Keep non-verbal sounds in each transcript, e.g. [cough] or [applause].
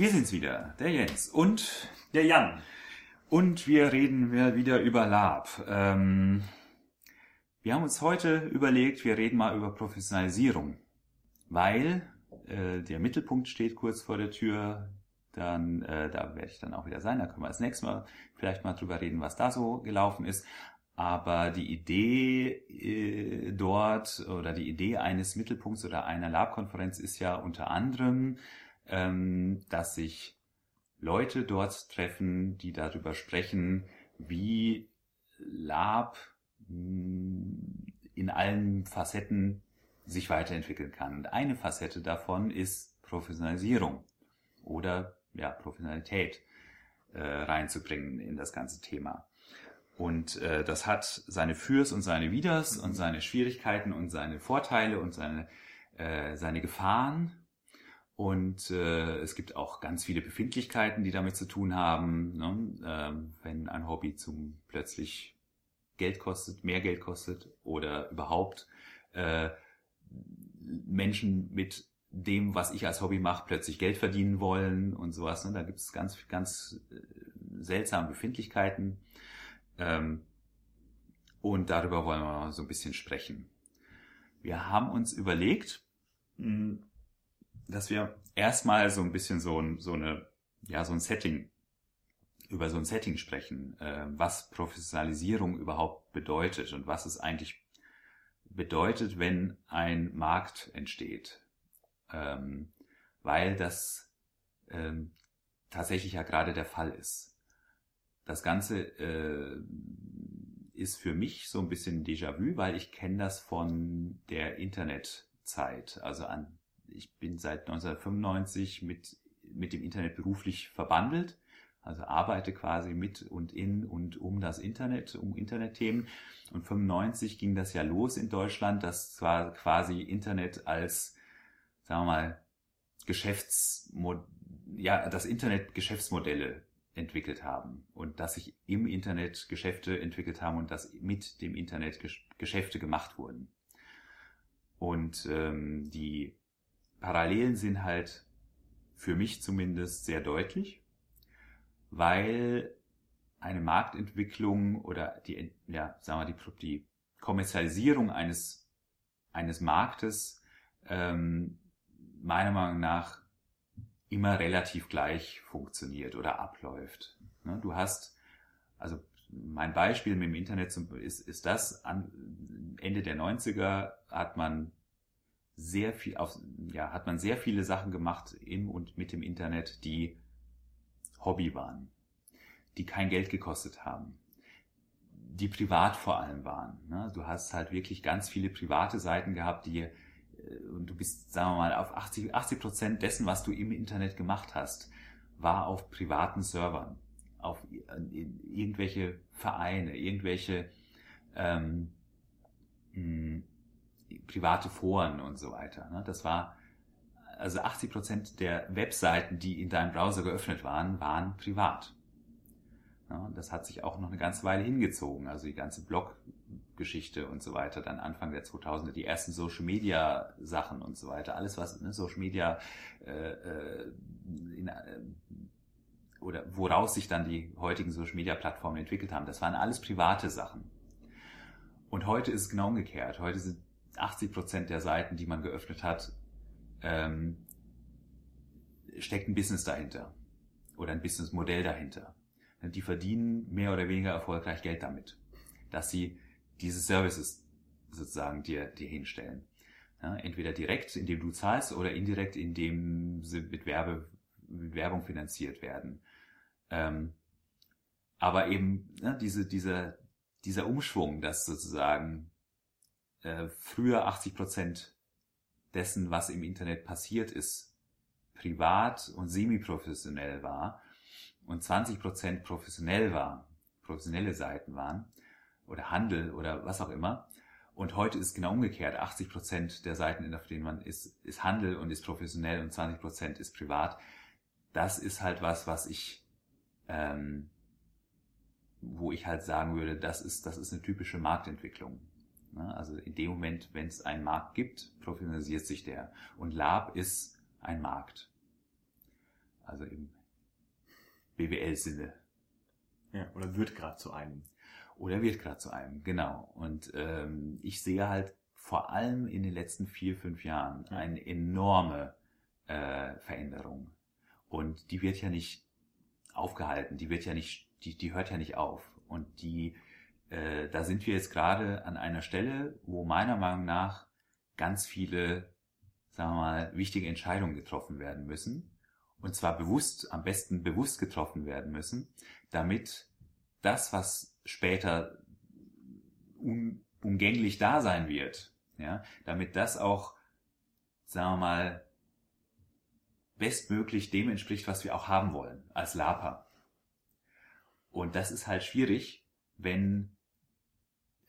Wir sind's wieder, der Jens und Der Jan. und wir reden wieder über Lab. Ähm, wir haben uns heute überlegt, wir reden mal über Professionalisierung, weil äh, der Mittelpunkt steht kurz vor der Tür. Dann, äh, da werde ich dann auch wieder sein. Da können wir das nächste Mal vielleicht mal drüber reden, was da so gelaufen ist. Aber die Idee äh, dort oder die Idee eines Mittelpunkts oder einer Lab-Konferenz ist ja unter anderem, ähm, dass sich Leute dort treffen, die darüber sprechen, wie Lab mh, in allen Facetten sich weiterentwickeln kann. Und eine Facette davon ist Professionalisierung oder ja, Professionalität äh, reinzubringen in das ganze Thema. Und äh, das hat seine Fürs und seine Widers und seine Schwierigkeiten und seine Vorteile und seine, äh, seine Gefahren. Und äh, es gibt auch ganz viele Befindlichkeiten, die damit zu tun haben. Ne? Ähm, wenn ein Hobby zum plötzlich Geld kostet, mehr Geld kostet oder überhaupt äh, Menschen mit dem, was ich als Hobby mache, plötzlich Geld verdienen wollen und sowas. Ne? Da gibt es ganz, ganz äh, seltsame Befindlichkeiten. Ähm, und darüber wollen wir so ein bisschen sprechen. Wir haben uns überlegt, mh, dass wir erstmal so ein bisschen so, ein, so eine, ja, so ein Setting, über so ein Setting sprechen, äh, was Professionalisierung überhaupt bedeutet und was es eigentlich bedeutet, wenn ein Markt entsteht. Ähm, weil das ähm, tatsächlich ja gerade der Fall ist. Das Ganze äh, ist für mich so ein bisschen Déjà-vu, weil ich kenne das von der Internetzeit. Also an, ich bin seit 1995 mit, mit dem Internet beruflich verbandelt, also arbeite quasi mit und in und um das Internet, um Internetthemen. Und 95 ging das ja los in Deutschland, dass zwar quasi Internet als, sagen wir mal, Geschäftsmod ja, das Internet Geschäftsmodelle entwickelt haben und dass sich im Internet Geschäfte entwickelt haben und dass mit dem Internet Geschäfte gemacht wurden. Und ähm, die Parallelen sind halt für mich zumindest sehr deutlich, weil eine Marktentwicklung oder die, ja, sagen wir, die, die Kommerzialisierung eines, eines Marktes ähm, meiner Meinung nach immer relativ gleich funktioniert oder abläuft. Ne, Du hast, also mein Beispiel mit dem Internet ist, ist das, Ende der 90er hat man sehr viel, auf, ja, hat man sehr viele Sachen gemacht im und mit dem Internet, die Hobby waren, die kein Geld gekostet haben, die privat vor allem waren. Ne? Du hast halt wirklich ganz viele private Seiten gehabt, die und du bist, sagen wir mal, auf 80, 80 Prozent dessen, was du im Internet gemacht hast, war auf privaten Servern, auf irgendwelche Vereine, irgendwelche ähm, mh, private Foren und so weiter. Ne? Das war, also 80 Prozent der Webseiten, die in deinem Browser geöffnet waren, waren privat. Ja, das hat sich auch noch eine ganze Weile hingezogen. Also die ganze Blog-Geschichte und so weiter, dann Anfang der 2000er, die ersten Social-Media-Sachen und so weiter. Alles, was ne, Social-Media äh, in, äh, oder woraus sich dann die heutigen Social-Media-Plattformen entwickelt haben, das waren alles private Sachen. Und heute ist es genau umgekehrt. Heute sind 80 Prozent der Seiten, die man geöffnet hat, ähm, steckt ein Business dahinter oder ein Businessmodell dahinter die verdienen mehr oder weniger erfolgreich Geld damit, dass sie diese Services sozusagen dir, dir hinstellen. Ja, entweder direkt, indem du zahlst, oder indirekt, indem sie mit, Werbe, mit Werbung finanziert werden. Ähm, aber eben ja, diese, diese, dieser Umschwung, dass sozusagen äh, früher 80 Prozent dessen, was im Internet passiert ist, privat und semi-professionell war und 20% professionell war, professionelle Seiten waren oder Handel oder was auch immer. Und heute ist genau umgekehrt. 80% der Seiten, auf denen man ist, ist Handel und ist professionell und 20% ist privat. Das ist halt was, was ich, ähm, wo ich halt sagen würde, das ist, das ist eine typische Marktentwicklung. Also in dem Moment, wenn es einen Markt gibt, professionalisiert sich der. Und Lab ist ein Markt. also im BWL-Sinne. Ja, oder wird gerade zu einem. Oder wird gerade zu einem, genau. Und ähm, ich sehe halt vor allem in den letzten vier, fünf Jahren eine enorme äh, Veränderung. Und die wird ja nicht aufgehalten, die wird ja nicht, die, die hört ja nicht auf. Und die, äh, da sind wir jetzt gerade an einer Stelle, wo meiner Meinung nach ganz viele, sagen wir mal, wichtige Entscheidungen getroffen werden müssen. Und zwar bewusst, am besten bewusst getroffen werden müssen, damit das, was später unumgänglich da sein wird, ja, damit das auch, sagen wir mal, bestmöglich dem entspricht, was wir auch haben wollen als Lapa. Und das ist halt schwierig, wenn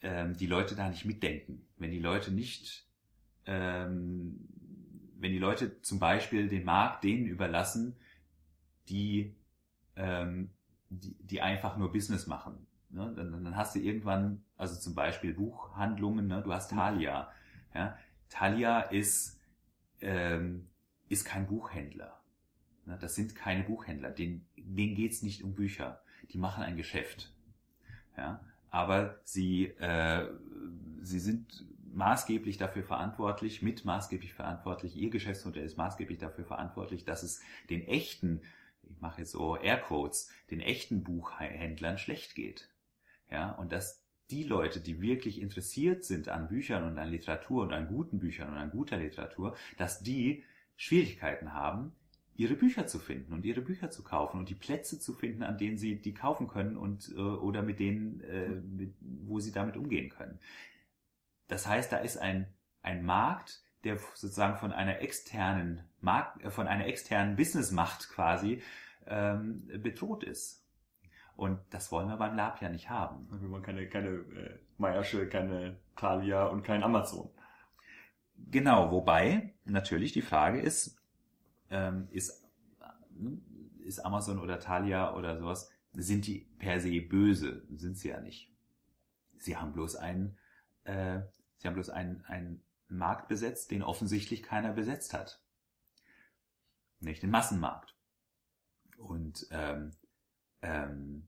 ähm, die Leute da nicht mitdenken, wenn die Leute nicht, ähm, wenn die Leute zum Beispiel den Markt denen überlassen, die, ähm, die, die einfach nur Business machen. Ne? Dann, dann hast du irgendwann, also zum Beispiel Buchhandlungen, ne? du hast Thalia. Ja? Thalia ist, ähm, ist kein Buchhändler. Ne? Das sind keine Buchhändler. Den, denen geht's nicht um Bücher. Die machen ein Geschäft. Ja? Aber sie, äh, sie sind maßgeblich dafür verantwortlich, mit maßgeblich verantwortlich, ihr Geschäftsmodell ist maßgeblich dafür verantwortlich, dass es den echten, ich mache jetzt so Airquotes, den echten Buchhändlern schlecht geht. Ja, und dass die Leute, die wirklich interessiert sind an Büchern und an Literatur und an guten Büchern und an guter Literatur, dass die Schwierigkeiten haben, ihre Bücher zu finden und ihre Bücher zu kaufen und die Plätze zu finden, an denen sie die kaufen können und äh, oder mit denen, äh, mit, wo sie damit umgehen können. Das heißt, da ist ein ein Markt, der sozusagen von einer externen Markt, äh, von einer externen Businessmacht quasi ähm, bedroht ist. Und das wollen wir beim Lab ja nicht haben. Dann will man keine, keine äh, Meiersche, keine Thalia und kein Amazon. Genau, wobei natürlich die Frage ist, ähm, ist, ist Amazon oder Thalia oder sowas, sind die per se böse? Sind sie ja nicht. Sie haben bloß einen, äh, sie haben bloß einen, einen Markt besetzt, den offensichtlich keiner besetzt hat. Nicht den Massenmarkt. Und ähm, ähm,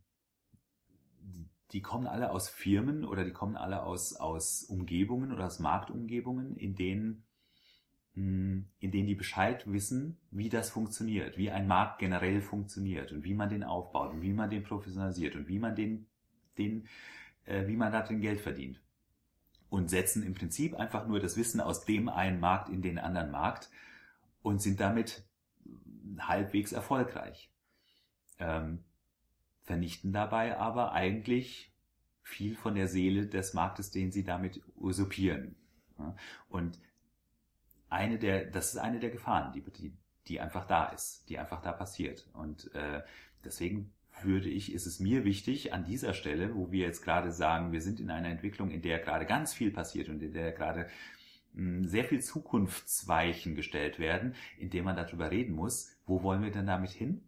die, kommen alle aus Firmen oder die kommen alle aus, aus Umgebungen oder aus Marktumgebungen, in denen, in denen die Bescheid wissen, wie das funktioniert, wie ein Markt generell funktioniert und wie man den aufbaut und wie man den professionalisiert und wie man den, den äh, wie man da den Geld verdient. Und setzen im Prinzip einfach nur das Wissen aus dem einen Markt in den anderen Markt und sind damit halbwegs erfolgreich. Ähm, vernichten dabei aber eigentlich viel von der Seele des Marktes, den sie damit usurpieren. Und eine der, das ist eine der Gefahren, die, die, die einfach da ist, die einfach da passiert. Und äh, deswegen würde ich, ist es mir wichtig, an dieser Stelle, wo wir jetzt gerade sagen, wir sind in einer Entwicklung, in der gerade ganz viel passiert und in der gerade hm, sehr viel Zukunftsweichen gestellt werden, in dem man darüber reden muss, wo wollen wir denn damit hin?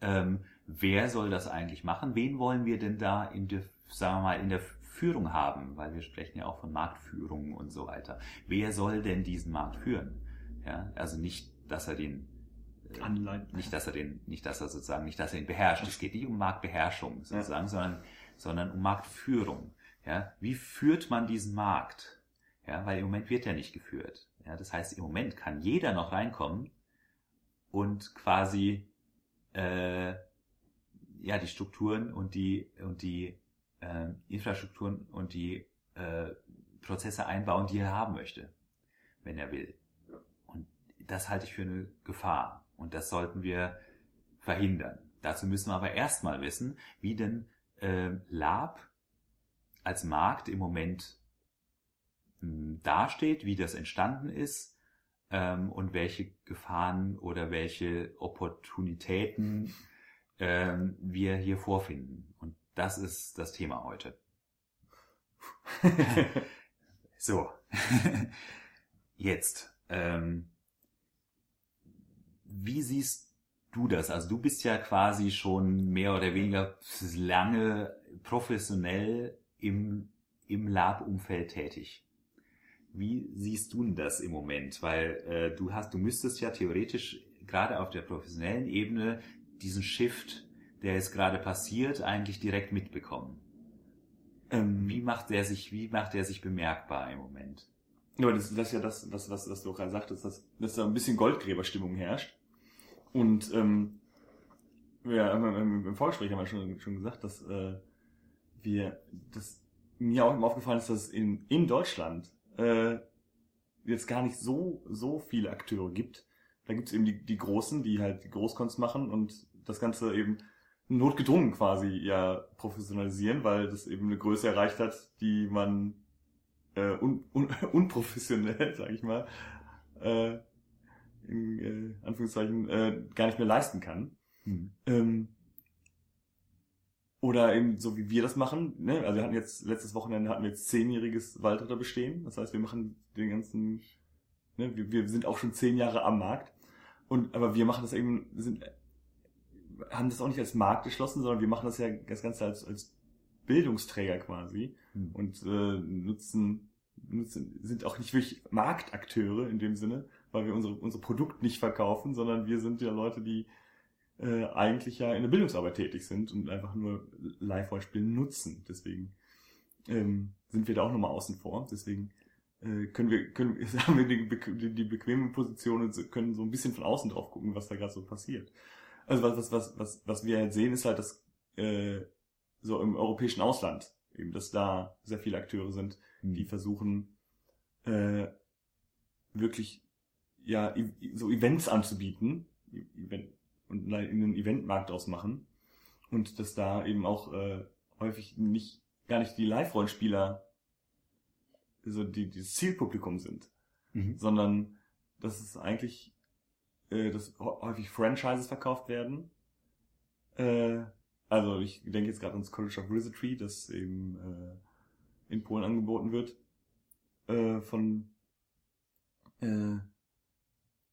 Ähm, wer soll das eigentlich machen? Wen wollen wir denn da in der, sagen wir mal, in der Führung haben? Weil wir sprechen ja auch von Marktführung und so weiter. Wer soll denn diesen Markt führen? Ja, also nicht, dass er den äh, Anleiten. Nicht, dass er den, nicht, dass er sozusagen, nicht, dass er ihn beherrscht. Es geht nicht um Marktbeherrschung sozusagen, ja. sondern, sondern um Marktführung. Ja, wie führt man diesen Markt? Ja, weil im Moment wird er nicht geführt. Ja, das heißt, im Moment kann jeder noch reinkommen und quasi äh, ja, die Strukturen und die, und die äh, Infrastrukturen und die äh, Prozesse einbauen, die er haben möchte, wenn er will. Und das halte ich für eine Gefahr. Und das sollten wir verhindern. Dazu müssen wir aber erstmal wissen, wie denn äh, Lab als Markt im Moment mh, hm, dasteht, wie das entstanden ist ähm, und welche Gefahren oder welche Opportunitäten ähm, wir hier vorfinden. Das ist das Thema heute. [laughs] so. [laughs] Jetzt. Ähm, wie siehst du das? Also du bist ja quasi schon mehr oder weniger lange professionell im, im Lab-Umfeld tätig. Wie siehst du denn das im Moment? Weil äh, du hast, du müsstest ja theoretisch gerade auf der professionellen Ebene diesen Shift, der jetzt gerade passiert, eigentlich direkt mitbekommen? Ähm, wie macht der sich, wie macht der sich bemerkbar im Moment? Ja, das, das ist ja das, das was, was du gerade sagtest, dass, dass da ein bisschen Goldgräberstimmung herrscht. Und ähm, ja, im, im Vorgespräch haben wir schon, schon gesagt, dass äh, wir, dass mir auch immer aufgefallen ist, dass es in, in Deutschland äh, jetzt gar nicht so, so viele Akteure gibt. Da gibt es eben die, die Großen, die halt die Großkunst machen und das Ganze eben notgedrungen quasi ja professionalisieren, weil das eben eine Größe erreicht hat, die man äh, un, un, [laughs] unprofessionell, [laughs] sag ich mal, äh, in äh, Anführungszeichen, äh, gar nicht mehr leisten kann. Hm. Ähm, oder eben so wie wir das machen, ne? Also wir hatten jetzt, letztes Wochenende hatten wir jetzt zehnjähriges Waldritter bestehen. Das heißt, wir machen den ganzen, ne, wir, wir sind auch schon zehn Jahre am Markt. Und aber wir machen das eben, sind, haben das auch nicht als Markt geschlossen, sondern wir machen das ja das Ganze als, als Bildungsträger quasi mhm. und äh, nutzen, nutzen, sind auch nicht wirklich Marktakteure in dem Sinne, weil wir unsere, unser Produkt nicht verkaufen, sondern wir sind ja Leute, die äh, eigentlich ja in der Bildungsarbeit tätig sind und einfach nur Live-Rollenspiel nutzen. Deswegen ähm, sind wir da auch nochmal außen vor. Deswegen äh, können wir, können, [laughs] haben wir die, die, die bequeme Position und können so ein bisschen von außen drauf gucken, was da gerade so passiert. Also was, was, was, was, was wir halt sehen, ist halt, dass äh, so im europäischen Ausland, eben, dass da sehr viele Akteure sind, mhm. die versuchen, äh, wirklich ja, so Events anzubieten, Event, und einen Eventmarkt ausmachen. Und dass da eben auch äh, häufig nicht gar nicht die Live-Rollenspieler so die, die Zielpublikum sind, mhm. sondern dass es eigentlich äh, dass häufig Franchises verkauft werden. Äh, also ich denke jetzt gerade ans College of Wizardry, das eben äh, in Polen angeboten wird äh, von äh,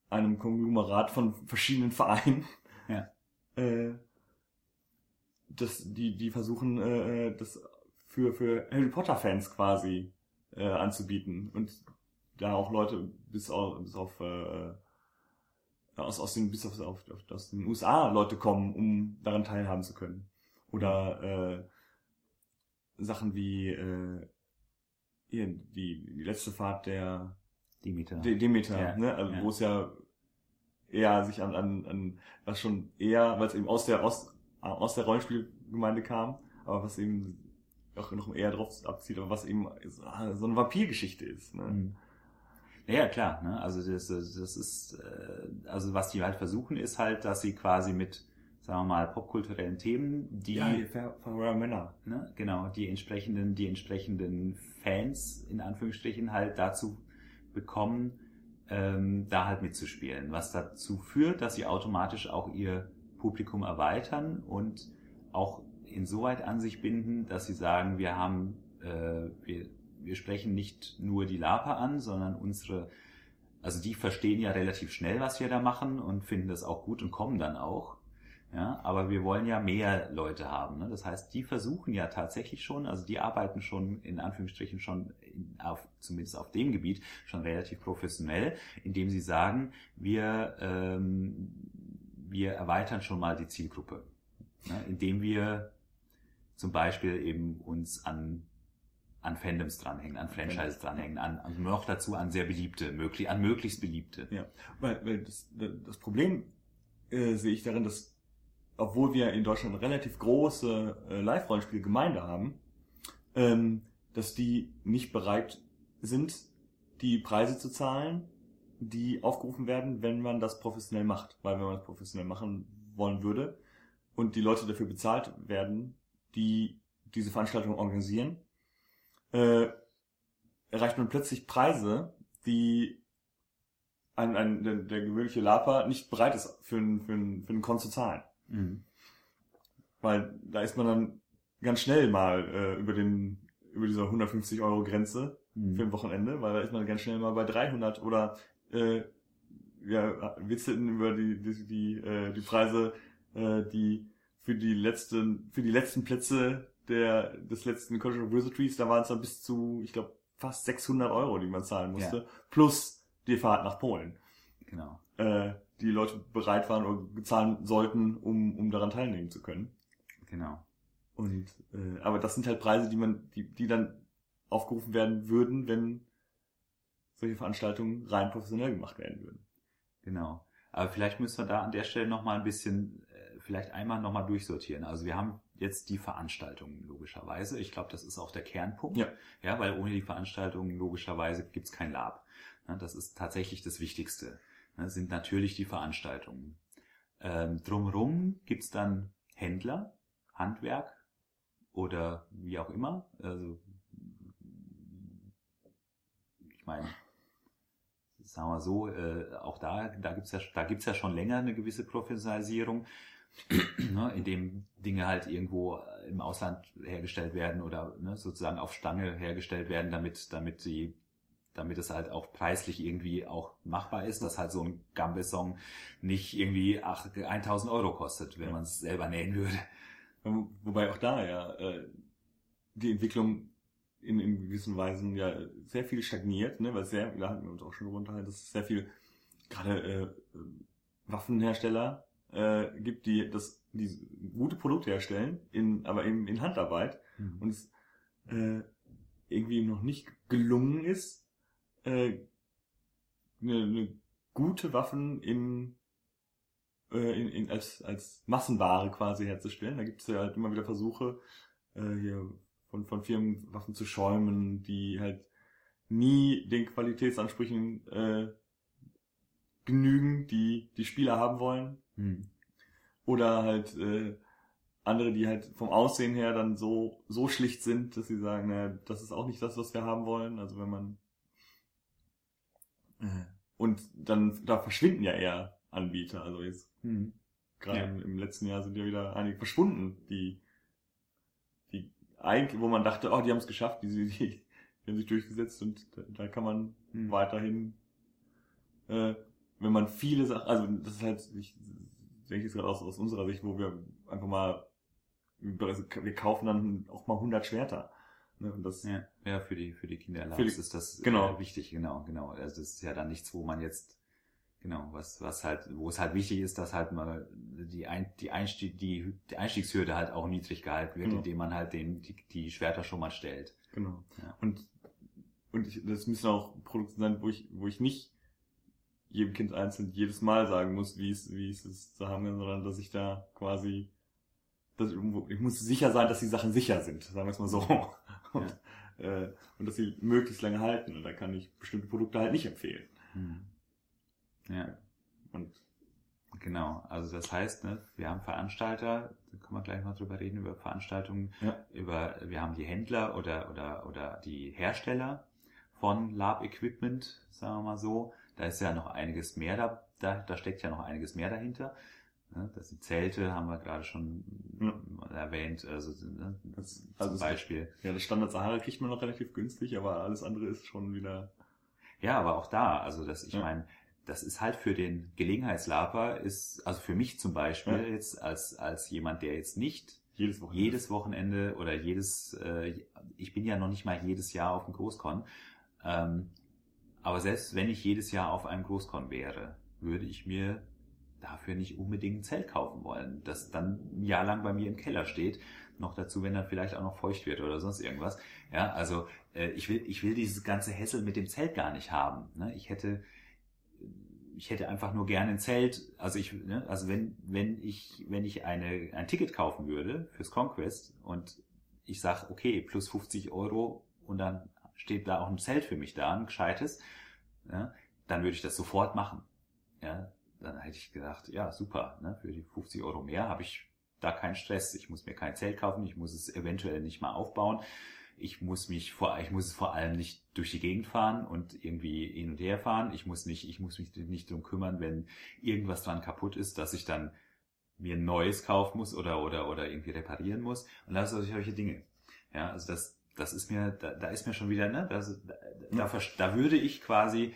einem Konglomerat von verschiedenen Vereinen. Ja. [laughs] Äh, das, die, die versuchen, äh, äh, das für, für Harry Potter Fans quasi äh, anzubieten. Und da auch Leute bis auf, bis auf äh, aus, aus den, bis auf, auf, auf, aus den USA Leute kommen, um daran teilhaben zu können. Oder äh, Sachen wie äh, hier, die, die letzte Fahrt der Demeter. De Demeter, ja, ne? Also, ja. wo es ja eher sich an, an, an was schon eher, weil es eben aus der aus, aus der Rollenspielgemeinde kam, aber was eben auch noch eher drauf abzieht, aber was eben so eine Vampirgeschichte ist. Ne? Mhm. Ja, klar. Ne? Also das, das ist, äh, also was die halt versuchen, ist halt, dass sie quasi mit, sagen wir mal, popkulturellen Themen, die ja, die Männer, ne? genau, die entsprechenden, die entsprechenden Fans in Anführungsstrichen halt dazu bekommen, ähm, da halt mitzuspielen, was dazu führt, dass sie automatisch auch ihr Publikum erweitern und auch insoweit an sich binden, dass sie sagen, wir haben, äh, wir, wir sprechen nicht nur die Lapa an, sondern unsere, also die verstehen ja relativ schnell, was wir da machen und finden das auch gut und kommen dann auch. Ja, aber wir wollen ja mehr Leute haben. Ne? Das heißt, die versuchen ja tatsächlich schon, also die arbeiten schon in Anführungsstrichen schon in, auf, zumindest auf dem Gebiet schon relativ professionell, indem sie sagen, wir, ähm, wir erweitern schon mal die Zielgruppe, ne? indem wir zum Beispiel eben uns an an Fandoms dranhängen, an Franchises dranhängen, an, an noch dazu an sehr beliebte, möglich, an möglichst beliebte. Ja, weil, weil das, das Problem äh, sehe ich darin, dass obwohl wir in Deutschland eine relativ große äh, Live-Rollenspielgemeinde haben, ähm, dass die nicht bereit sind, die Preise zu zahlen, die aufgerufen werden, wenn man das professionell macht. Weil wenn man das professionell machen wollen würde und die Leute dafür bezahlt werden, die diese Veranstaltung organisieren, äh, erreicht man plötzlich Preise, die ein, ein, der, der gewöhnliche Lapa nicht bereit ist, für einen, für einen, für einen Con zu zahlen. Mhm. Weil da ist man dann ganz schnell mal äh, über den über diese 150 Euro Grenze mhm. für ein Wochenende, weil da ist man ganz schnell mal bei 300 oder äh, ja, witzelten über die die die, äh, die Preise, äh, die für die letzten für die letzten Plätze der des letzten College of Wizardries, da waren es dann bis zu, ich glaube, fast 600 Euro, die man zahlen musste, ja. plus die Fahrt nach Polen. Genau. Äh, die Leute bereit waren oder bezahlen sollten, um, um daran teilnehmen zu können. Genau. Und äh, aber das sind halt Preise, die man, die, die dann aufgerufen werden würden, wenn solche Veranstaltungen rein professionell gemacht werden würden. Genau. Aber vielleicht müssen wir da an der Stelle nochmal ein bisschen, äh, vielleicht einmal nochmal durchsortieren. Also wir haben jetzt die Veranstaltungen logischerweise. Ich glaube, das ist auch der Kernpunkt. Ja. Ja, weil ohne die Veranstaltungen logischerweise gibt's kein Lab. Ja, das ist tatsächlich das Wichtigste. Das sind natürlich die Veranstaltungen. Ähm, drumherum gibt's dann Händler, Handwerk oder wie auch immer. Also ich meine, sagen wir so, äh, auch da, da gibt's ja, da gibt's ja schon länger eine gewisse Professionalisierung, [clears throat] ne, indem Dinge halt irgendwo im Ausland hergestellt werden oder ne, sozusagen auf Stange hergestellt werden, damit, damit die damit es halt auch preislich irgendwie auch machbar ist, dass halt so ein Gambe-Song nicht irgendwie ach, 1000 Euro kostet, wenn Ja. man es selber nähen würde. Wobei auch da ja äh, die Entwicklung in, in gewissen Weisen ja sehr viel stagniert, ne? weil sehr, da hatten wir uns auch schon runterhalten, dass es sehr viel gerade äh, äh, Waffenhersteller äh, gibt, die das die gute Produkte herstellen, in, aber eben in Handarbeit und es äh, irgendwie noch nicht gelungen ist, äh, eine, eine gute Waffen in, äh, in, in als, als Massenware quasi herzustellen. Da gibt es ja halt immer wieder Versuche, äh, hier von, von Firmen Waffen zu schäumen, die halt nie den Qualitätsansprüchen äh, genügen, die die Spieler haben wollen. Hm. Oder halt äh, andere, die halt vom Aussehen her dann so, so schlicht sind, dass sie sagen, naja, das ist auch nicht das, was wir haben wollen. Also wenn man äh, und dann da verschwinden ja eher Anbieter. Also jetzt Hm. gerade Ja. im, im letzten Jahr sind ja wieder einige verschwunden, die die eigentlich, wo man dachte, oh, die haben es geschafft, die, die, die haben sich durchgesetzt und da, da kann man Hm. weiterhin, äh, wenn man viele Sachen, also das ist halt, ich denke jetzt gerade aus, aus unserer Sicht, wo wir einfach mal, wir kaufen dann auch mal 100 Schwerter. Ne? Und das, Ja, ja, für die, für die die- ist das genau. äh, wichtig, genau, genau. Also das ist ja dann nichts, wo man jetzt, genau, was, was halt, wo es halt wichtig ist, dass halt mal die, Ein, die, Einstieg, die, die Einstiegshürde halt auch niedrig gehalten wird, Genau. indem man halt den, die, die Schwerter schon mal stellt. Genau. Ja. Und, und ich, das müssen auch Produkte sein, wo ich, wo ich nicht jedem Kind einzeln jedes Mal sagen muss, wie es, wie es ist zu haben, sondern dass ich da quasi, dass ich, ich muss sicher sein, dass die Sachen sicher sind, sagen wir es mal so. [laughs] Und, äh, und dass sie möglichst lange halten. Und da kann ich bestimmte Produkte halt nicht empfehlen. Hm. Ja, Und genau. Also das heißt, ne, wir haben Veranstalter, da können wir gleich mal drüber reden, über Veranstaltungen, Ja. über, wir haben die Händler oder, oder, oder die Hersteller von Lab-Equipment, sagen wir mal so. Da ist ja noch einiges mehr da, da, da steckt ja noch einiges mehr dahinter. Ne, Das sind Zelte, haben wir gerade schon Ja. erwähnt, also, ne, Das- zum also es- Beispiel. ja, das Standard Sahara kriegt man noch relativ günstig, aber alles andere ist schon wieder. Ja, aber auch da, also das, ich Ja. meine, das ist halt für den Gelegenheitslaper, ist, also für mich zum Beispiel Ja. jetzt als, als jemand, der jetzt nicht Jedes Wochenende. jedes Wochenende oder jedes, äh, ich bin ja noch nicht mal jedes Jahr auf dem Großkon, ähm, aber selbst wenn ich jedes Jahr auf einem Großkon wäre, würde ich mir dafür nicht unbedingt ein Zelt kaufen wollen, das dann ein Jahr lang bei mir im Keller steht. Noch dazu, wenn dann vielleicht auch noch feucht wird oder sonst irgendwas. Ja, also äh, ich will, ich will dieses ganze Hessel mit dem Zelt gar nicht haben. Ne? Ich hätte, ich hätte einfach nur gerne ein Zelt. Also ich, ne, also wenn, wenn ich, wenn ich eine, ein Ticket kaufen würde fürs Conquest und ich sag, okay, plus 50 Euro und dann steht da auch ein Zelt für mich da, ein gescheites, ja, dann würde ich das sofort machen. Ja, dann hätte ich gedacht, ja, super, ne, für die 50 Euro mehr habe ich da keinen Stress. Ich muss mir kein Zelt kaufen, ich muss es eventuell nicht mal aufbauen. Ich muss mich vor, ich muss es vor allem nicht durch die Gegend fahren und irgendwie hin und her fahren. Ich muss nicht, ich muss mich nicht drum kümmern, wenn irgendwas dran kaputt ist, dass ich dann mir ein neues kaufen muss oder, oder, oder irgendwie reparieren muss. Und das sind solche Dinge. Ja, also das, das ist mir, da, da ist mir schon wieder, ne, das, da, da, vers- da würde ich quasi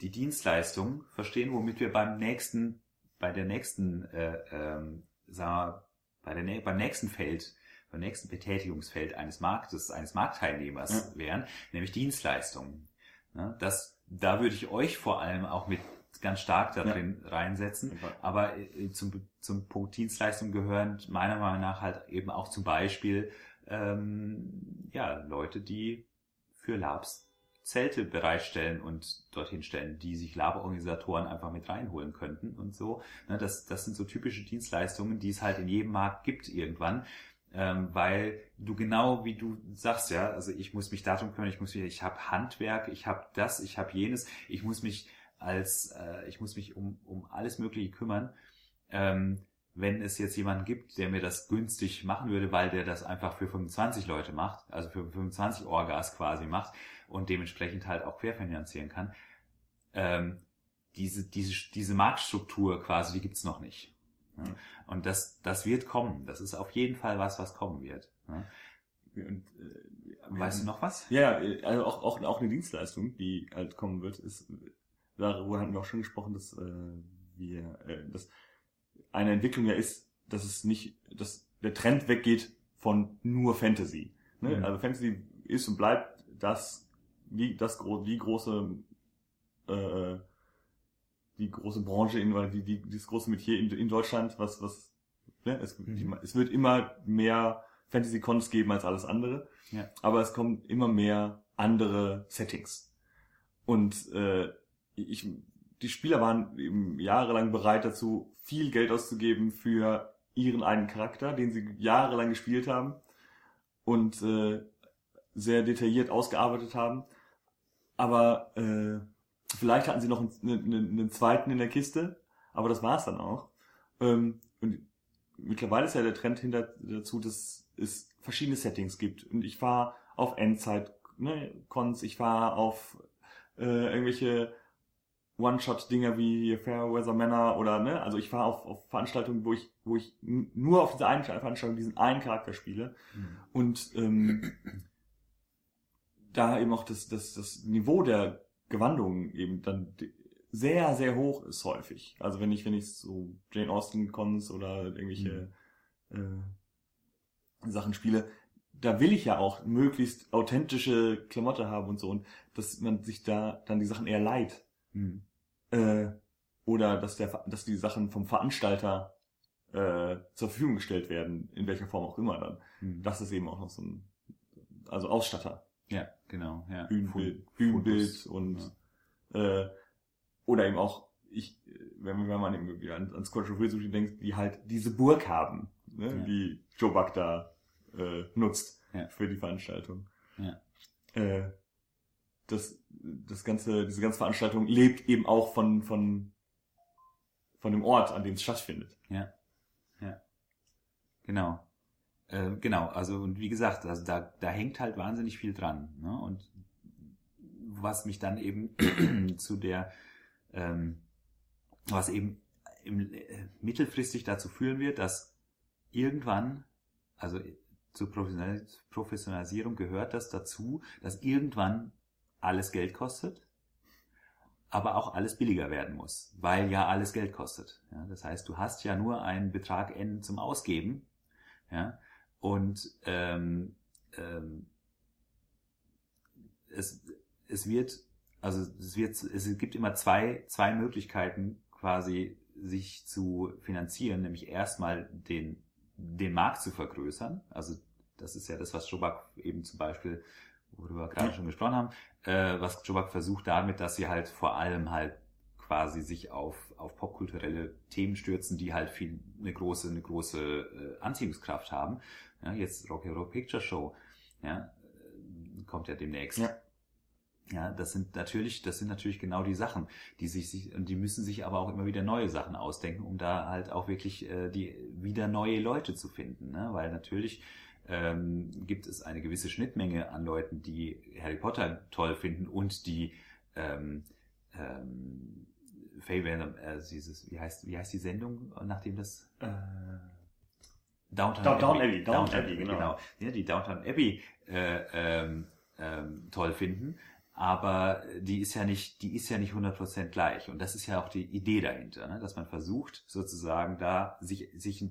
die Dienstleistung verstehen, womit wir beim nächsten, bei der nächsten, äh, ähm, sagen wir, bei der, beim nächsten Feld, beim nächsten Betätigungsfeld eines Marktes, eines Marktteilnehmers wären, nämlich Dienstleistungen. Ne, das, da würde ich euch vor allem auch mit ganz stark darin ja. reinsetzen. Aber äh, zum, zum Punkt Dienstleistung gehören meiner Meinung nach halt eben auch zum Beispiel ähm, ja, Leute, die für Labs Zelte bereitstellen und dorthin stellen, die sich Labororganisatoren einfach mit reinholen könnten und so. Ne, das, das sind so typische Dienstleistungen, die es halt in jedem Markt gibt irgendwann. Ähm, weil du genau wie du sagst, ja, also ich muss mich darum kümmern, ich muss mich, ich habe Handwerk, ich habe das, ich habe jenes, ich muss mich als, äh, ich muss mich um, um alles Mögliche kümmern. Ähm, wenn es jetzt jemanden gibt, der mir das günstig machen würde, weil der das einfach für 25 Leute macht, also für 25 Orgas quasi macht und dementsprechend halt auch querfinanzieren kann, ähm, diese, diese, diese Marktstruktur quasi, die gibt's noch nicht. Und das, das wird kommen. Das ist auf jeden Fall was, was kommen wird. Und, äh, weißt du noch was? Ja, also auch, auch, auch eine Dienstleistung, die halt kommen wird, ist, darüber hatten wir auch schon gesprochen, dass äh, wir, äh, dass eine Entwicklung ja ist, dass es nicht, dass der Trend weggeht von nur Fantasy. Ne? Mhm. Also Fantasy ist und bleibt das, wie das die große, äh, die große Branche in, oder die, die, das große Metier in, in Deutschland, was, was, ne? es, mhm. es wird immer mehr Fantasy-Cons geben als alles andere. Ja. Aber es kommen immer mehr andere Settings. Und äh, ich die Spieler waren eben jahrelang bereit dazu, viel Geld auszugeben für ihren einen Charakter, den sie jahrelang gespielt haben und äh, sehr detailliert ausgearbeitet haben. Aber äh, vielleicht hatten sie noch einen, einen, einen zweiten in der Kiste, aber das war's dann auch. Ähm, und mittlerweile ist ja der Trend hinter dazu, dass es verschiedene Settings gibt. Und ich fahre auf Endzeit-Cons, ne, ich fahre auf äh, irgendwelche One-Shot-Dinger wie Fairweather Manor oder ne, also ich fahre auf, auf Veranstaltungen, wo ich, wo ich nur auf dieser einen Veranstaltung diesen einen Charakter spiele mhm. und ähm, da eben auch das, das, das Niveau der Gewandungen eben dann sehr, sehr hoch ist häufig. Also wenn ich, wenn ich so Jane Austen Cons oder irgendwelche mhm. äh, Sachen spiele, da will ich ja auch möglichst authentische Klamotte haben und so und dass man sich da dann die Sachen eher leiht. Mhm äh, oder dass der, dass die Sachen vom Veranstalter äh, zur Verfügung gestellt werden, in welcher Form auch immer dann. Mhm. Das ist eben auch noch so ein, also Ausstatter. Ja, genau, ja. Bühnenbild, Bühnenbild und ja. äh, oder eben auch ich, wenn, wenn man irgendwie an, an Scottish Revolution denkt, die halt diese Burg haben, ne, ja. die Joe Buck da äh, nutzt ja. für die Veranstaltung. Ja. Äh, das, das ganze, diese ganze Veranstaltung lebt eben auch von, von, von dem Ort, an dem es stattfindet. Ja. Ja. Genau. Äh, genau, also und wie gesagt, also da, da hängt halt wahnsinnig viel dran. Ne? Und was mich dann eben [clears throat] zu der, ähm, was eben im, äh, mittelfristig dazu führen wird, dass irgendwann, also zur Professionalisierung gehört das dazu, dass irgendwann alles Geld kostet, aber auch alles billiger werden muss, weil ja alles Geld kostet. Ja, das heißt, du hast ja nur einen Betrag N zum Ausgeben, ja, und ähm, ähm, es, es wird, also es wird, es gibt immer zwei, zwei Möglichkeiten quasi sich zu finanzieren, nämlich erstmal den, den Markt zu vergrößern. Also das ist ja das, was Schobak eben zum Beispiel worüber wir gerade schon gesprochen haben, äh, was Jobak versucht damit, dass sie halt vor allem halt quasi sich auf, auf popkulturelle Themen stürzen, die halt viel eine große, eine große äh, Anziehungskraft haben. Ja, jetzt Rocky Horror Picture Show, ja, kommt ja demnächst. Ja. Ja, das sind natürlich, das sind natürlich genau die Sachen, die sich, sich, und die müssen sich aber auch immer wieder neue Sachen ausdenken, um da halt auch wirklich äh, die wieder neue Leute zu finden, ne? Weil natürlich ähm, gibt es eine gewisse Schnittmenge an Leuten, die Harry Potter toll finden und die ähm, ähm, Faye Random, äh, dieses, wie heißt, wie heißt die Sendung, nachdem das äh, Downtown, Downtown Abbey, Abbey Downtown, Downtown Abbey, genau. genau. Ja, die Downtown Abbey äh, ähm, ähm, toll finden aber die ist ja nicht, die ist ja nicht 100% gleich. Und das ist ja auch die Idee dahinter, ne? dass man versucht, sozusagen da sich, sich,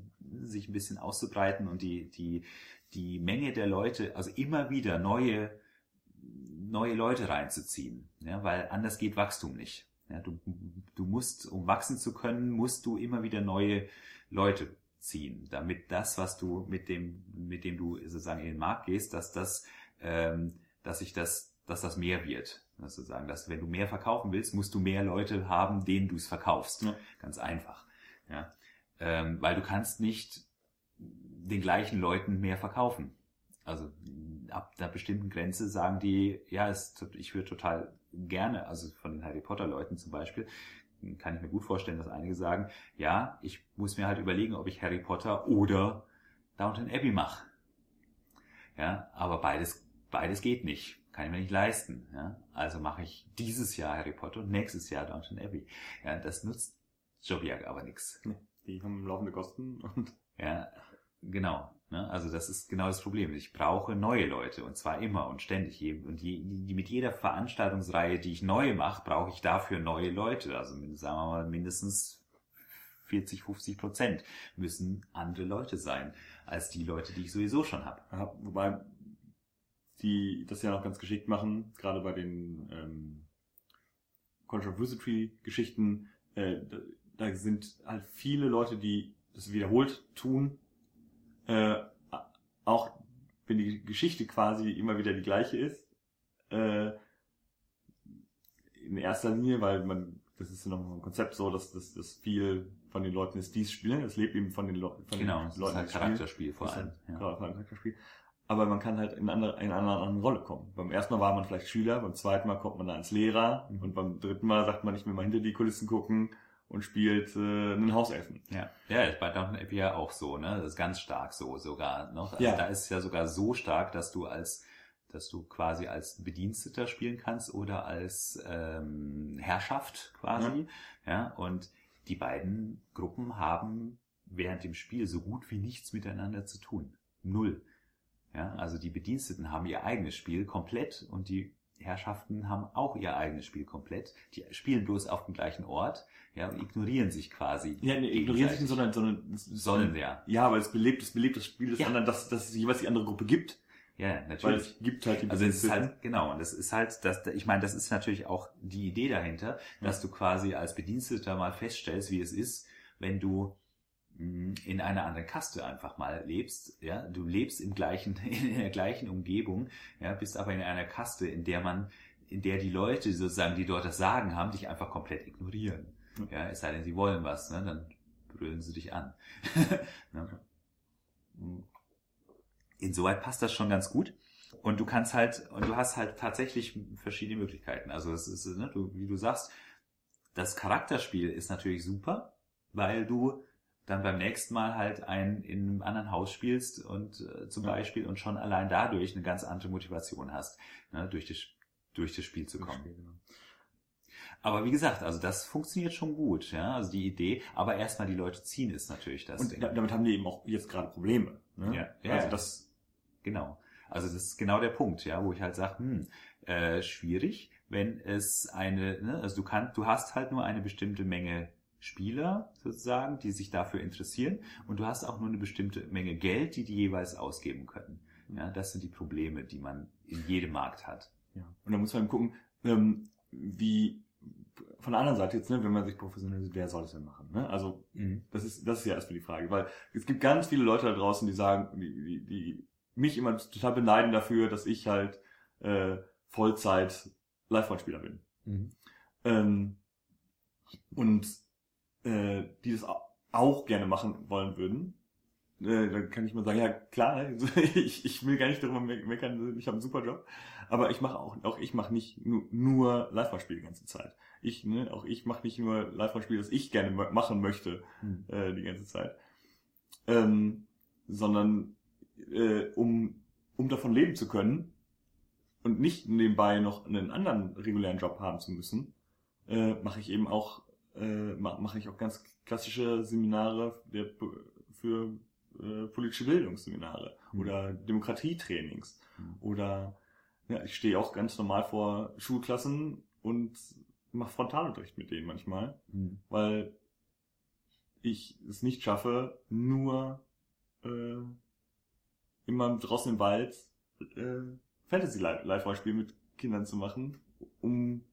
sich ein bisschen auszubreiten und die, die, die Menge der Leute, also immer wieder neue, neue Leute reinzuziehen, ja? weil anders geht Wachstum nicht. Ja, du, du musst, um wachsen zu können, musst du immer wieder neue Leute ziehen, damit das, was du mit dem, mit dem du sozusagen in den Markt gehst, dass das, ähm, dass sich das, dass das mehr wird. Sozusagen, dass wenn du mehr verkaufen willst, musst du mehr Leute haben, denen du es verkaufst. Ja. Ganz einfach. Ja. Ähm, weil du kannst nicht den gleichen Leuten mehr verkaufen. Also ab einer bestimmten Grenze sagen die, ja, es, ich würde total gerne, also von den Harry Potter Leuten zum Beispiel, kann ich mir gut vorstellen, dass einige sagen, ja, ich muss mir halt überlegen, ob ich Harry Potter oder Downton Abbey mache. Ja, aber beides, beides geht nicht. Kann ich mir nicht leisten. Ja? Also mache ich dieses Jahr Harry Potter und nächstes Jahr Downton Abbey. Ja, das nutzt Jobiak aber nichts. Die haben laufende Kosten und Ja, genau. Ne? Also das ist genau das Problem. Ich brauche neue Leute und zwar immer und ständig. Und je, mit jeder Veranstaltungsreihe, die ich neu mache, brauche ich dafür neue Leute. Also sagen wir mal mindestens 40, 50 Prozent müssen andere Leute sein als die Leute, die ich sowieso schon habe. Ja, wobei die das ja noch ganz geschickt machen, gerade bei den ähm, Wizardry-Geschichten, äh, da sind halt viele Leute, die das wiederholt tun, äh, auch wenn die Geschichte quasi immer wieder die gleiche ist, äh, in erster Linie, weil man, das ist ja noch ein Konzept so, dass das dass viel von den Leuten ist, die es spielen, das lebt eben von den, Leu von Genau, den das Leuten, ist halt die es spielen. Charakterspiel vor Das ist allem. halt Ja. allem Charakterspiel. Aber man kann halt in, andere, in einer anderen Rolle kommen. Beim ersten Mal war man vielleicht Schüler, beim zweiten Mal kommt man da als Lehrer Mhm. und beim dritten Mal sagt man, ich will mal hinter die Kulissen gucken und spielt äh, einen Hauselfen. Ja, ja, ist bei Downton Abbey ja auch so, ne? Das ist ganz stark so sogar noch. Also Ja. da ist es ja sogar so stark, dass du als, dass du quasi als Bediensteter spielen kannst oder als ähm, Herrschaft quasi. Ja. und die beiden Gruppen haben während dem Spiel so gut wie nichts miteinander zu tun. Null. Ja, also die Bediensteten haben ihr eigenes Spiel komplett und die Herrschaften haben auch ihr eigenes Spiel komplett. Die spielen bloß auf dem gleichen Ort, ja, und ignorieren sich quasi. Ja, nee, ignorieren sich nicht, sondern, sondern Sollen ja. Ja, aber es belebt, es belebt das Spiel des Ja. anderen, dass, dass es jeweils die andere Gruppe gibt. Ja, Weil natürlich. es gibt halt die Also es ist halt, genau, und das ist halt, das, ich meine, das ist natürlich auch die Idee dahinter, dass du quasi als Bediensteter mal feststellst, wie es ist, wenn du in einer anderen Kaste einfach mal lebst, ja, du lebst im gleichen, [laughs] in der gleichen Umgebung, ja, bist aber in einer Kaste, in der man, in der die Leute sozusagen, die dort das Sagen haben, dich einfach komplett ignorieren. Ja, es sei denn, sie wollen was, ne, dann brüllen sie dich an. [laughs] ne? Insoweit passt das schon ganz gut. Und du kannst halt, und du hast halt tatsächlich verschiedene Möglichkeiten. Also es ist, ne, du, wie du sagst, das Charakterspiel ist natürlich super, weil du dann beim nächsten Mal halt ein in einem anderen Haus spielst und äh, zum Ja. Beispiel und schon allein dadurch eine ganz andere Motivation hast, ne, durch das durch das Spiel zu kommen. Genau. Aber wie gesagt, also das funktioniert schon gut, ja, also die Idee, aber erstmal die Leute ziehen ist natürlich das Und Ding. da, damit haben die eben auch jetzt gerade Probleme. Ne? Ja, ja, also das, Genau. Also das ist genau der Punkt, ja, wo ich halt sage, hm, äh, schwierig, wenn es eine, ne, also du kannst, du hast halt nur eine bestimmte Menge Spieler sozusagen, die sich dafür interessieren, und du hast auch nur eine bestimmte Menge Geld, die die jeweils ausgeben können. Ja, das sind die Probleme, die man in jedem Markt hat. ja. Und da muss man eben gucken, ähm, wie von der anderen Seite jetzt, ne, wenn man sich professionalisiert, wer soll das denn machen? Ne? Also Das ist, das ist ja erstmal die Frage, weil es gibt ganz viele Leute da draußen, die sagen, die, die, die mich immer total beneiden dafür, dass ich halt äh, Vollzeit Live-Rollenspieler bin. Mhm. Ähm, und äh, die das au- auch gerne machen wollen würden. Äh, dann kann ich mal sagen, ja klar, also [laughs] ich, ich will gar nicht darüber me- meckern, ich habe einen super Job, aber ich mache auch, auch ich mache nicht nur, nur Live-Rollenspiele die ganze Zeit. Ich, ne, auch ich mache nicht nur Live-Rollenspiele, das ich gerne ma- machen möchte, Mhm. äh, die ganze Zeit. Ähm, sondern äh, um, um davon leben zu können und nicht nebenbei noch einen anderen regulären Job haben zu müssen, äh, mache ich eben auch äh, mache mach ich auch ganz klassische Seminare der, für äh, politische Bildungsseminare Mhm. oder Demokratietrainings Mhm. oder ja, ich stehe auch ganz normal vor Schulklassen und mache Frontalunterricht mit denen manchmal Mhm. weil ich es nicht schaffe, nur äh, immer draußen im Wald äh, Fantasy Live Rollenspiel mit Kindern zu machen, um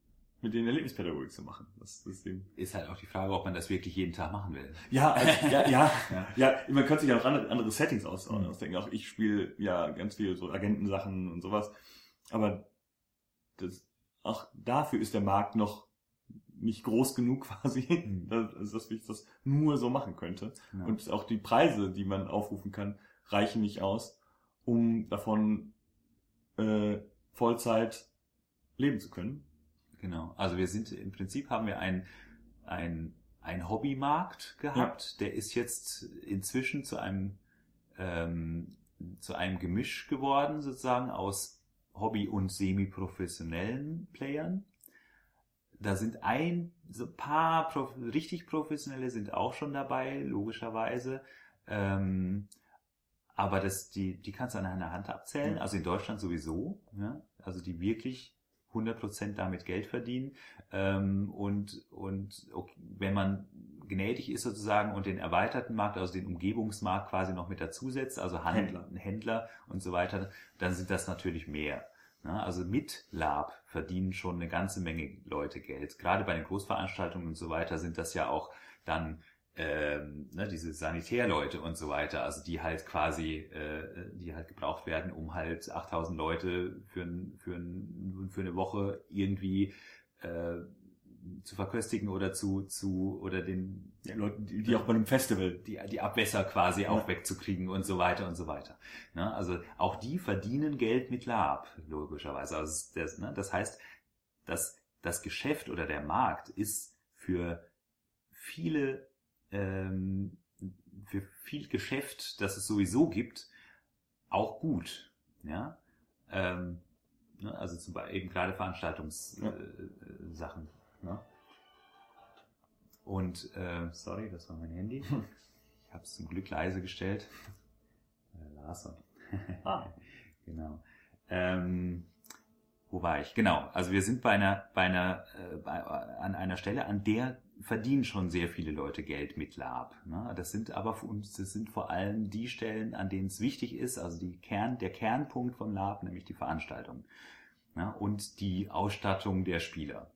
mit denen Erlebnispädagogik zu machen. Das, das eben ist halt auch die Frage, ob man das wirklich jeden Tag machen will. Ja, also, ja, ja, [laughs] ja, ja. Man könnte sich ja auch andere, andere Settings aus, mhm. ausdenken. Auch ich spiele ja ganz viel so Agentensachen und sowas. Aber das, auch dafür ist der Markt noch nicht groß genug [laughs] quasi, mhm. dass, dass ich das nur so machen könnte. Ja. Und auch die Preise, die man aufrufen kann, reichen nicht aus, um davon äh, Vollzeit leben zu können. Genau. Also wir sind im Prinzip haben wir ein, ein, ein Hobbymarkt gehabt, ja. der ist jetzt inzwischen zu einem ähm, zu einem Gemisch geworden, sozusagen aus Hobby- und semi-professionellen Playern. Da sind ein so paar Prof richtig professionelle sind auch schon dabei, logischerweise. Ähm, aber das, die, die kannst du an einer Hand abzählen, also in Deutschland sowieso, ja? also die wirklich 100% damit Geld verdienen. Ähm, und und okay, wenn man gnädig ist sozusagen und den erweiterten Markt, also den Umgebungsmarkt quasi noch mit dazusetzt, also Händler, Händler und so weiter, dann sind das natürlich mehr. Ja, also mit Lab verdienen schon eine ganze Menge Leute Geld. Gerade bei den Großveranstaltungen und so weiter sind das ja auch dann ähm, ne, diese Sanitärleute und so weiter, also die halt quasi, äh, die halt gebraucht werden, um halt 8000 Leute für, für, für eine Woche irgendwie äh, zu verköstigen oder zu, zu oder den ja, Leuten, die, die auch bei einem Festival die, die Abwässer quasi ja. auch wegzukriegen und so weiter und so weiter. Ne? Also auch die verdienen Geld mit Lab, logischerweise. Also das, ne? das heißt, dass das Geschäft oder der Markt ist für viele ähm, für viel Geschäft, das es sowieso gibt, auch gut. Ja, ähm, ne? also zum Beispiel eben gerade Veranstaltungssachen. Ja. Äh, ne? Und äh, sorry, das war mein Handy. [laughs] Ich habe es zum Glück leise gestellt. Äh, Larson. ah. [laughs] genau. Ähm, wo war ich? Genau. Also wir sind bei einer, bei einer, äh, bei, an einer Stelle, an der verdienen schon sehr viele Leute Geld mit Lab. Ne? Das sind aber für uns, das sind vor allem die Stellen, an denen es wichtig ist, also die Kern, der Kernpunkt vom Lab, nämlich die Veranstaltung. Ne? Und die Ausstattung der Spieler.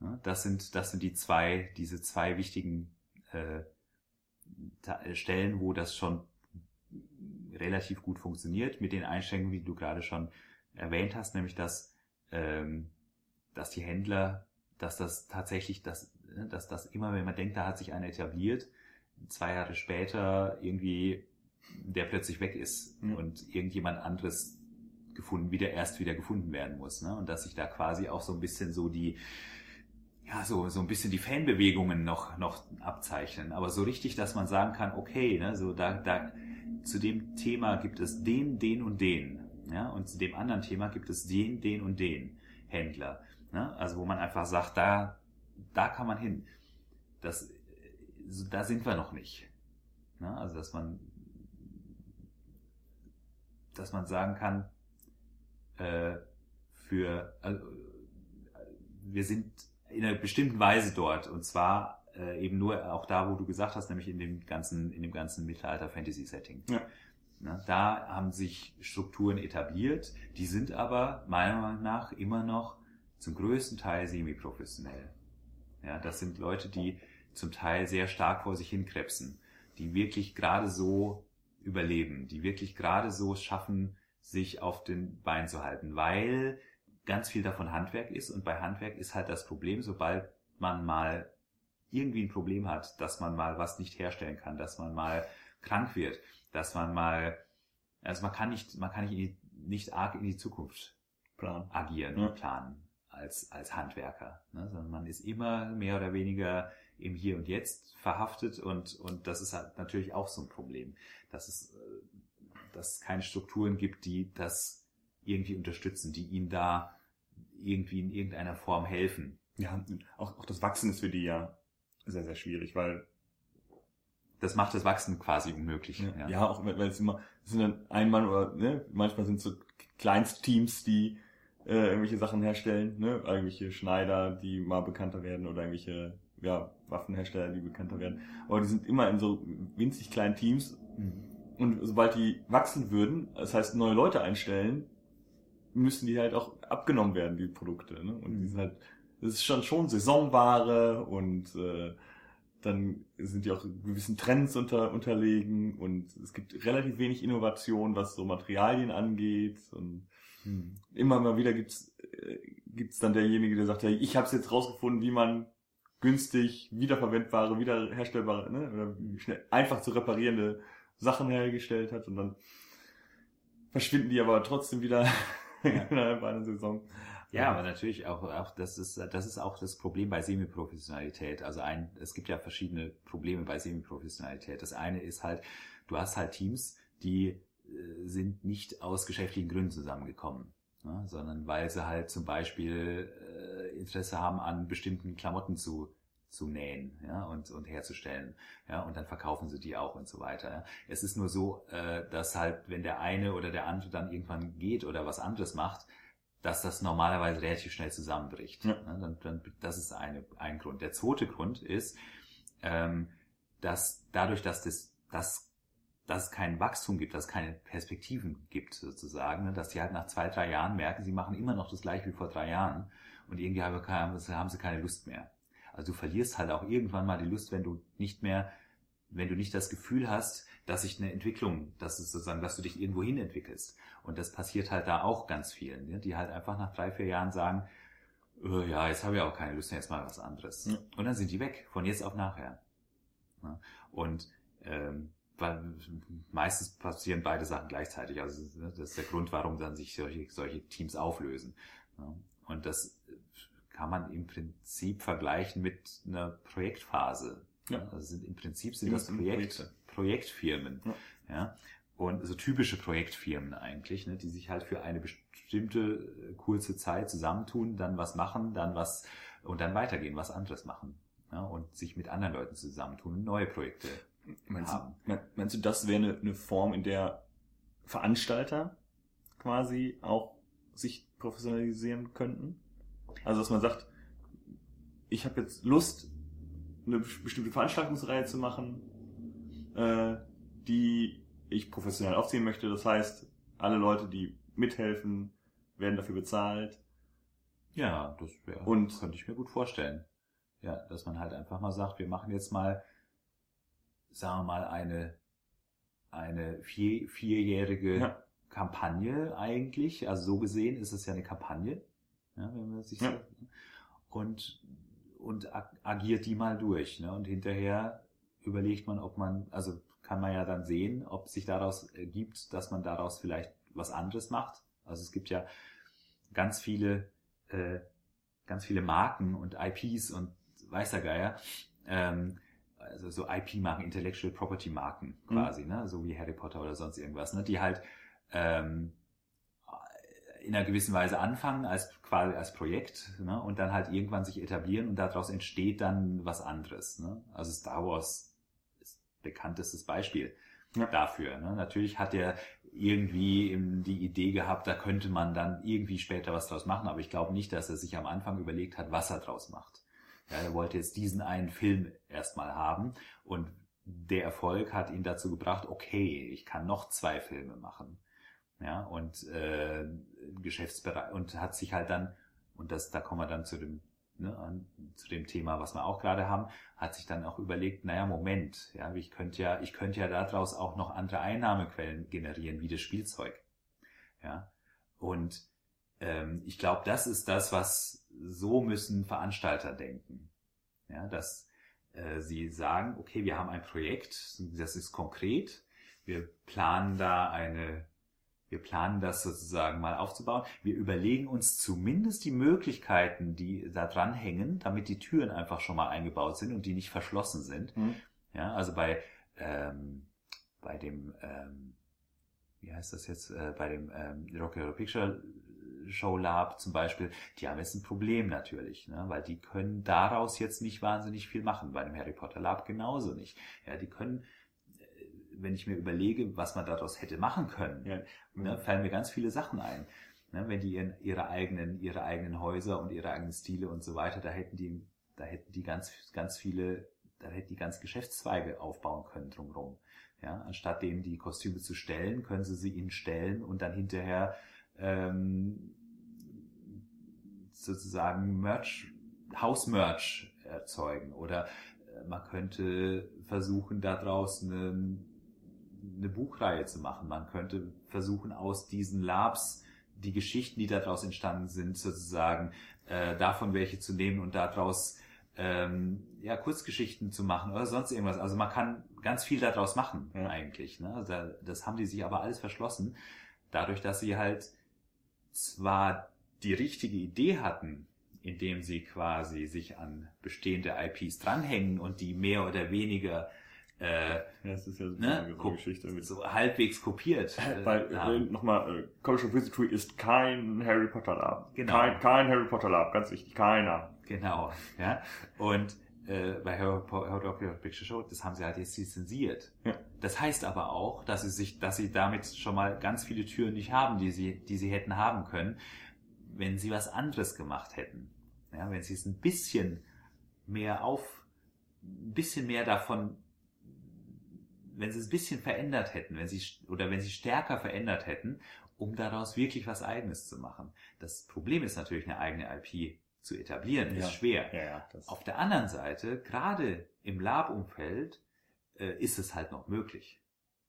Ne? Das sind, das sind die zwei, diese zwei wichtigen äh, Stellen, wo das schon relativ gut funktioniert, mit den Einschränkungen, wie du gerade schon erwähnt hast, nämlich dass, ähm, dass die Händler, dass das tatsächlich, dass Ne, dass das immer, wenn man denkt, da hat sich einer etabliert, zwei Jahre später irgendwie der plötzlich weg ist mhm. und irgendjemand anderes gefunden, wieder erst wieder gefunden werden muss. Ne? Und dass sich da quasi auch so ein bisschen so die, ja, so, so ein bisschen die Fanbewegungen noch, noch abzeichnen. Aber so richtig, dass man sagen kann, okay, ne, so da, da, zu dem Thema gibt es den, den und den. Ja, und zu dem anderen Thema gibt es den, den und den Händler. Ne? Also wo man einfach sagt, da, da kann man hin. Das, da sind wir noch nicht. Ne? Also, dass man, dass man sagen kann, äh, für, also, wir sind in einer bestimmten Weise dort und zwar äh, eben nur auch da, wo du gesagt hast, nämlich in dem ganzen, in dem ganzen Mittelalter-Fantasy-Setting. Ja. Ne? Da haben sich Strukturen etabliert, die sind aber meiner Meinung nach immer noch zum größten Teil semi-professionell. Ja, das sind Leute, die zum Teil sehr stark vor sich hinkrebsen, die wirklich gerade so überleben, die wirklich gerade so schaffen, sich auf den Beinen zu halten, weil ganz viel davon Handwerk ist und bei Handwerk ist halt das Problem, sobald man mal irgendwie ein Problem hat, dass man mal was nicht herstellen kann, dass man mal krank wird, dass man mal, also man kann nicht, man kann nicht, die, nicht arg in die Zukunft planen. agieren ja. und planen als, als Handwerker, ne? sondern man ist immer mehr oder weniger im Hier und Jetzt verhaftet und, und das ist halt natürlich auch so ein Problem, dass es, äh, dass es keine Strukturen gibt, die das irgendwie unterstützen, die ihnen da irgendwie in irgendeiner Form helfen. Ja, auch, auch das Wachsen ist für die ja sehr, sehr schwierig, weil das macht das Wachsen quasi unmöglich. Ja, ja. ja auch weil es immer, es sind dann ein Mann oder ne, manchmal sind es so Kleinstteams, die äh, irgendwelche Sachen herstellen, ne? Irgendwelche Schneider, die mal bekannter werden oder irgendwelche ja, Waffenhersteller, die bekannter werden. Aber die sind immer in so winzig kleinen Teams. Mhm. Und sobald die wachsen würden, das heißt neue Leute einstellen, müssen die halt auch abgenommen werden, die Produkte. Ne? Und die sind halt es ist schon schon Saisonware und äh, dann sind die auch gewissen Trends unter, unterlegen und es gibt relativ wenig Innovation, was so Materialien angeht und hm. immer mal wieder gibt's äh, gibt's dann derjenige, der sagt, ja, ich habe es jetzt rausgefunden, wie man günstig wiederverwendbare, wiederherstellbare, ne, oder schnell, einfach zu reparierende Sachen hergestellt hat und dann verschwinden die aber trotzdem wieder [laughs] innerhalb einer Saison. Ja, aber natürlich auch, auch das ist das ist auch das Problem bei Semiprofessionalität. Also ein, es gibt ja verschiedene Probleme bei Semiprofessionalität. Das eine ist halt, du hast halt Teams, die äh, sind nicht aus geschäftlichen Gründen zusammengekommen, ne, sondern weil sie halt zum Beispiel äh, Interesse haben an bestimmten Klamotten zu zu nähen ja, und, und herzustellen. Ja, und dann verkaufen sie die auch und so weiter. Ja. Es ist nur so, äh, dass halt, wenn der eine oder der andere dann irgendwann geht oder was anderes macht, dass das normalerweise relativ schnell zusammenbricht. Ja. Ja, dann, dann, das ist eine, ein Grund. Der zweite Grund ist, ähm, dass dadurch, dass das, dass, dass es kein Wachstum gibt, dass es keine Perspektiven gibt sozusagen, ne, dass die halt nach zwei, drei Jahren merken, sie machen immer noch das gleiche wie vor drei Jahren und irgendwie haben sie keine Lust mehr. Also du verlierst halt auch irgendwann mal die Lust, wenn du nicht mehr, wenn du nicht das Gefühl hast, dass sich eine Entwicklung, dass es sozusagen, dass du dich irgendwo hin entwickelst. Und das passiert halt da auch ganz vielen, ne? die halt einfach nach drei, vier Jahren sagen, oh, ja, jetzt habe ich auch keine Lust mehr, jetzt mal was anderes. Ja. Und dann sind die weg, von jetzt auf nachher. Und ähm, weil meistens passieren beide Sachen gleichzeitig. Also ne, das ist der Grund, warum dann sich solche, solche Teams auflösen. Und das kann man im Prinzip vergleichen mit einer Projektphase. Ja. Also sind, im Prinzip sind das Projekt, Projektfirmen. Ja. ja. Und so typische Projektfirmen eigentlich, ne, die sich halt für eine bestimmte äh, kurze Zeit zusammentun, dann was machen, dann was und dann weitergehen, was anderes machen. Ja, und sich mit anderen Leuten zusammentun und neue Projekte meinst haben. Du, meinst du, das wäre eine, eine Form, in der Veranstalter quasi auch sich professionalisieren könnten? Also dass man sagt, ich habe jetzt Lust, eine bestimmte Veranstaltungsreihe zu machen, äh, die ich professionell aufziehen möchte. Das heißt, alle Leute, die mithelfen, werden dafür bezahlt. Ja, das wäre, und könnte ich mir gut vorstellen. Ja, dass man halt einfach mal sagt, wir machen jetzt mal, sagen wir mal, eine, eine vier, vierjährige ja. Kampagne eigentlich. Also so gesehen ist es ja eine Kampagne. Ja, wenn man sich ja. so, und, und agiert die mal durch. Ne? Und hinterher überlegt man, ob man, also kann man ja dann sehen, ob sich daraus ergibt, dass man daraus vielleicht was anderes macht. Also es gibt ja ganz viele, äh, ganz viele Marken und IPs und weiß der Geier, ähm, also so IP-Marken, Intellectual Property Marken mhm. quasi, mhm. ne, so wie Harry Potter oder sonst irgendwas, ne, die halt ähm, in einer gewissen Weise anfangen als quasi als Projekt ne, und dann halt irgendwann sich etablieren und daraus entsteht dann was anderes. Ne? Also Star Wars bekanntestes Beispiel ja. dafür. Ne? Natürlich hat er irgendwie die Idee gehabt, da könnte man dann irgendwie später was draus machen, aber ich glaube nicht, dass er sich am Anfang überlegt hat, was er draus macht. Ja, er wollte jetzt diesen einen Film erstmal haben und der Erfolg hat ihn dazu gebracht, okay, ich kann noch zwei Filme machen ja, und äh, Geschäftsbereich und hat sich halt dann, und das, da kommen wir dann zu dem, ne, an, zu dem Thema, was wir auch gerade haben, hat sich dann auch überlegt, naja, Moment, ja, ich könnte ja, ich könnte ja daraus auch noch andere Einnahmequellen generieren, wie das Spielzeug. Ja. Und ähm, ich glaube, das ist das, was so müssen Veranstalter denken. Ja, dass äh, sie sagen, okay, wir haben ein Projekt, das ist konkret, wir planen da eine wir planen das sozusagen mal aufzubauen. Wir überlegen uns zumindest die Möglichkeiten, die da dran hängen, damit die Türen einfach schon mal eingebaut sind und die nicht verschlossen sind. Mhm. Ja, also bei, ähm, bei dem, ähm, wie heißt das jetzt, äh, bei dem ähm, Rock Horror Picture Show Lab zum Beispiel, die haben jetzt ein Problem natürlich, ne? weil die können daraus jetzt nicht wahnsinnig viel machen, bei dem Harry Potter Lab genauso nicht. Ja, die können wenn ich mir überlege, was man daraus hätte machen können, ja. ne, fallen mir ganz viele Sachen ein. Ne, wenn die ihren, ihre eigenen, ihre eigenen Häuser und ihre eigenen Stile und so weiter, da hätten die, da hätten die ganz, ganz viele, da hätten die ganz Geschäftszweige aufbauen können drumherum. Ja, anstatt denen die Kostüme zu stellen, können sie sie ihnen stellen und dann hinterher ähm, sozusagen Merch Hausmerch erzeugen oder äh, man könnte versuchen, daraus eine, eine Buchreihe zu machen. Man könnte versuchen, aus diesen Labs die Geschichten, die daraus entstanden sind, sozusagen äh, davon welche zu nehmen und daraus ähm, ja, Kurzgeschichten zu machen oder sonst irgendwas. Also man kann ganz viel daraus machen ja. eigentlich. Ne? Also das haben die sich aber alles verschlossen, dadurch, dass sie halt zwar die richtige Idee hatten, indem sie quasi sich an bestehende IPs dranhängen und die mehr oder weniger äh, ja, das ist ja so ne, eine Geschichte mit so halbwegs kopiert. Äh, Weil äh, nochmal, äh, College of Wizardry ist kein Harry Potter Lab. Genau. Kein, kein Harry Potter Lab, ganz wichtig, keiner. Genau, ja. Und äh, bei Harry Potter Picture Show, das haben sie halt jetzt lizenziert. Ja. Das heißt aber auch, dass sie sich, dass sie damit schon mal ganz viele Türen nicht haben, die sie, die sie hätten haben können, wenn sie was anderes gemacht hätten. Ja, wenn sie es ein bisschen mehr auf, ein bisschen mehr davon, wenn sie es ein bisschen verändert hätten, wenn sie, oder wenn sie stärker verändert hätten, um daraus wirklich was Eigenes zu machen. Das Problem ist natürlich eine eigene IP zu etablieren, ist ja. schwer. Ja, ja, Auf der anderen Seite, gerade im Lab-Umfeld, äh, ist es halt noch möglich.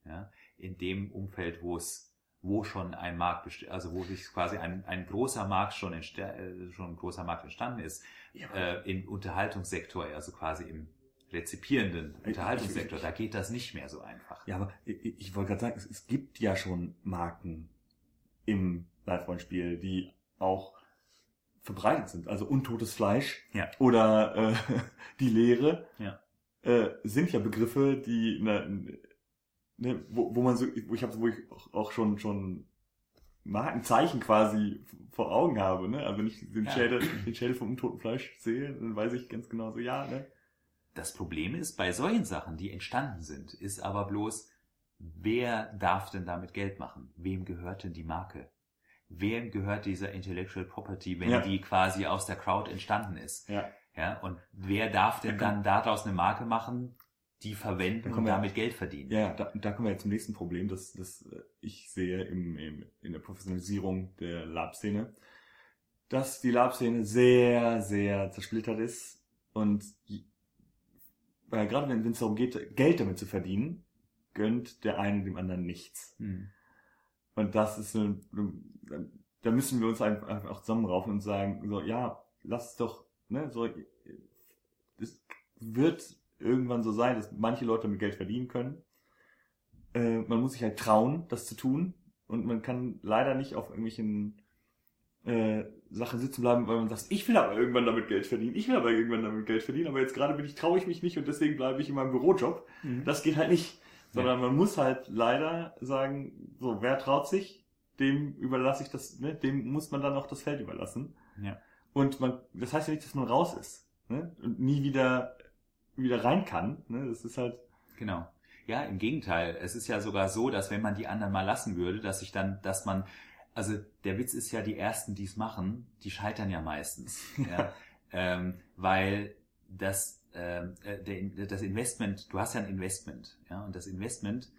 Ja? In dem Umfeld, wo es wo schon ein Markt besteht, also wo sich quasi ein, ein großer Markt schon, äh, schon ein großer Markt entstanden ist, äh, im Unterhaltungssektor, also quasi im rezipierenden Unterhaltungssektor, da geht das nicht mehr so einfach. Ja, aber ich, ich wollte gerade sagen, es, es, gibt ja schon Marken im Live-Rollenspiel, die auch verbreitet sind. Also untotes Fleisch ja. oder äh, [laughs] die Lehre ja. äh, sind ja Begriffe, die ne, ne, wo, wo man so, wo ich habe, wo ich auch schon schon Markenzeichen quasi vor Augen habe. Ne? Also wenn ich den ja. Schädel, den Schädel vom untoten Fleisch sehe, dann weiß ich ganz genau so, ja. Ne? Das Problem ist bei solchen Sachen, die entstanden sind, ist aber bloß, wer darf denn damit Geld machen? Wem gehört denn die Marke? wem gehört dieser Intellectual Property, wenn ja. die quasi aus der Crowd entstanden ist. Ja. Ja, und wer darf denn dann daraus eine Marke machen, die verwenden und damit Geld verdienen? Ja, da, da kommen wir jetzt zum nächsten Problem, das, das äh, ich sehe im, im, in der Professionalisierung der Lab-Szene, dass die Lab-Szene sehr, sehr zersplittert ist und weil gerade wenn es darum geht, Geld damit zu verdienen, gönnt der eine dem anderen nichts. Hm. Und das ist eine, da müssen wir uns einfach auch zusammenraufen und sagen, so, ja, lass es doch, ne, so, es wird irgendwann so sein, dass manche Leute mit Geld verdienen können. Äh, man muss sich halt trauen, das zu tun. Und man kann leider nicht auf irgendwelchen äh, Sachen sitzen bleiben, weil man sagt, ich will aber irgendwann damit Geld verdienen, ich will aber irgendwann damit Geld verdienen, aber jetzt gerade bin ich, traue ich mich nicht und deswegen bleibe ich in meinem Bürojob. Mhm. Das geht halt nicht. Sondern ja. man muss halt leider sagen, so, wer traut sich, dem überlasse ich das, ne, dem muss man dann auch das Feld überlassen. Ja. Und man, das heißt ja nicht, dass man raus ist, ne, und nie wieder, wieder rein kann, ne, das ist halt. Genau. Ja, im Gegenteil. Es ist ja sogar so, dass wenn man die anderen mal lassen würde, dass sich dann, dass man, also der Witz ist ja, die ersten, die es machen, die scheitern ja meistens. [laughs] ja. ähm, weil das ähm, äh, der, das Investment, du hast ja ein Investment, ja, und das Investment,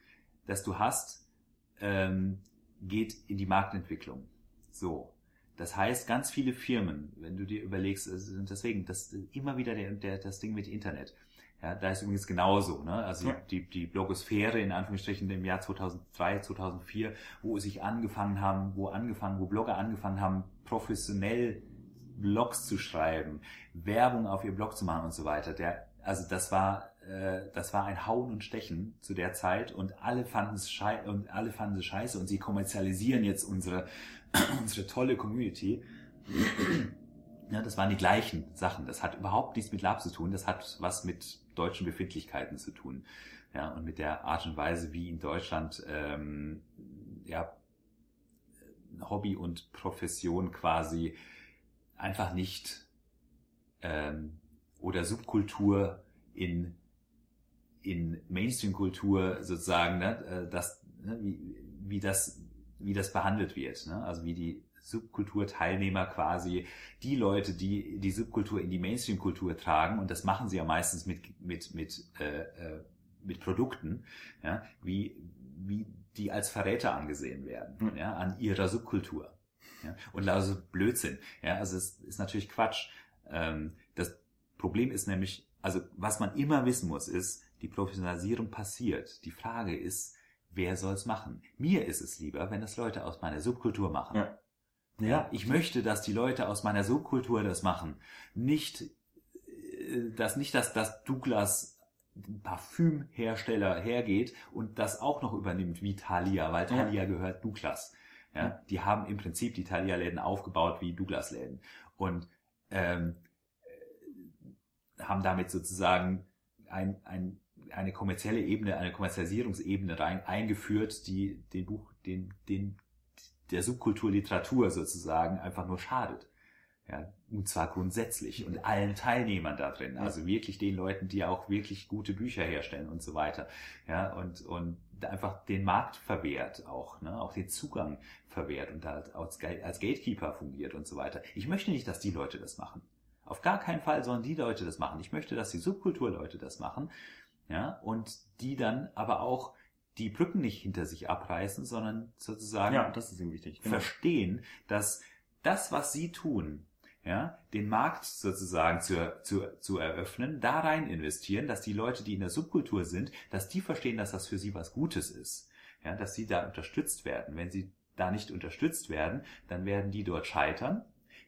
das du hast, ähm, geht in die Marktentwicklung. So. Das heißt, ganz viele Firmen, wenn du dir überlegst, sind deswegen, das immer wieder der, der, das Ding mit Internet. Ja, da ist übrigens genauso, ne? Also ja. die, die Blogosphäre in Anführungsstrichen im Jahr 2003, 2004, wo sich angefangen haben, wo angefangen, wo Blogger angefangen haben, professionell Blogs zu schreiben, Werbung auf ihr Blog zu machen und so weiter. Der, also das war, äh, das war ein Hauen und Stechen zu der Zeit und alle fanden es schei und alle fanden es scheiße und sie kommerzialisieren jetzt unsere [clears throat] unsere tolle Community. Ja, das waren die gleichen Sachen. Das hat überhaupt nichts mit Lab zu tun. Das hat was mit deutschen Befindlichkeiten zu tun. Ja, und mit der Art und Weise, wie in Deutschland ähm, ja, Hobby und Profession quasi einfach nicht ähm, oder Subkultur in in Mainstream-Kultur sozusagen, ne, äh, das, ne, wie, wie das wie das behandelt wird, ne? also wie die Subkulturteilnehmer quasi die Leute, die die Subkultur in die Mainstream-Kultur tragen und das machen sie ja meistens mit mit mit äh, äh, mit Produkten, ja, wie wie die als Verräter angesehen werden, mhm. ja, an ihrer Subkultur. Ja? Und also Blödsinn. Ja, also es ist natürlich Quatsch. Ähm, Das Problem ist nämlich, also was man immer wissen muss, ist, die Professionalisierung passiert. Die Frage ist, wer soll es machen? Mir ist es lieber, wenn das Leute aus meiner Subkultur machen. Ja. Ja, ich möchte, dass die Leute aus meiner Subkultur das machen. Nicht, äh, dass nicht, dass das Douglas Parfümhersteller hergeht und das auch noch übernimmt wie Thalia, weil Thalia gehört Douglas. Ja, die haben im Prinzip die Thalia-Läden aufgebaut wie Douglas-Läden und ähm, äh, haben damit sozusagen ein, ein, eine kommerzielle Ebene, eine Kommerzialisierungsebene rein eingeführt, die den Buch, den, den der Subkultur Literatur sozusagen einfach nur schadet. Ja, und zwar grundsätzlich und allen Teilnehmern da drin, also wirklich den Leuten, die auch wirklich gute Bücher herstellen und so weiter. Ja, und, und einfach den Markt verwehrt auch, ne, auch den Zugang verwehrt und da als, als Gatekeeper fungiert und so weiter. Ich möchte nicht, dass die Leute das machen. Auf gar keinen Fall sollen die Leute das machen. Ich möchte, dass die Subkulturleute das machen. Ja, und die dann aber auch die Brücken nicht hinter sich abreißen, sondern sozusagen Ja, das ist ihm wichtig. Genau. verstehen, dass das, was sie tun, ja, den Markt sozusagen zu, zu, zu eröffnen, da rein investieren, dass die Leute, die in der Subkultur sind, dass die verstehen, dass das für sie was Gutes ist. Ja, dass sie da unterstützt werden. Wenn sie da nicht unterstützt werden, dann werden die dort scheitern,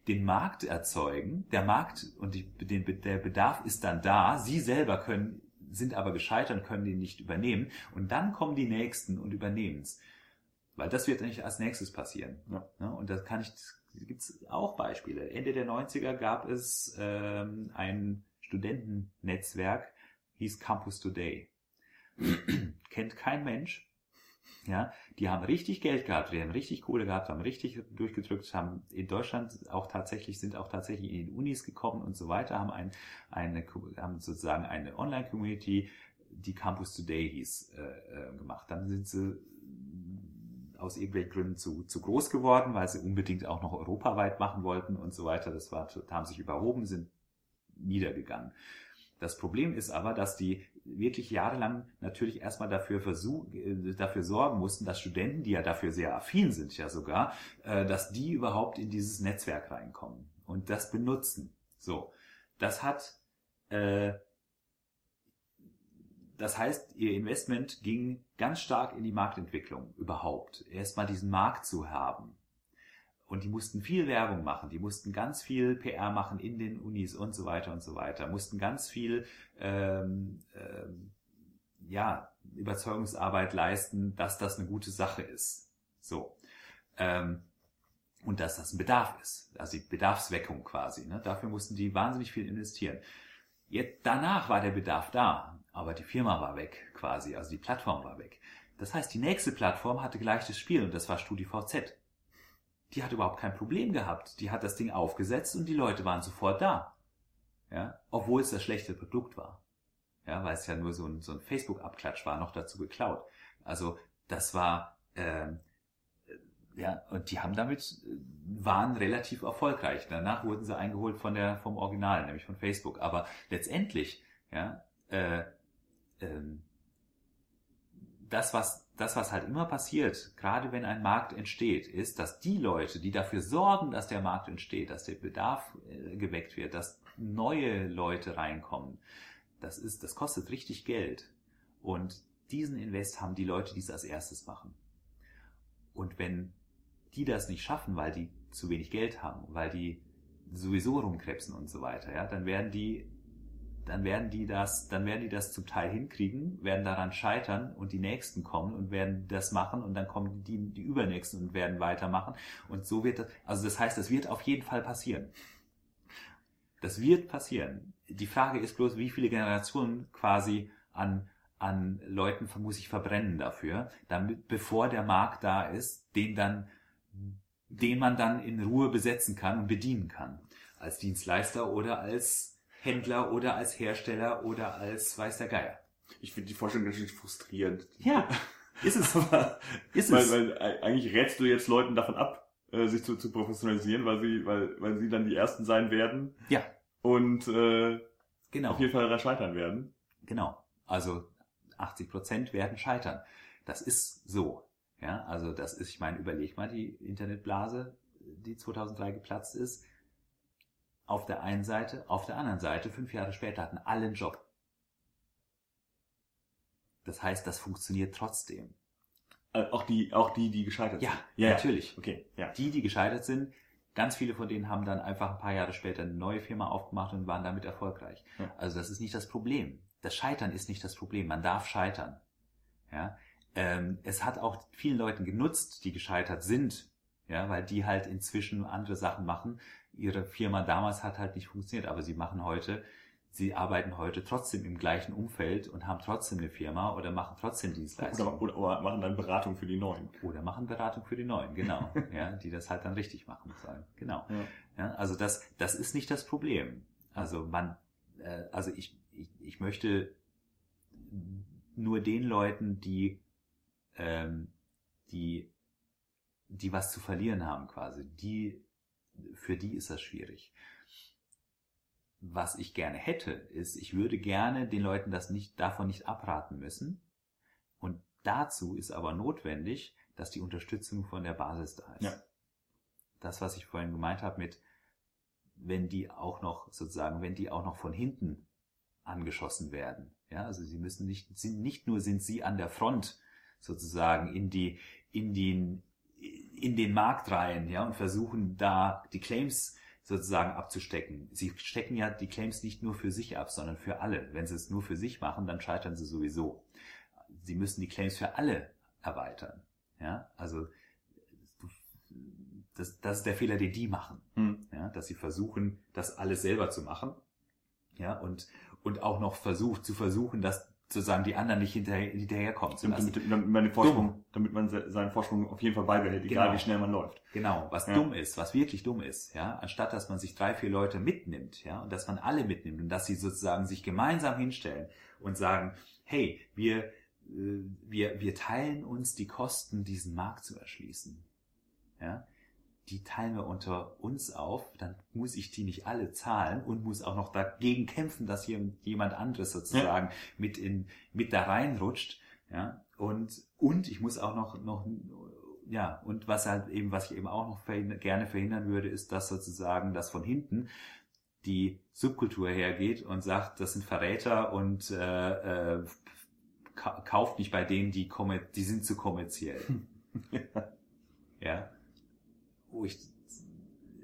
den Markt erzeugen. Der Markt und die, den, der Bedarf ist dann da. Sie selber können, sind aber gescheitert und können den nicht übernehmen. Und dann kommen die Nächsten und übernehmen es. Weil das wird nicht als nächstes passieren. Ja. Ne? Und das kann ich, gibt es auch Beispiele. Ende der 90er gab es ähm, ein Studentennetzwerk, hieß Campus Today. [clears throat] Kennt kein Mensch. Ja, die haben richtig Geld gehabt, die haben richtig Kohle gehabt, haben richtig durchgedrückt, haben in Deutschland auch tatsächlich, sind auch tatsächlich in die Unis gekommen und so weiter, haben ein, eine, haben sozusagen eine Online-Community, die Campus Today hieß, äh, äh, gemacht. Dann sind sie aus irgendwelchen Gründen zu, zu groß geworden, weil sie unbedingt auch noch europaweit machen wollten und so weiter. Das war, haben sich überhoben, sind niedergegangen. Das Problem ist aber, dass die wirklich jahrelang natürlich erstmal dafür versuch, äh, dafür sorgen mussten, dass Studenten, die ja dafür sehr affin sind, ja sogar, äh, dass die überhaupt in dieses Netzwerk reinkommen und das benutzen. So, das hat, äh, das heißt, ihr Investment ging ganz stark in die Marktentwicklung überhaupt. Erstmal diesen Markt zu haben. Und die mussten viel Werbung machen, die mussten ganz viel PR machen in den Unis und so weiter und so weiter, mussten ganz viel ähm, ähm, ja, Überzeugungsarbeit leisten, dass das eine gute Sache ist. So. Ähm, und dass das ein Bedarf ist, also die Bedarfsweckung quasi. Ne? Dafür mussten die wahnsinnig viel investieren. Jetzt, danach war der Bedarf da, aber die Firma war weg quasi, also die Plattform war weg. Das heißt, die nächste Plattform hatte gleiches Spiel und das war StudiVZ die hat überhaupt kein Problem gehabt. Die hat das Ding aufgesetzt und die Leute waren sofort da. Ja, obwohl es das schlechte Produkt war. Ja, weil es ja nur so ein, so ein Facebook-Abklatsch war, noch dazu geklaut. Also das war, ähm, ja, und die haben damit, waren relativ erfolgreich. Danach wurden sie eingeholt von der, vom Original, nämlich von Facebook. Aber letztendlich, ja, äh, ähm, das, was, das, was halt immer passiert, gerade wenn ein Markt entsteht, ist, dass die Leute, die dafür sorgen, dass der Markt entsteht, dass der Bedarf äh, geweckt wird, dass neue Leute reinkommen, das ist, das kostet richtig Geld. Und diesen Invest haben die Leute, die es als erstes machen. Und wenn die das nicht schaffen, weil die zu wenig Geld haben, weil die sowieso rumkrebsen und so weiter, ja, dann werden die dann werden die das, dann werden die das zum Teil hinkriegen, werden daran scheitern und die nächsten kommen und werden das machen und dann kommen die, die übernächsten und werden weitermachen und so wird das, also das heißt, das wird auf jeden Fall passieren. Das wird passieren. Die Frage ist bloß, wie viele Generationen quasi an, an Leuten muss ich verbrennen dafür, damit, bevor der Markt da ist, den dann, den man dann in Ruhe besetzen kann und bedienen kann. Als Dienstleister oder als Händler oder als Hersteller oder als weiß der Geier. Ich finde die Vorstellung ganz schön frustrierend. Ja, [laughs] ist es. Aber, ist weil, es. weil äh, eigentlich rätst du jetzt Leuten davon ab, äh, sich zu, zu professionalisieren, weil sie, weil, weil sie dann die Ersten sein werden ja, und äh, genau. auf jeden Fall daran scheitern werden. Genau. Also 80 Prozent werden scheitern. Das ist so. Ja, also das ist, ich meine, überleg mal die Internetblase, die 2003 geplatzt ist. Auf der einen Seite, auf der anderen Seite, fünf Jahre später hatten alle einen Job. Das heißt, das funktioniert trotzdem. Äh, auch die, auch die, die gescheitert Ja, sind. Ja, natürlich. Okay, ja. Die, die gescheitert sind, ganz viele von denen haben dann einfach ein paar Jahre später eine neue Firma aufgemacht und waren damit erfolgreich. Ja. Also das ist nicht das Problem. Das Scheitern ist nicht das Problem. Man darf scheitern. Ja, ähm, es hat auch vielen Leuten genutzt, die gescheitert sind, ja, weil die halt inzwischen andere Sachen machen. Ihre Firma damals hat halt nicht funktioniert, aber sie machen heute, sie arbeiten heute trotzdem im gleichen Umfeld und haben trotzdem eine Firma oder machen trotzdem Dienstleistungen. Oder, oder, oder machen dann Beratung für die Neuen. Oder machen Beratung für die Neuen, genau. [laughs] ja, die das halt dann richtig machen sollen. Genau. Ja. Ja, also das, das ist nicht das Problem. Also man, äh, also ich, ich, ich möchte nur den Leuten, die, ähm, die, die was zu verlieren haben quasi, die, für die ist das schwierig. Was ich gerne hätte, ist, ich würde gerne den Leuten das nicht, davon nicht abraten müssen. Und dazu ist aber notwendig, dass die Unterstützung von der Basis da ist. Ja. Das, was ich vorhin gemeint habe mit, wenn die auch noch sozusagen, wenn die auch noch von hinten angeschossen werden. Ja, also sie müssen nicht, sind, nicht nur sind sie an der Front sozusagen in die, in den, in den Markt rein, ja, und versuchen da die Claims sozusagen abzustecken. Sie stecken ja die Claims nicht nur für sich ab, sondern für alle. Wenn sie es nur für sich machen, dann scheitern sie sowieso. Sie müssen die Claims für alle erweitern. Ja, also das, das ist der Fehler, den die machen. Hm. Ja, dass sie versuchen, das alles selber zu machen. Ja, und, und auch noch versucht, zu versuchen, dass sozusagen die anderen nicht hinterher, hinterherkommen zu lassen. Damit, damit, man den Vorsprung, damit man se- seinen Vorsprung auf jeden Fall beibehält, egal Genau. wie schnell man läuft. Genau, was Ja. dumm ist, was wirklich dumm ist, ja, anstatt dass man sich drei, vier Leute mitnimmt, ja, und dass man alle mitnimmt und dass sie sozusagen sich gemeinsam hinstellen und sagen, hey, wir, äh, wir, wir teilen uns die Kosten, diesen Markt zu erschließen, ja, die teilen wir unter uns auf, dann muss ich die nicht alle zahlen und muss auch noch dagegen kämpfen, dass hier jemand anderes sozusagen mit in, mit da reinrutscht, ja, und, und ich muss auch noch, noch, ja, und was halt eben, was ich eben auch noch verhindern, gerne verhindern würde, ist, dass sozusagen, dass von hinten die Subkultur hergeht und sagt, das sind Verräter und äh, äh, ka kauft nicht bei denen, die, die sind zu kommerziell. [laughs] ja. Wo ich,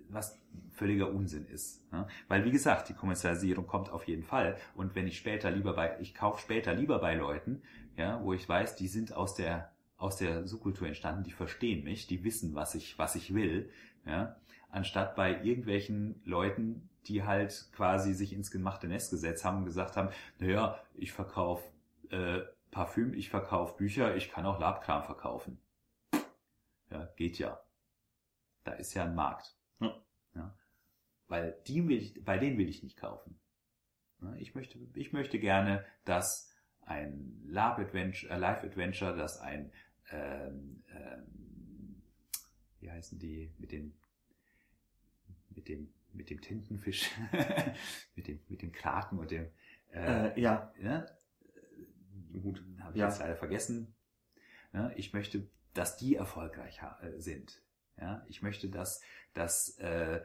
was völliger Unsinn ist. Ne? Weil wie gesagt, die Kommerzialisierung kommt auf jeden Fall. Und wenn ich später lieber bei, ich kaufe später lieber bei Leuten, ja, wo ich weiß, die sind aus der aus der Subkultur entstanden, die verstehen mich, die wissen, was ich was ich will, ja, anstatt bei irgendwelchen Leuten, die halt quasi sich ins gemachte Nest gesetzt haben und gesagt haben, naja, ich verkaufe äh, Parfüm, ich verkaufe Bücher, ich kann auch Labkram verkaufen. Ja, geht ja. Da ist ja ein Markt. Ja. Ja. Weil die will ich, bei denen will ich nicht kaufen. Ich möchte, ich möchte gerne, dass ein äh, Live-Adventure, dass ein, ähm, ähm, wie heißen die, mit den, mit dem, mit dem Tintenfisch, [laughs] mit dem, mit dem Kraken und dem, äh, Äh, ja, ja, gut, habe ich Ja. jetzt leider vergessen. Ja, ich möchte, dass die erfolgreich äh, sind. Ja, ich möchte, dass, dass, äh,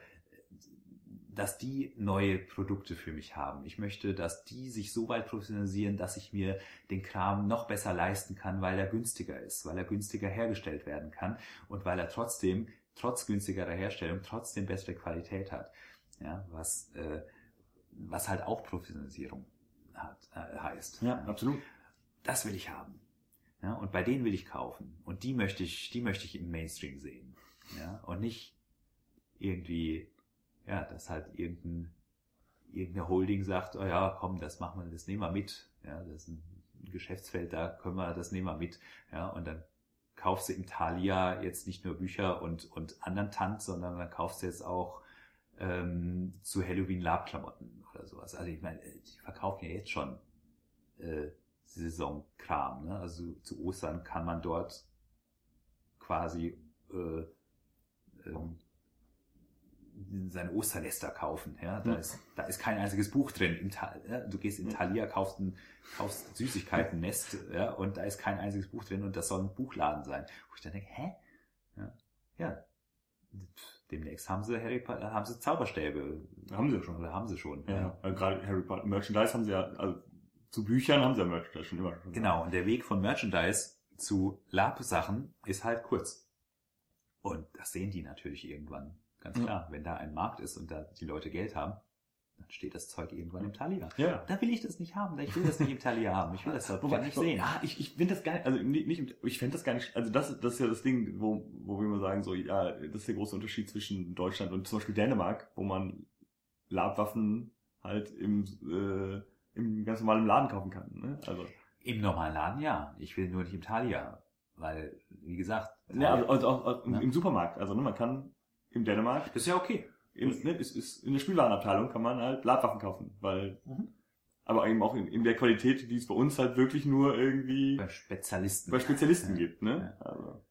dass die neue Produkte für mich haben. Ich möchte, dass die sich so weit professionalisieren, dass ich mir den Kram noch besser leisten kann, weil er günstiger ist, weil er günstiger hergestellt werden kann und weil er trotzdem, trotz günstigerer Herstellung, trotzdem bessere Qualität hat. Ja, was, äh, was halt auch Professionalisierung hat, äh, heißt. ja, absolut. Das will ich haben. Ja, und bei denen will ich kaufen. Und die möchte ich, die möchte ich im Mainstream sehen. Ja, und nicht irgendwie, ja, dass halt irgendein, irgendeine Holding sagt, oh ja, komm, das machen wir, das nehmen wir mit. Ja, das ist ein Geschäftsfeld, da können wir, das nehmen wir mit. Ja, und dann kaufst du im Thalia jetzt nicht nur Bücher und, und anderen Tanz, sondern dann kaufst du jetzt auch ähm, zu Halloween Labklamotten oder sowas. Also ich meine, die verkaufen ja jetzt schon äh, Saisonkram. Ne? Also zu Ostern kann man dort quasi äh, seine Osterläster kaufen. Ja? Da, Ja. ist, da ist kein einziges Buch drin. Ja? Du gehst in Ja. Thalia, kaufst ein kaufst Süßigkeiten-Nest ja? und da ist kein einziges Buch drin und das soll ein Buchladen sein. Wo ich dann denke, hä? Ja, ja demnächst haben sie Harry Potter, haben sie Zauberstäbe. Haben sie ja schon. Oder haben sie schon. Ja, also gerade Harry Potter Merchandise haben sie ja, also zu Büchern haben sie ja Merchandise schon immer. Schon Genau, und der Weg von Merchandise zu Lab-Sachen ist halt kurz. Das sehen die natürlich irgendwann. Ganz Ja. klar. Wenn da ein Markt ist und da die Leute Geld haben, dann steht das Zeug irgendwann im Thalia. Ja. Da will ich das nicht haben. Ich will das nicht im Thalia haben. Ich will das [laughs] Wobei, nicht sehen. Ja, ich, ich finde das gar nicht, also nicht, nicht ich fände das gar nicht, also das, das ist ja das Ding, wo, wo wir immer sagen, so, ja, das ist der große Unterschied zwischen Deutschland und zum Beispiel Dänemark, wo man Labwaffen halt im, äh, im ganz normalen Laden kaufen kann, ne? Also, Im normalen Laden ja. Ich will nur nicht im Thalia. Weil, wie gesagt, ja, also, also auch, auch im, Ja. im Supermarkt, also, ne, man kann in Dänemark, das ist ja okay. in, ne, ist, ist, in der Spielwarenabteilung kann man halt Labwaffen kaufen, weil, Mhm. aber eben auch in, in der Qualität, die es bei uns halt wirklich nur irgendwie Bei Spezialisten. bei Spezialisten Ja. gibt, ne? Also.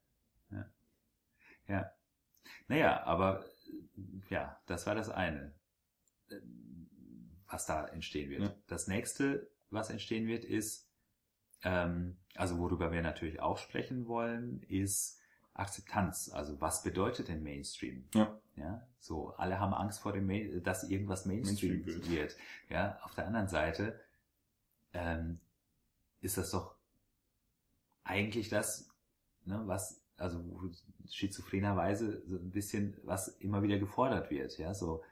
Ja. Naja, aber ja, das war das eine, was da entstehen wird. Ja. Das nächste, was entstehen wird, ist, ähm, also worüber wir natürlich auch sprechen wollen, ist Akzeptanz. Also was bedeutet denn Mainstream? Ja. Ja, so alle haben Angst vor dem, Main dass irgendwas Mainstream, Mainstream wird. Ja, auf der anderen Seite ähm, ist das doch eigentlich das, ne, was also schizophrenerweise so ein bisschen was immer wieder gefordert wird. Ja, so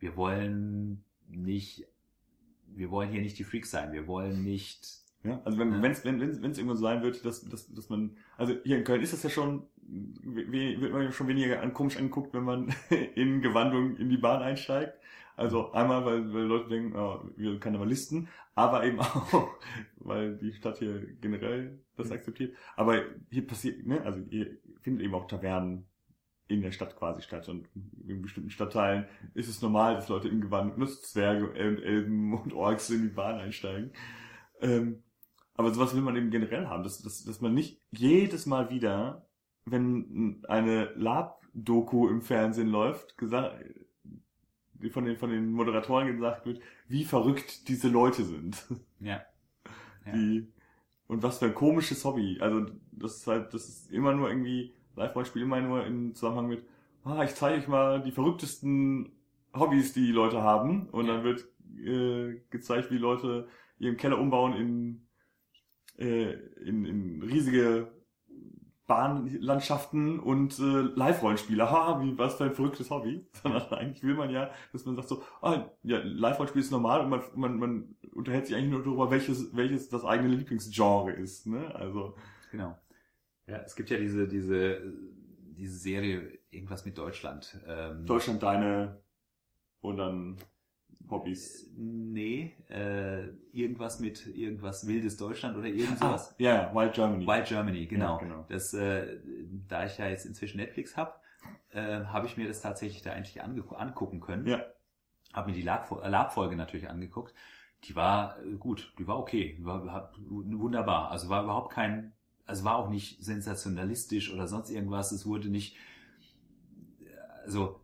wir wollen nicht, wir wollen hier nicht die Freaks sein. Wir wollen nicht Ja, also wenn Ja. wenn's, wenn wenn wenn es irgendwann so sein wird, dass, dass, dass man, also hier in Köln ist das ja schon, we- wird man ja schon weniger an, komisch angeguckt, wenn man [laughs] in Gewandung in die Bahn einsteigt. Also einmal, weil, weil Leute denken, oh, wir sind Karnevalisten, aber eben [laughs] auch, weil die Stadt hier generell das Mhm. akzeptiert. Aber hier passiert, ne, also hier findet eben auch Tavernen in der Stadt quasi statt und in bestimmten Stadtteilen ist es normal, dass Leute in Gewand, nur Zwerge und Elben und Orks in die Bahn einsteigen. Ähm, aber sowas will man eben generell haben, dass, dass, dass man nicht jedes Mal wieder, wenn eine Lab-Doku im Fernsehen läuft, gesagt, die von den, von den Moderatoren gesagt wird, wie verrückt diese Leute sind. ja, [laughs] Ja. Die, und was für ein komisches Hobby. Also, das ist halt, das ist immer nur irgendwie, Live-Beispiel immer nur im Zusammenhang mit, ah, ich zeige euch mal die verrücktesten Hobbys, die, die Leute haben. Und Ja. dann wird äh, gezeigt, wie Leute ihren Keller umbauen in, äh, in, in riesige Bahnlandschaften und äh, Live-Rollenspiele. Ha, wie was für ein verrücktes Hobby. [laughs] Sondern eigentlich will man ja, dass man sagt so, ah, ja, Live-Rollenspiel ist normal und man, man, man unterhält sich eigentlich nur darüber, welches, welches das eigene Lieblingsgenre ist. Ne? Also, genau. Ja, es gibt ja diese, diese, diese Serie, irgendwas mit Deutschland. Ähm, Deutschland deine und dann Hobbys. Äh, Nee, äh, irgendwas mit irgendwas wildes Deutschland oder irgend Ah, ja, Wild Germany. Wild Germany, genau. Ja, genau. Das, äh, da ich ja jetzt inzwischen Netflix habe, äh, habe ich mir das tatsächlich da eigentlich angucken können. Ja. Habe mir die Lab- Lab-Folge natürlich angeguckt. Die war äh, gut, die war okay, die war, war wunderbar. Also war überhaupt kein, also war auch nicht sensationalistisch oder sonst irgendwas. Es wurde nicht, also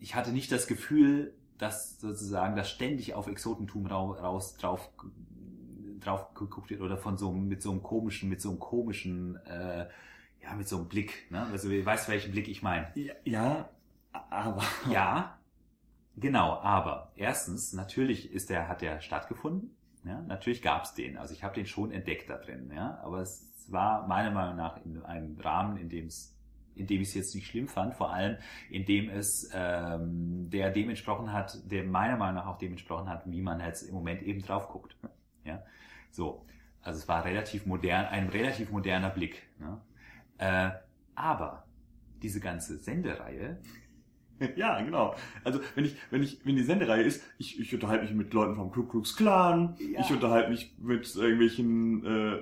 ich hatte nicht das Gefühl, dass sozusagen das ständig auf Exotentum rau- raus drauf drauf geguckt wird oder von so einem- mit so einem komischen mit so einem komischen äh, ja mit so einem Blick ne? Also du weißt welchen Blick ich meine Ja, ja, aber. [laughs] ja genau aber erstens natürlich ist der hat der stattgefunden ja? Natürlich gab's den. Also ich habe den schon entdeckt da drin ja? Aber es war meiner Meinung nach in einem Rahmen in dem es in dem ich es jetzt nicht schlimm fand, vor allem in dem es ähm, der dem entsprochen hat, der meiner Meinung nach auch dem entsprochen hat, wie man jetzt im Moment eben drauf guckt. Ja, so. Also es war relativ modern, ein relativ moderner Blick. Ne? Äh, aber diese ganze Sendereihe, [laughs] Ja, genau. Also wenn ich, wenn ich, wenn die Sendereihe ist, ich, ich unterhalte mich mit Leuten vom Ku Klux Klan, Ja. ich unterhalte mich mit irgendwelchen äh,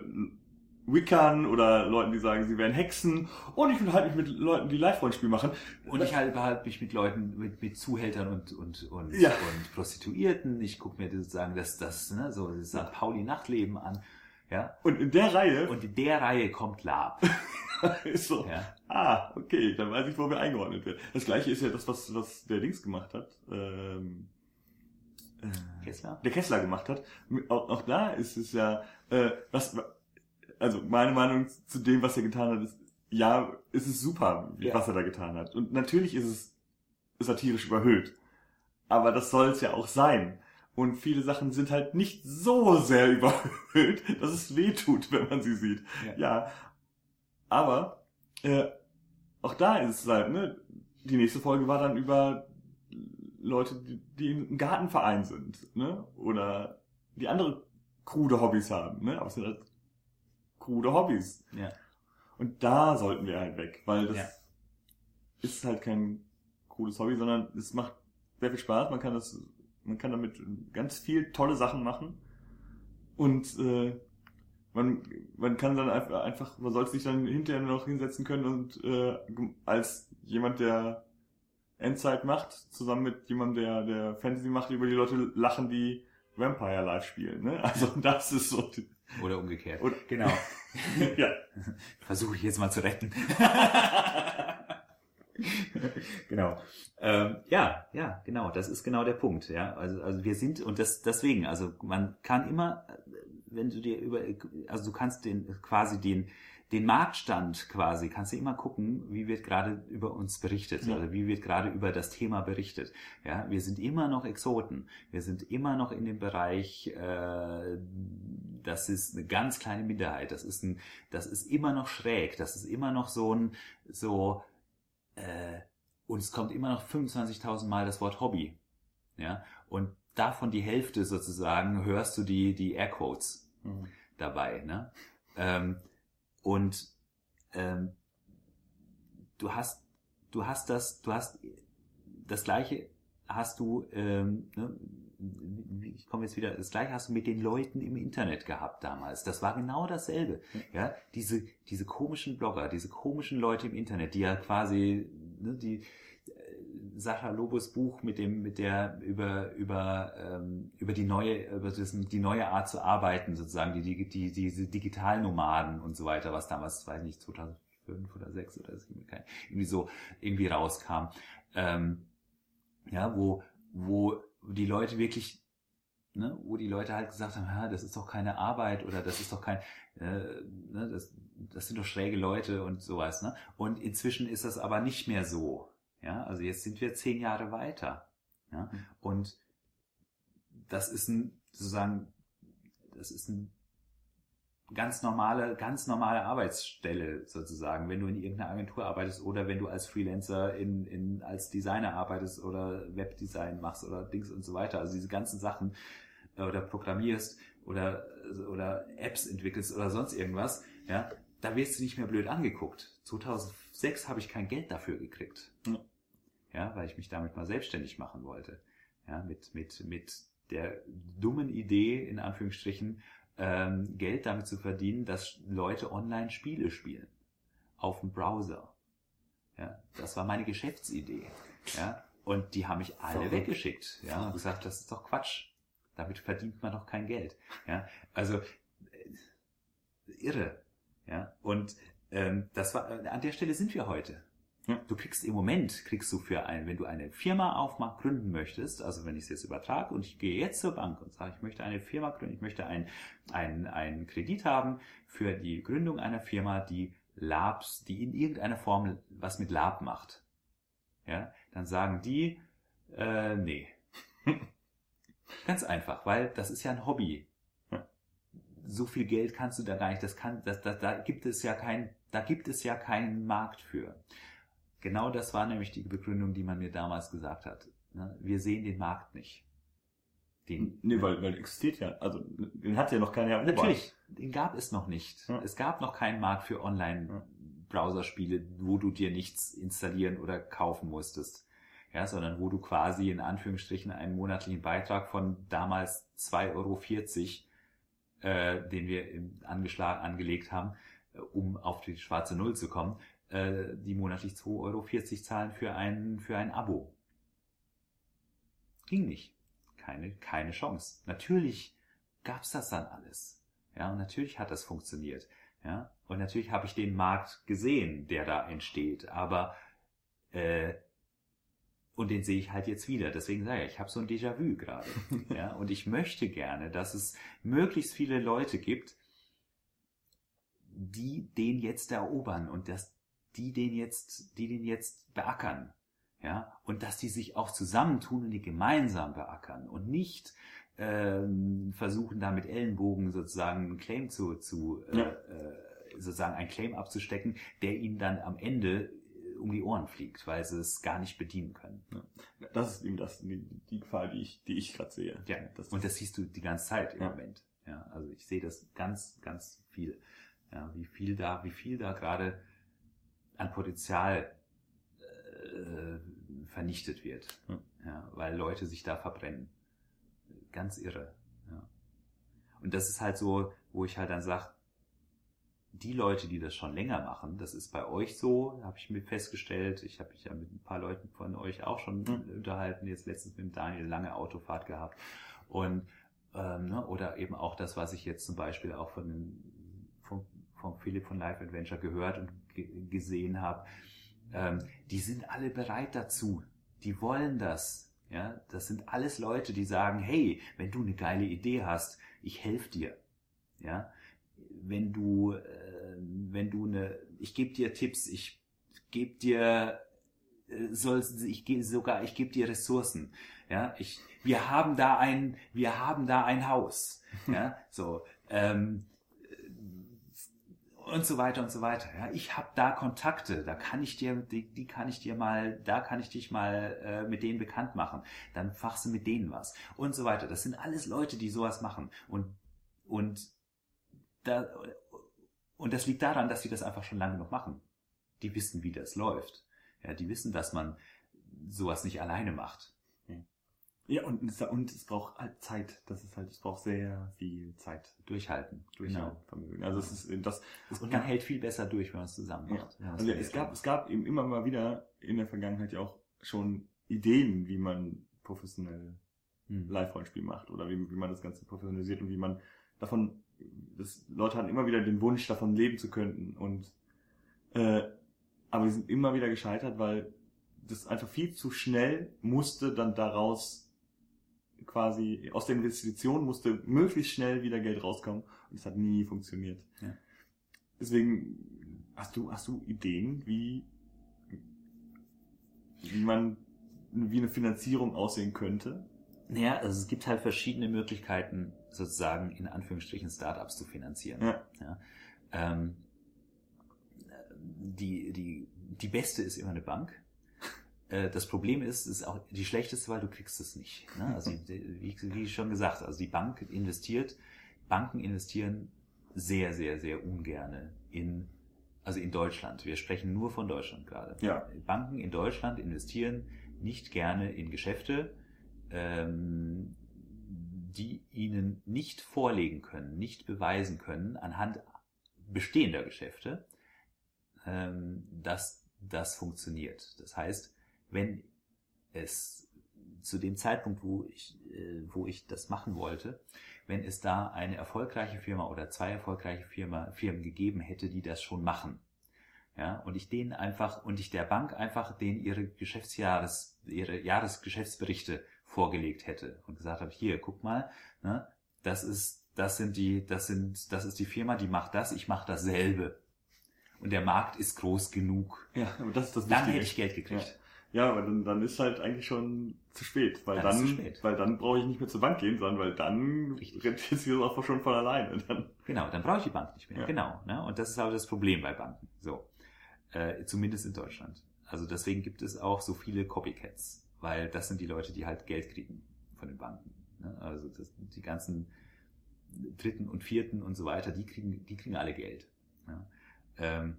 Wiccern oder Leuten, die sagen, sie wären Hexen und ich unterhalte mich mit Leuten, die Live-Rollenspiel machen. und ich halt behalte mich mit Leuten, mit, mit Zuhältern und, und, und, Ja. und Prostituierten. Ich gucke mir sozusagen das, das, ne, so das St. Pauli Nachtleben an. Ja. Und in der Reihe Und in der Reihe kommt Lab. [laughs] ist so, Ja. ah, okay, dann weiß ich, wo wir eingeordnet werden. Das gleiche ist ja das, was, was der Dings gemacht hat. Ähm, äh, Kessler? der Kessler gemacht hat. Auch, auch da ist es ja, äh, was, also meine Meinung zu dem, was er getan hat, ist, ja, es ist super, Ja. was er da getan hat. Und natürlich ist es satirisch überhöht. Aber das soll es ja auch sein. Und viele Sachen sind halt nicht so sehr [laughs] überhöht, dass es weh tut, wenn man sie sieht. Ja. Ja. Aber äh, auch da ist es halt, ne? Die nächste Folge war dann über Leute, die, die im Gartenverein sind, ne? Oder die andere krude Hobbys haben, ne? Aber es sind halt krude Hobbys. Ja. Und da sollten wir halt weg, weil das Ja. ist halt kein cooles Hobby, sondern es macht sehr viel Spaß. Man kann das, man kann damit ganz viel tolle Sachen machen. Und äh, man, man kann dann einfach, man soll sich dann hinterher nur noch hinsetzen können und äh, als jemand, der Endzeit macht, zusammen mit jemandem, der, der Fantasy macht, über die Leute lachen, die Vampire live spielen. Ne? Also [laughs] das ist so. die- Oder umgekehrt. Oder- genau. [laughs] ja. Versuche ich jetzt mal zu retten. [laughs] genau. Ähm, ja, ja, genau. Das ist genau der Punkt. Ja, also, also wir sind und das deswegen. Also man kann immer, äh, wenn du dir über, also du kannst den quasi den den Marktstand quasi kannst du immer gucken, wie wird gerade über uns berichtet, Ja. also wie wird gerade über das Thema berichtet. Ja, wir sind immer noch Exoten. Wir sind immer noch in dem Bereich, äh, das ist eine ganz kleine Minderheit. Das ist ein, das ist immer noch schräg. Das ist immer noch so ein, so, äh, und es kommt immer noch 25.000 Mal das Wort Hobby. Ja, und davon die Hälfte sozusagen hörst du die, die Airquotes dabei. Ne? Ähm, und ähm, du hast, du hast das, du hast das gleiche hast du, ähm, ne, ich komme jetzt wieder, das gleiche hast du mit den Leuten im Internet gehabt damals. Das war genau dasselbe. Ja, diese, diese komischen Blogger, diese komischen Leute im Internet, die ja quasi, ne, die, Sascha Lobos Buch mit dem mit der über über ähm, über die neue über das, die neue Art zu arbeiten sozusagen die die die diese Digitalnomaden und so weiter was damals weiß ich nicht 2005 oder 6 oder so, irgendwie so irgendwie rauskam. Ähm, ja wo wo die Leute wirklich ne, wo die Leute halt gesagt haben das ist doch keine Arbeit oder das ist doch kein äh, ne, das das sind doch schräge Leute und sowas ne? Und inzwischen ist das aber nicht mehr so ja, also jetzt sind wir zehn Jahre weiter. Ja, Mhm. und das ist ein, sozusagen, das ist ein ganz normale, ganz normale Arbeitsstelle sozusagen, wenn du in irgendeiner Agentur arbeitest oder wenn du als Freelancer in, in, als Designer arbeitest oder Webdesign machst oder Dings und so weiter. Also diese ganzen Sachen äh, oder programmierst oder, oder Apps entwickelst oder sonst irgendwas, ja, da wirst du nicht mehr blöd angeguckt. 2006 habe ich kein Geld dafür gekriegt. Ja. Weil ich mich damit mal selbstständig machen wollte. Ja, mit, mit, mit der dummen Idee, in Anführungsstrichen, ähm, Geld damit zu verdienen, dass Leute online Spiele spielen. Auf dem Browser. Ja, das war meine Geschäftsidee. Ja, und die haben mich alle Verrückt. weggeschickt. Ja, und gesagt, das ist doch Quatsch. Damit verdient man doch kein Geld. Ja, also, äh, irre. Ja, und ähm, das war, an der Stelle sind wir heute. Du kriegst im Moment, kriegst du für ein, wenn du eine Firma aufmachen, gründen möchtest, also wenn ich es jetzt übertrage und ich gehe jetzt zur Bank und sage, ich möchte eine Firma gründen, ich möchte einen ein, Kredit haben für die Gründung einer Firma, die Labs, die in irgendeiner Form was mit Lab macht. Ja, dann sagen die, äh, nee. [laughs] Ganz einfach, weil das ist ja ein Hobby. So viel Geld kannst du da gar nicht, das kann, das, das, da gibt es ja kein, da gibt es ja keinen Markt für. Genau das war nämlich die Begründung, die man mir damals gesagt hat. Ne? Wir sehen den Markt nicht. Den, Nee, weil, weil existiert ja, also den hat ja noch keiner erobert. Natürlich, den gab es noch nicht. Ja. Es gab noch keinen Markt für Online-Browserspiele, wo du dir nichts installieren oder kaufen musstest. Ja, sondern wo du quasi in Anführungsstrichen einen monatlichen Beitrag von damals 2,40 Euro, äh, den wir im angeschlagen, angelegt haben, äh, um auf die schwarze Null zu kommen, äh, die monatlich 2,40 Euro zahlen für ein, für ein Abo. Ging nicht. Keine, keine Chance. Natürlich gab's das dann alles. Ja, und natürlich hat das funktioniert. Ja, und natürlich habe ich den Markt gesehen, der da entsteht, aber äh, und den sehe ich halt jetzt wieder. Deswegen sage ich, ich habe so ein Déjà-vu gerade. [laughs] ja, und ich möchte gerne, dass es möglichst viele Leute gibt, die den jetzt erobern und das die den jetzt, die den jetzt beackern. Ja, und dass die sich auch zusammentun und die gemeinsam beackern und nicht ähm, versuchen, da mit Ellenbogen sozusagen einen Claim zu, zu äh, Ja. äh, sozusagen einen Claim abzustecken, der ihnen dann am Ende äh, um die Ohren fliegt, weil sie es gar nicht bedienen können. Das ist eben das, die, die Gefahr, die ich, die ich gerade sehe. Ja, das, und das siehst du die ganze Zeit im Ja. Moment. Ja, also ich sehe das ganz, ganz viel. Ja, wie viel da, wie viel da gerade an Potenzial äh, vernichtet wird. Ja. Ja, weil Leute sich da verbrennen. Ganz irre. Ja. Und das ist halt so, wo ich halt dann sage, die Leute, die das schon länger machen, das ist bei euch so, habe ich mir festgestellt. Ich habe mich ja mit ein paar Leuten von euch auch schon Mhm. unterhalten, jetzt letztens mit Daniel lange Autofahrt gehabt. Und ähm, ne, oder eben auch das, was ich jetzt zum Beispiel auch von vom, vom Philipp von Life Adventure gehört und gesehen habe. Ähm, die sind alle bereit dazu. Die wollen das. Ja, das sind alles Leute, die sagen, hey, wenn du eine geile Idee hast, ich helfe dir. Ja, wenn du, äh, wenn du eine, ich gebe dir Tipps, ich gebe dir, äh, soll, ich gebe sogar, ich gebe dir Ressourcen. Ja, ich, wir haben da ein, wir haben da ein Haus. Ja, so, ähm, und so weiter und so weiter. Ja, ich habe da Kontakte, da kann ich dir, die, die kann ich dir mal, da kann ich dich mal äh, mit denen bekannt machen. Dann machst du mit denen was und so weiter. Das sind alles Leute, die sowas machen und und da und das liegt daran, dass sie das einfach schon lange noch machen. Die wissen, wie das läuft. Ja, die wissen, dass man sowas nicht alleine macht. Ja, und, es- und es braucht halt Zeit. Das ist halt, es braucht sehr viel Zeit. Durchhalten. Durchhaltevermögen. Also es ist das. Genau. Und man hält viel besser durch, wenn man es zusammen macht. Ja, Also es gab, es gab eben immer mal wieder in der Vergangenheit ja auch schon Ideen, wie man professionell Hm. Live-Rollenspiel macht oder wie, wie man das Ganze professionalisiert und wie man davon, das, Leute hatten immer wieder den Wunsch, davon leben zu können und äh, aber die sind immer wieder gescheitert, weil das einfach viel zu schnell musste dann daraus quasi aus der Investition musste möglichst schnell wieder Geld rauskommen und es hat nie funktioniert. Ja. Deswegen hast du hast du Ideen, wie wie man wie eine Finanzierung aussehen könnte? Naja, also es gibt halt verschiedene Möglichkeiten, sozusagen in Anführungsstrichen Startups zu finanzieren. Ja. Ähm, die, die, die beste ist immer eine Bank. Äh, Das Problem ist, ist auch die schlechteste, weil du kriegst es nicht. Ne? Also [laughs] wie, wie schon gesagt, also die Bank investiert, Banken investieren sehr, sehr, sehr ungerne in, also in Deutschland. Wir sprechen nur von Deutschland gerade. Ja. Banken in Deutschland investieren nicht gerne in Geschäfte, ähm, die ihnen nicht vorlegen können, nicht beweisen können anhand bestehender Geschäfte, ähm, dass das funktioniert. Das heißt, wenn es zu dem Zeitpunkt, wo ich, äh, wo ich das machen wollte, wenn es da eine erfolgreiche Firma oder zwei erfolgreiche Firma, Firmen gegeben hätte, die das schon machen, ja, und ich denen einfach, und ich der Bank einfach denen ihre Geschäftsjahres, ihre Jahresgeschäftsberichte vorgelegt hätte und gesagt habe, hier, guck mal, ne, das ist, das sind die, das sind, das ist die Firma, die macht das, ich mache dasselbe. Und der Markt ist groß genug. Ja, aber das ist das Dann Wichtige. hätte ich Geld gekriegt. Ja, aber dann, dann ist halt eigentlich schon zu spät, weil Dann dann, spät. weil dann brauche ich nicht mehr zur Bank gehen, sondern weil dann Richtig. rentiert sich das auch schon von alleine. [laughs] Dann, Genau, dann brauche ich die Bank nicht mehr. Ja. Genau. Ne? Und das ist aber das Problem bei Banken. So. Äh, zumindest in Deutschland. Also deswegen gibt es auch so viele Copycats, weil das sind die Leute, die halt Geld kriegen von den Banken. Ne? Also das, die ganzen dritten und vierten und so weiter, die kriegen, die kriegen alle Geld. Ja? Ähm,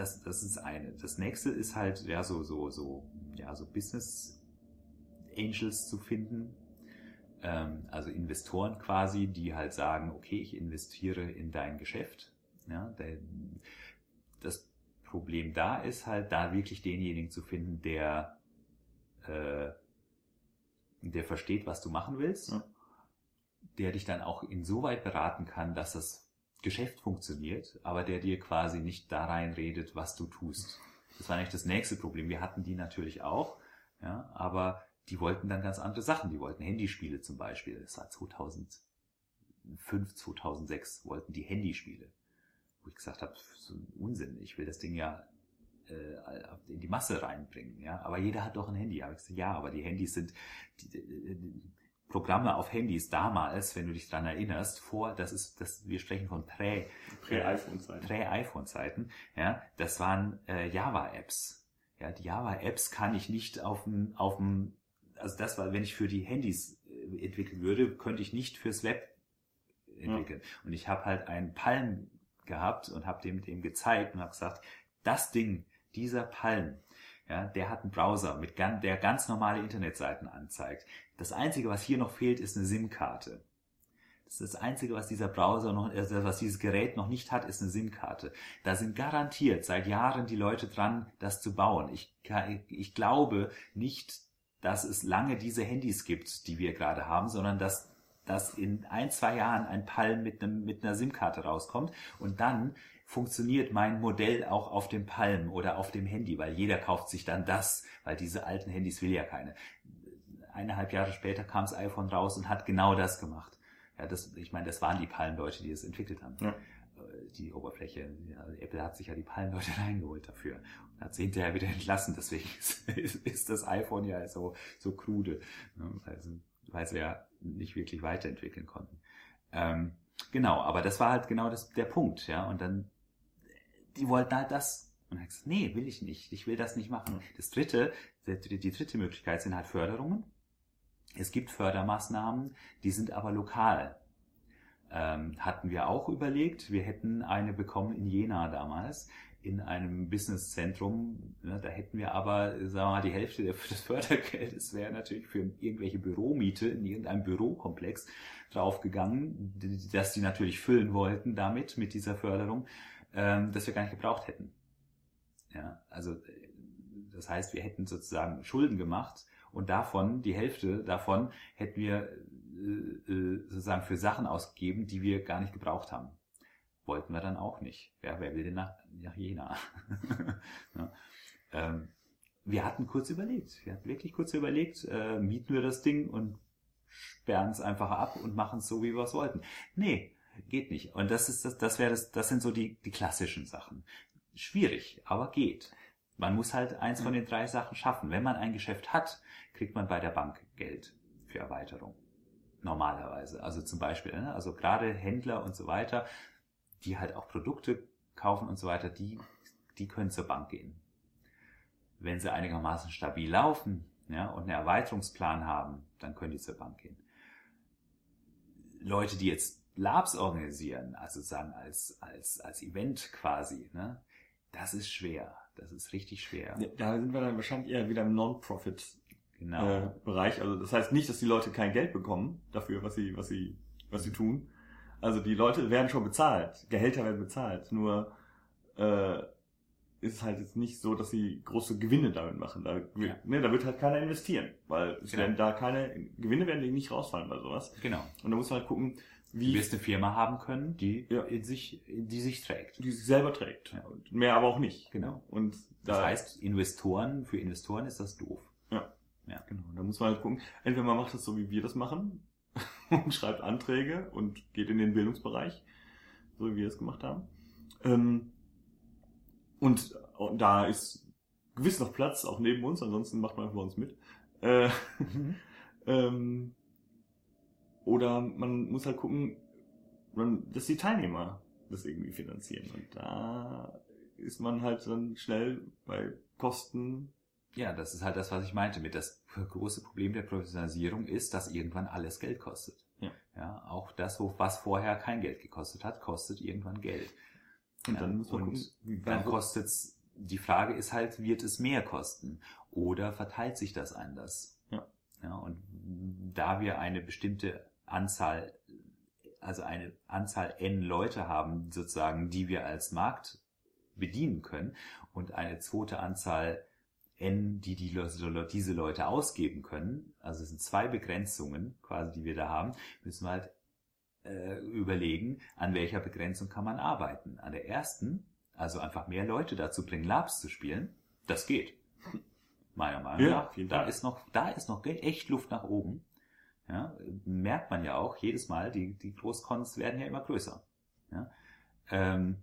das, das ist eine. Das nächste ist halt, ja, so, so, so, ja, so Business Angels zu finden. Ähm, also Investoren quasi, die halt sagen, okay, ich investiere in dein Geschäft. Ja, der, das Problem da ist halt, da wirklich denjenigen zu finden, der, äh, der versteht, was du machen willst, Ja. der dich dann auch insoweit beraten kann, dass das Geschäft funktioniert, aber der dir quasi nicht da reinredet, was du tust. Das war eigentlich das nächste Problem. Wir hatten die natürlich auch, ja, aber die wollten dann ganz andere Sachen. Die wollten Handyspiele zum Beispiel. Das war 2005, 2006 wollten die Handyspiele. wo ich gesagt habe, so ein Unsinn, ich will das Ding ja äh, in die Masse reinbringen, ja. Aber jeder hat doch ein Handy. Ich gesagt, ja, aber die Handys sind die Programme auf Handys damals, wenn du dich dran erinnerst, vor, das ist, das, wir sprechen von Prä, Prä-iPhone-Zeiten. Prä-iPhone-Zeiten, ja, das waren äh, Java-Apps. Ja, die Java-Apps kann ich nicht auf dem, auf dem, also das war, wenn ich für die Handys äh, entwickeln würde, könnte ich nicht fürs Web entwickeln. Ja. Und ich habe halt einen Palm gehabt und habe dem dem gezeigt und habe gesagt, das Ding, dieser Palm, ja, der hat einen Browser, mit der ganz normale Internetseiten anzeigt. Das Einzige, was hier noch fehlt, ist eine SIM-Karte. Das das Einzige, was dieser Browser noch, also was dieses Gerät noch nicht hat, ist eine SIM-Karte. Da sind garantiert seit Jahren die Leute dran, das zu bauen. Ich, ich glaube nicht, dass es lange diese Handys gibt, die wir gerade haben, sondern dass, dass in ein, zwei Jahren ein Palm mit, einem, mit einer SIM-Karte rauskommt und dann funktioniert mein Modell auch auf dem Palm oder auf dem Handy, weil jeder kauft sich dann das, weil diese alten Handys will ja keine. Eineinhalb Jahre später kam das iPhone raus und hat genau das gemacht. Ja, das, ich meine, das waren die Palm-Leute, die es entwickelt haben. Ja. Äh, die Oberfläche. Ja, Apple hat sich ja die Palm-Leute [laughs] reingeholt dafür und hat sie hinterher wieder entlassen. Deswegen ist, ist das iPhone ja so, so krude, ne, also, weil sie ja nicht wirklich weiterentwickeln konnten. Ähm, genau, aber das war halt genau das, der Punkt, ja. Und dann die wollten halt das. Und dann gesagt, nee, will ich nicht. Ich will das nicht machen. Das dritte, die, die dritte Möglichkeit sind halt Förderungen. Es gibt Fördermaßnahmen, die sind aber lokal. Ähm, hatten wir auch überlegt. Wir hätten eine bekommen in Jena damals in einem Businesszentrum. Ne, da hätten wir aber, sagen wir mal, die Hälfte des Fördergeldes wäre natürlich für irgendwelche Büromiete in irgendeinem Bürokomplex draufgegangen, dass die natürlich füllen wollten damit, mit dieser Förderung ähm, das wir gar nicht gebraucht hätten. Ja, also das heißt, wir hätten sozusagen Schulden gemacht und davon, die Hälfte davon hätten wir äh, äh, sozusagen für Sachen ausgegeben, die wir gar nicht gebraucht haben. Wollten wir dann auch nicht. Ja, wer will denn nach, nach Jena? [laughs] ja. ähm, wir hatten kurz überlegt, wir hatten wirklich kurz überlegt, äh, mieten wir das Ding und sperren es einfach ab und machen es so, wie wir es wollten. Nee, geht nicht. Und das ist das, das wäre das, das sind so die, die klassischen Sachen. Schwierig, aber geht. Man muss halt eins von den drei Sachen schaffen. Wenn man ein Geschäft hat, kriegt man bei der Bank Geld für Erweiterung. Normalerweise. Also zum Beispiel, ne, also gerade Händler und so weiter, die halt auch Produkte kaufen und so weiter, die, die können zur Bank gehen. Wenn sie einigermaßen stabil laufen, ja, und einen Erweiterungsplan haben, dann können die zur Bank gehen. Leute, die jetzt Labs organisieren, also sagen als, als, als Event quasi, ne? Das ist schwer. Das ist richtig schwer. Ja, da sind wir dann wahrscheinlich eher wieder im Non-Profit genau. äh, Bereich. Also das heißt nicht, dass die Leute kein Geld bekommen dafür, was sie, was sie, was sie tun. Also die Leute werden schon bezahlt. Gehälter werden bezahlt. Nur äh, ist es halt jetzt nicht so, dass sie große Gewinne damit machen. Da, ja. ne, da wird halt keiner investieren, weil es genau. werden da keine Gewinne werden nicht rausfallen bei sowas. Genau. Und da muss man halt gucken, wie. Du wirst eine Firma haben können, die ja. in sich, die sich trägt. Die sich selber trägt. Ja. Mehr aber auch nicht. Genau. Und da, das heißt, Investoren, für Investoren ist das doof. Ja. Ja. Genau. Da muss man halt gucken. Entweder man macht das so, wie wir das machen [laughs] und schreibt Anträge und geht in den Bildungsbereich, so wie wir es gemacht haben. Ähm, und, und da ist gewiss noch Platz, auch neben uns, ansonsten macht man bei uns mit. Äh, mhm. [laughs] ähm, oder man muss halt gucken, dass die Teilnehmer das irgendwie finanzieren. Und da ist man halt dann schnell bei Kosten. Ja, das ist halt das, was ich meinte mit das große Problem der Professionalisierung ist, dass irgendwann alles Geld kostet. Ja. ja auch das, was vorher kein Geld gekostet hat, kostet irgendwann Geld. Und dann ja, muss man gucken, dann kostet's, die Frage ist halt, wird es mehr kosten? Oder verteilt sich das anders? Ja. Ja, und da wir eine bestimmte Anzahl, also eine Anzahl n Leute haben, sozusagen, die wir als Markt bedienen können und eine zweite Anzahl n, die, die diese Leute ausgeben können, also es sind zwei Begrenzungen quasi, die wir da haben, müssen wir halt äh, überlegen, an welcher Begrenzung kann man arbeiten. An der ersten, also einfach mehr Leute dazu bringen, Labs zu spielen, das geht. Meiner Meinung ja, nach. Da ist noch, da ist noch echt Luft nach oben. Ja, merkt man ja auch jedes Mal, die, die Großcons werden ja immer größer. Ja, ähm,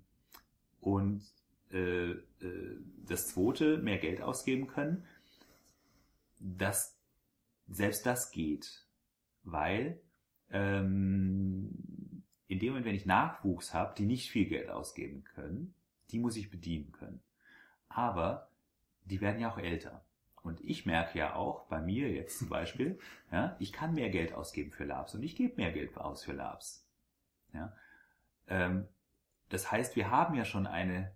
Und äh, äh, das zweite, mehr Geld ausgeben können, das, selbst das geht, weil ähm, in dem Moment, wenn ich Nachwuchs habe, die nicht viel Geld ausgeben können, die muss ich bedienen können. Aber die werden ja auch älter. Und ich merke ja auch bei mir jetzt zum Beispiel, ja, ich kann mehr Geld ausgeben für Labs und ich gebe mehr Geld aus für Labs. Ja. Ähm, das heißt, wir haben ja schon eine,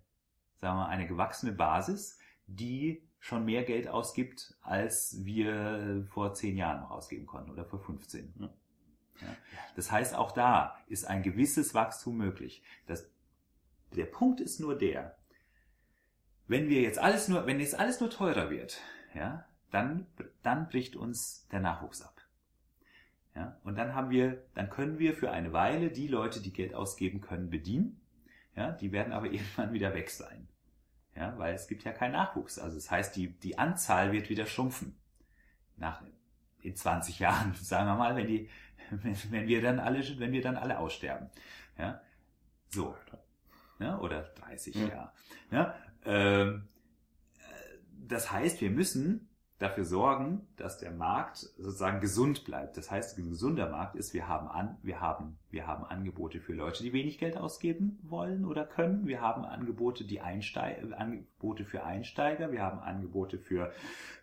sagen wir, eine gewachsene Basis, die schon mehr Geld ausgibt, als wir vor zehn Jahren noch ausgeben konnten oder vor 15. Ja. Das heißt, auch da ist ein gewisses Wachstum möglich. Das, der Punkt ist nur der, wenn wir jetzt alles nur, wenn jetzt alles nur teurer wird, ja, dann, dann bricht uns der Nachwuchs ab. Ja, und dann haben wir, dann können wir für eine Weile die Leute, die Geld ausgeben können, bedienen. Ja, die werden aber [laughs] irgendwann wieder weg sein. Ja, weil es gibt ja keinen Nachwuchs. Also das heißt, die, die Anzahl wird wieder schrumpfen. Nach, in 20 Jahren, [laughs] sagen wir mal, wenn die, wenn, wenn wir dann alle, wenn wir dann alle aussterben. Ja, so. Ja, oder 30 ja. Jahre. Ja, ähm, das heißt, wir müssen dafür sorgen, dass der Markt sozusagen gesund bleibt. Das heißt, ein gesunder Markt ist, wir haben an, wir haben, wir haben Angebote für Leute, die wenig Geld ausgeben wollen oder können. Wir haben Angebote, die Einsteiger, Angebote für Einsteiger. Wir haben Angebote für,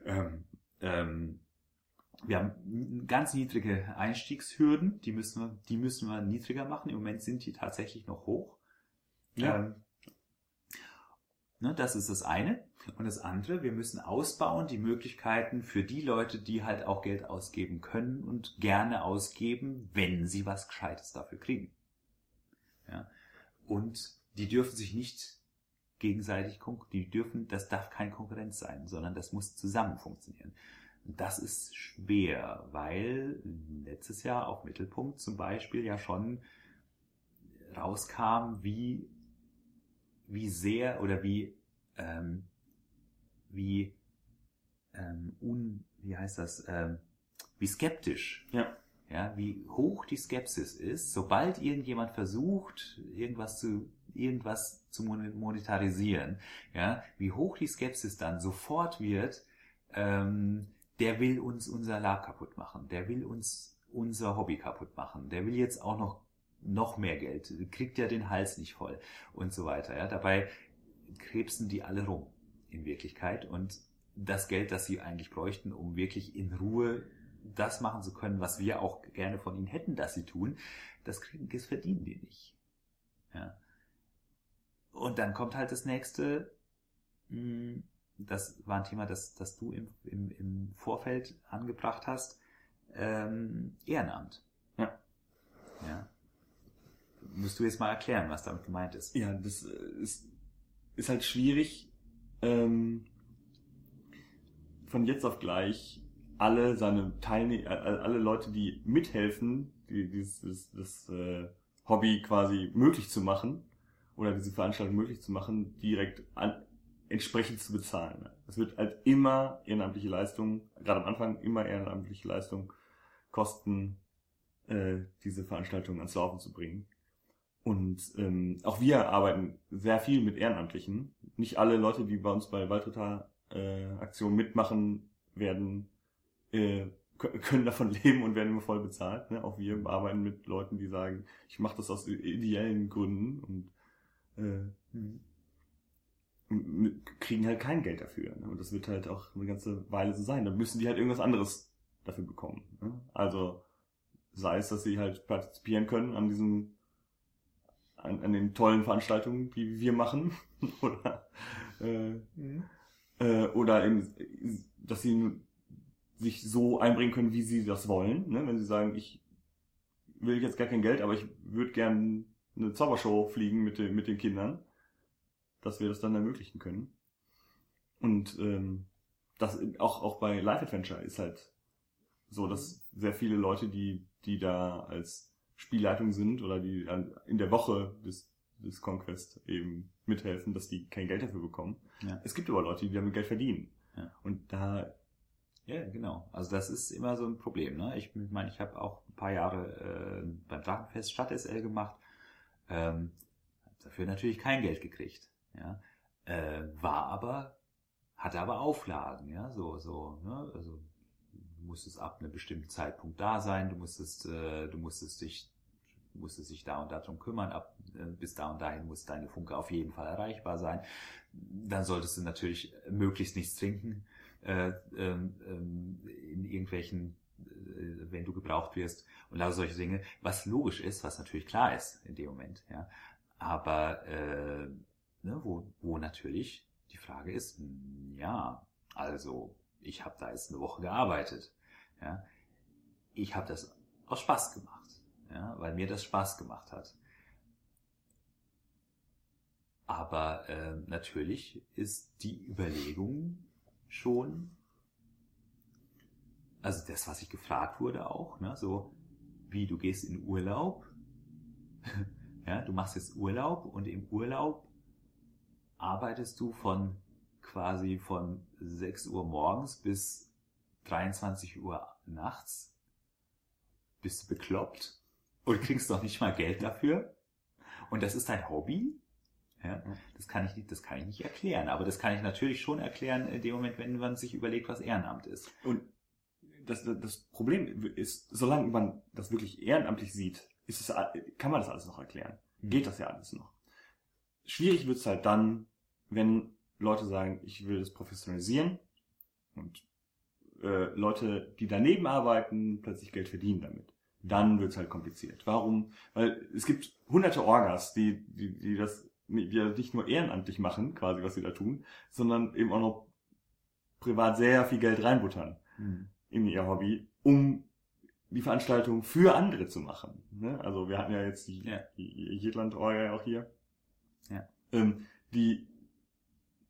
ähm, ähm, wir haben ganz niedrige Einstiegshürden. Die müssen wir, die müssen wir niedriger machen. Im Moment sind die tatsächlich noch hoch. Ja. Ähm, Ne, das ist das eine. Und das andere, wir müssen ausbauen die Möglichkeiten für die Leute, die halt auch Geld ausgeben können und gerne ausgeben, wenn sie was Gescheites dafür kriegen. Ja. Und die dürfen sich nicht gegenseitig, die dürfen, das darf kein Konkurrenz sein, sondern das muss zusammen funktionieren. Das ist schwer, weil letztes Jahr auf Mittelpunkt zum Beispiel ja schon rauskam, wie wie sehr oder wie, ähm, wie, ähm, un, wie heißt das, ähm, wie skeptisch, ja. ja, wie hoch die Skepsis ist, sobald irgendjemand versucht, irgendwas zu, irgendwas zu monetarisieren, ja, wie hoch die Skepsis dann sofort wird, ähm, der will uns unser Lab kaputt machen, der will uns unser Hobby kaputt machen, der will jetzt auch noch noch mehr Geld, kriegt ja den Hals nicht voll und so weiter. Ja. Dabei krebsen die alle rum in Wirklichkeit und das Geld, das sie eigentlich bräuchten, um wirklich in Ruhe das machen zu können, was wir auch gerne von ihnen hätten, dass sie tun, das, kriegen, das verdienen die nicht. Ja. Und dann kommt halt das nächste, hm, das war ein Thema, das, das du im, im, im Vorfeld angebracht hast, ähm, Ehrenamt. Ja. Ja musst du jetzt mal erklären, was damit gemeint ist. Ja, das äh, ist, ist halt schwierig, ähm, von jetzt auf gleich alle seine Teilnehmer, äh, alle Leute, die mithelfen, die, dieses das, äh, Hobby quasi möglich zu machen oder diese Veranstaltung möglich zu machen, direkt an, entsprechend zu bezahlen. Es wird halt immer ehrenamtliche Leistung, gerade am Anfang immer ehrenamtliche Leistung kosten, äh, diese Veranstaltung ans Laufen zu bringen. Und ähm, auch wir arbeiten sehr viel mit Ehrenamtlichen. Nicht alle Leute, die bei uns bei Waldritter äh, Aktionen mitmachen, werden äh, können davon [laughs] leben und werden immer voll bezahlt. Ne? Auch wir arbeiten mit Leuten, die sagen, ich mache das aus ideellen Gründen und äh, kriegen halt kein Geld dafür. Ne? Und das wird halt auch eine ganze Weile so sein. Dann müssen die halt irgendwas anderes dafür bekommen. Ne? Also sei es, dass sie halt partizipieren können an diesem an, an den tollen Veranstaltungen, die wir machen. [laughs] oder, äh, mhm. äh, oder eben, dass sie sich so einbringen können, wie sie das wollen. Ne? Wenn sie sagen, ich will jetzt gar kein Geld, aber ich würde gern eine Zaubershow fliegen mit, den, mit den Kindern, dass wir das dann ermöglichen können. Und ähm, das auch, auch bei Life Adventure ist halt so, dass sehr viele Leute, die, die da als Spielleitung sind oder die in der Woche des, des Conquest eben mithelfen, dass die kein Geld dafür bekommen. Ja. Es gibt aber Leute, die damit Geld verdienen. Ja. Und da ja, genau. Also das ist immer so ein Problem. Ne? Ich meine, ich habe auch ein paar Jahre äh, beim Drachenfest Stadt SL gemacht. Ähm, dafür natürlich kein Geld gekriegt. Ja, äh, war aber, hatte aber Auflagen, ja, so, so, ne, also musstest ab einem bestimmten Zeitpunkt da sein, du musstest, äh, du musstest dich, musstest dich da und darum kümmern, ab äh, bis da und dahin muss deine Funke auf jeden Fall erreichbar sein. Dann solltest du natürlich möglichst nichts trinken, äh, ähm, ähm, in irgendwelchen äh, wenn du gebraucht wirst und lauter solche Dinge, was logisch ist, was natürlich klar ist in dem Moment, ja. Aber äh, ne, wo, wo natürlich die Frage ist, hm, ja, also ich habe da jetzt eine Woche gearbeitet, ja. Ich habe das aus Spaß gemacht, ja, weil mir das Spaß gemacht hat. Aber äh, natürlich ist die Überlegung schon also das, was ich gefragt wurde auch, ne, so wie du gehst in Urlaub, [laughs] ja, du machst jetzt Urlaub und im Urlaub arbeitest du von quasi von 6 Uhr morgens bis 23 Uhr nachts. Bist du bekloppt und kriegst doch nicht mal Geld dafür? Und das ist dein Hobby? Ja, das kann ich nicht, das kann ich nicht erklären. Aber das kann ich natürlich schon erklären in dem Moment, wenn man sich überlegt, was Ehrenamt ist. Und das, das Problem ist, solange man das wirklich ehrenamtlich sieht, ist es, kann man das alles noch erklären. Mhm. Geht das ja alles noch. Schwierig wird es halt dann, wenn Leute sagen, ich will das professionalisieren und äh, Leute, die daneben arbeiten, plötzlich Geld verdienen damit. Dann wird es halt kompliziert. Warum? Weil es gibt hunderte Orgas, die, die, die das die das nicht nur ehrenamtlich machen, quasi was sie da tun, sondern eben auch noch privat sehr viel Geld reinbuttern. Mhm in ihr Hobby, um die Veranstaltung für andere zu machen. Ne? Also wir hatten ja jetzt die, ja. die Jitland-Orga ja auch hier. Ja. Ähm, die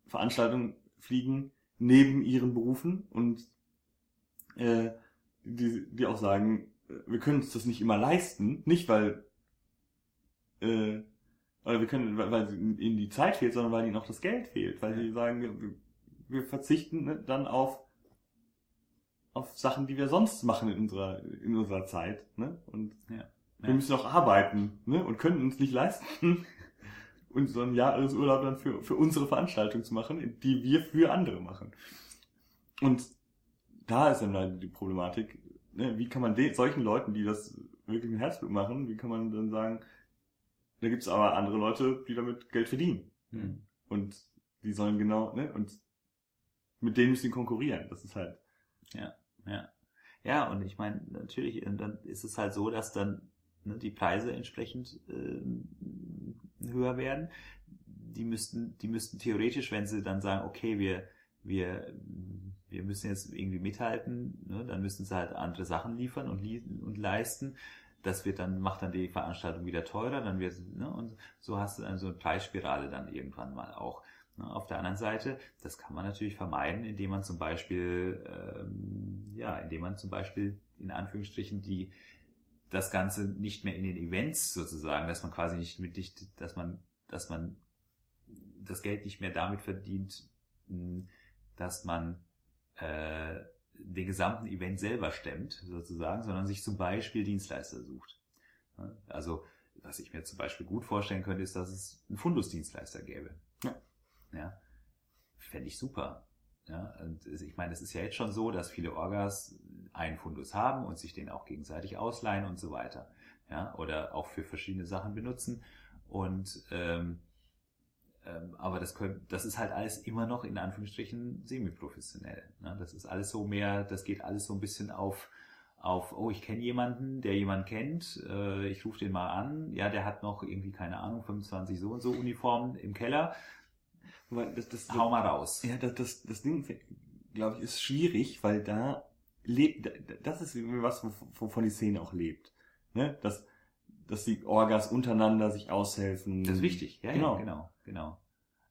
Veranstaltungen fliegen neben ihren Berufen und äh, die, die auch sagen, äh, wir können uns das nicht immer leisten, nicht weil äh, weil wir können, weil, weil ihnen die Zeit fehlt, sondern weil ihnen auch das Geld fehlt, weil sie sagen, wir, wir verzichten ne, dann auf auf Sachen, die wir sonst machen in unserer, in unserer Zeit. Ne? Und ja. wir müssen auch arbeiten ne? und können uns nicht leisten, [laughs] unseren Jahresurlaub dann für, für unsere Veranstaltung zu machen, die wir für andere machen. Und da ist dann leider die Problematik, ne? wie kann man den, solchen Leuten, die das wirklich mit Herzblut machen, wie kann man dann sagen, da gibt es aber andere Leute, die damit Geld verdienen. Mhm. Und die sollen genau, ne, und mit denen müssen sie konkurrieren. Das ist halt. Ja. Ja. Ja, und ich meine, natürlich, dann ist es halt so, dass dann ne, die Preise entsprechend äh, höher werden. Die müssten, die müssten theoretisch, wenn sie dann sagen, okay, wir, wir, wir müssen jetzt irgendwie mithalten, ne, dann müssen sie halt andere Sachen liefern und, und leisten. Das wird dann, macht dann die Veranstaltung wieder teurer, dann wird, ne, und so hast du dann so eine Preisspirale dann irgendwann mal auch. Ne, auf der anderen Seite, das kann man natürlich vermeiden, indem man zum Beispiel, ähm, ja, indem man zum Beispiel in Anführungsstrichen die das Ganze nicht mehr in den Events sozusagen, dass man quasi nicht mit nicht, dass man, dass man das Geld nicht mehr damit verdient, hm, dass man äh, den gesamten Event selber stemmt, sozusagen, sondern sich zum Beispiel Dienstleister sucht. Also, was ich mir zum Beispiel gut vorstellen könnte, ist, dass es einen Fundusdienstleister gäbe. Ja. Ja, fände ich super. Ja, und ich meine, es ist ja jetzt schon so, dass viele Orgas einen Fundus haben und sich den auch gegenseitig ausleihen und so weiter. Ja, oder auch für verschiedene Sachen benutzen. Und ähm, ähm, aber das, könnt, das ist halt alles immer noch in Anführungsstrichen semi-professionell. Ne? Das ist alles so mehr, das geht alles so ein bisschen auf, auf oh, ich kenne jemanden, der jemanden kennt, äh, ich rufe den mal an, ja, der hat noch irgendwie, keine Ahnung, 25 so und so Uniformen im Keller weil das, das, Hau mal raus. Ja, das, das, das Ding, glaube ich, ist schwierig, weil da lebt, das ist was, wovon die Szene auch lebt. Ne? Dass, dass die Orgas untereinander sich aushelfen. Das ist wichtig, ja, genau. ja genau, genau.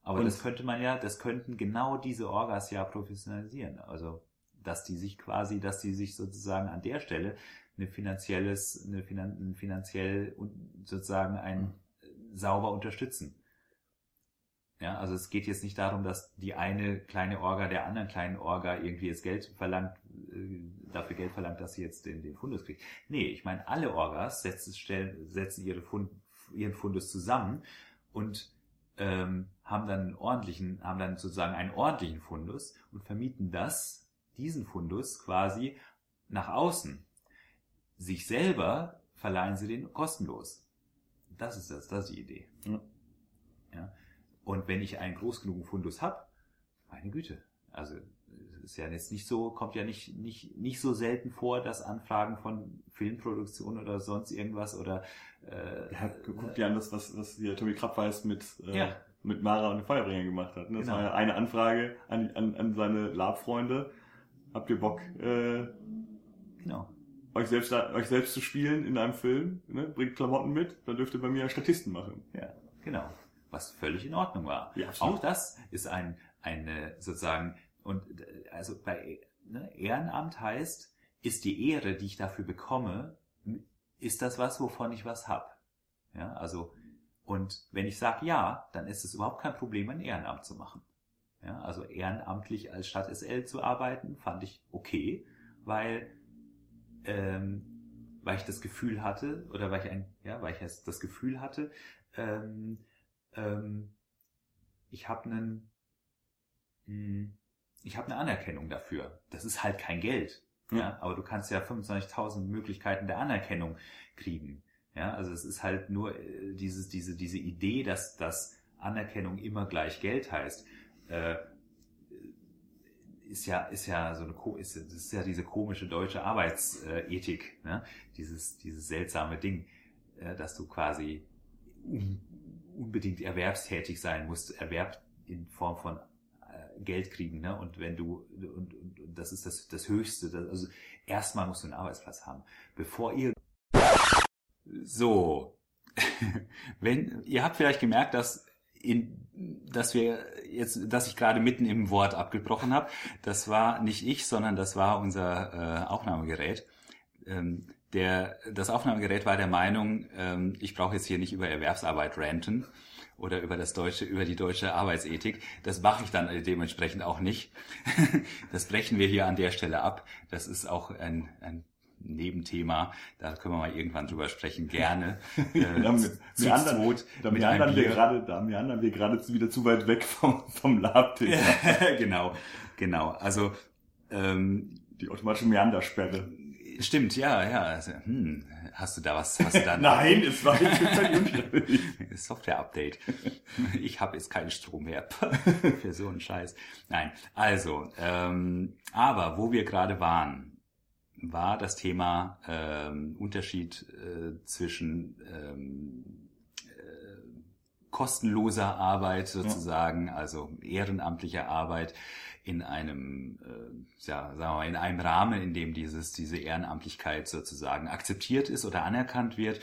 Aber Und das könnte man ja, das könnten genau diese Orgas ja professionalisieren. Also, dass die sich quasi, dass die sich sozusagen an der Stelle eine finanzielles, eine finan, finanziell sozusagen ein sauber unterstützen. Ja, also es geht jetzt nicht darum, dass die eine kleine Orga der anderen kleinen Orga irgendwie jetzt Geld verlangt, äh, dafür Geld verlangt, dass sie jetzt den, den Fundus kriegt. Nee, ich meine, alle Orgas setzen, stellen, setzen ihre Fund, ihren Fundus zusammen und ähm, haben dann einen ordentlichen, haben dann sozusagen einen ordentlichen Fundus und vermieten das, diesen Fundus quasi nach außen. Sich selber verleihen sie den kostenlos. Das ist das, das ist die Idee. Ja. Ja. Und wenn ich einen groß genugen Fundus habe, meine Güte, also ist ja jetzt nicht so, kommt ja nicht, nicht, nicht so selten vor, dass Anfragen von Filmproduktionen oder sonst irgendwas oder äh, Ja, guck dir an, das, was, was hier Tommy Krabweis mit, äh, Ja. mit Mara und den Feuerbringern gemacht hat. ne? Das Genau. war ja eine Anfrage an, an, an seine Lab-Freunde. Habt ihr Bock, äh, genau. euch selbst, euch selbst zu spielen in einem Film? Ne? Bringt Klamotten mit, dann dürft ihr bei mir Statisten machen. Ja, genau. Was völlig in Ordnung war. Ja, absolut. Auch das ist ein, eine sozusagen, und äh, also bei ne, Ehrenamt heißt, ist die Ehre, die ich dafür bekomme, ist das was, wovon ich was hab. Ja, also, und wenn ich sage ja, dann ist es überhaupt kein Problem, ein Ehrenamt zu machen. Ja, also ehrenamtlich als Stadt SL zu arbeiten, fand ich okay, weil, ähm, weil ich das Gefühl hatte, oder weil ich ein, ja, weil ich das Gefühl hatte, ähm, ähm, ich habe einen, mh, ich habe eine Anerkennung dafür. Das ist halt kein Geld. Ja, Ja. aber du kannst ja 25.000 Möglichkeiten der Anerkennung kriegen. Ja, also es ist halt nur äh, dieses, diese, diese Idee, dass, dass Anerkennung immer gleich Geld heißt, äh, ist ja, ist ja so eine, ist, ist ja diese komische deutsche Arbeitsethik, ne? Dieses, dieses seltsame Ding, äh, dass du quasi un, unbedingt erwerbstätig sein musst, Erwerb in Form von Geld kriegen, ne? Und wenn du, und, und, und das ist das, das Höchste, das, also erstmal musst du einen Arbeitsplatz haben, bevor ihr so, [laughs] wenn, ihr habt vielleicht gemerkt, dass in, dass wir jetzt, dass ich gerade mitten im Wort abgebrochen habe. Das war nicht ich, sondern das war unser äh, Aufnahmegerät. Ähm, der, das Aufnahmegerät war der Meinung, ähm, ich brauche jetzt hier nicht über Erwerbsarbeit ranten oder über das deutsche, über die deutsche Arbeitsethik. Das mache ich dann dementsprechend auch nicht. [laughs] das brechen wir hier an der Stelle ab. Das ist auch ein, ein Nebenthema. Da können wir mal irgendwann drüber sprechen. Gerne. [laughs] Äh, Da haben wir- zu wir anderen- Da mit wir Bier. gerade, da meandern wir gerade wieder zu weit weg vom, vom Lab-Thema. [laughs] genau, genau. Also ähm, Die automatische Meandersperre. Stimmt, ja, ja. Also, hm, hast du da was? Hast du da [laughs] Nein, es war jetzt. [laughs] Software-Update. Ich habe jetzt keinen Strom mehr [laughs] für so einen Scheiß. Nein, also, ähm, aber wo wir gerade waren, war das Thema ähm, Unterschied äh, zwischen ähm, äh, kostenloser Arbeit sozusagen, also ehrenamtlicher Arbeit in einem, äh, ja, sagen wir mal, in einem Rahmen, in dem dieses, diese Ehrenamtlichkeit sozusagen akzeptiert ist oder anerkannt wird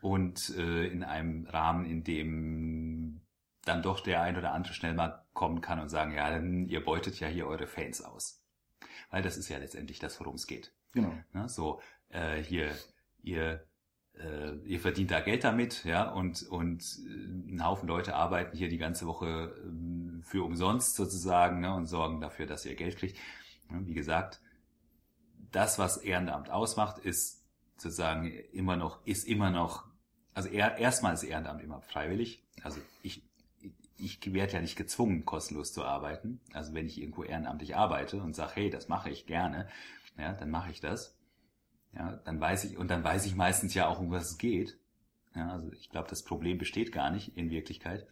und äh, in einem Rahmen, in dem dann doch der ein oder andere schnell mal kommen kann und sagen, ja, ihr beutet ja hier eure Fans aus. Weil das ist ja letztendlich das, worum es geht. Genau. Ne? So, äh, hier, ihr, äh, ihr verdient da Geld damit, ja, und, und äh, ein Haufen Leute arbeiten hier die ganze Woche ähm, für umsonst sozusagen ne, und sorgen dafür, dass ihr Geld kriegt. Wie gesagt, das, was Ehrenamt ausmacht, ist sozusagen immer noch, ist immer noch, also er, erstmal ist Ehrenamt immer freiwillig. Also ich, ich werde ja nicht gezwungen, kostenlos zu arbeiten. Also wenn ich irgendwo ehrenamtlich arbeite und sage, hey, das mache ich gerne, ja, dann mache ich das. Ja, dann weiß ich, und dann weiß ich meistens ja auch, um was es geht. Ja, also ich glaube, das Problem besteht gar nicht in Wirklichkeit.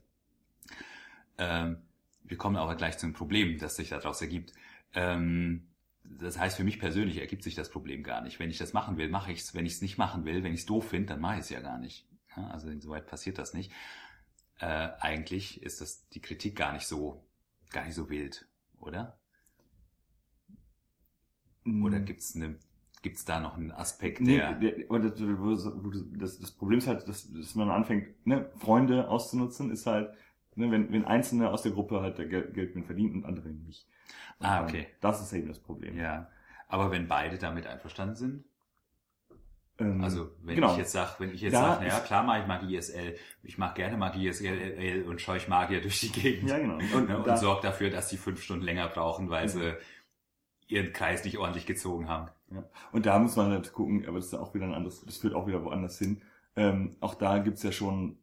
Ähm, wir kommen aber gleich zum Problem, das sich daraus ergibt. Ähm, das heißt, für mich persönlich ergibt sich das Problem gar nicht. Wenn ich das machen will, mache ich es. Wenn ich es nicht machen will, wenn ich es doof finde, dann mache ich es ja gar nicht. Ja, also insoweit passiert das nicht. Äh, eigentlich ist das die Kritik gar nicht so, gar nicht so wild, oder? Oder gibt's eine, gibt's da noch einen Aspekt, Nee, der, und das, das, das Problem ist halt, dass, dass man anfängt, ne, Freunde auszunutzen, ist halt, ne, wenn, wenn Einzelne aus der Gruppe halt der Geld, Geld mit verdienen und andere nicht. Und Ah, dann- okay. Das ist eben das Problem. ja. Aber wenn beide damit einverstanden sind, Ähm, also wenn genau. ich jetzt sage, wenn ich jetzt Da sage, naja, klar mache ich Magie SL, ich mache gerne Magie SL und scheuch Magier [laughs] durch die Gegend. Ja, genau. Und, Und, ne, und da, sorgt dafür, dass die fünf Stunden länger brauchen, weil Mhm. sie ihren Kreis nicht ordentlich gezogen haben. und da muss man halt gucken, aber das ist ja auch wieder ein anderes, das führt auch wieder woanders hin. Ähm, auch da gibt's ja schon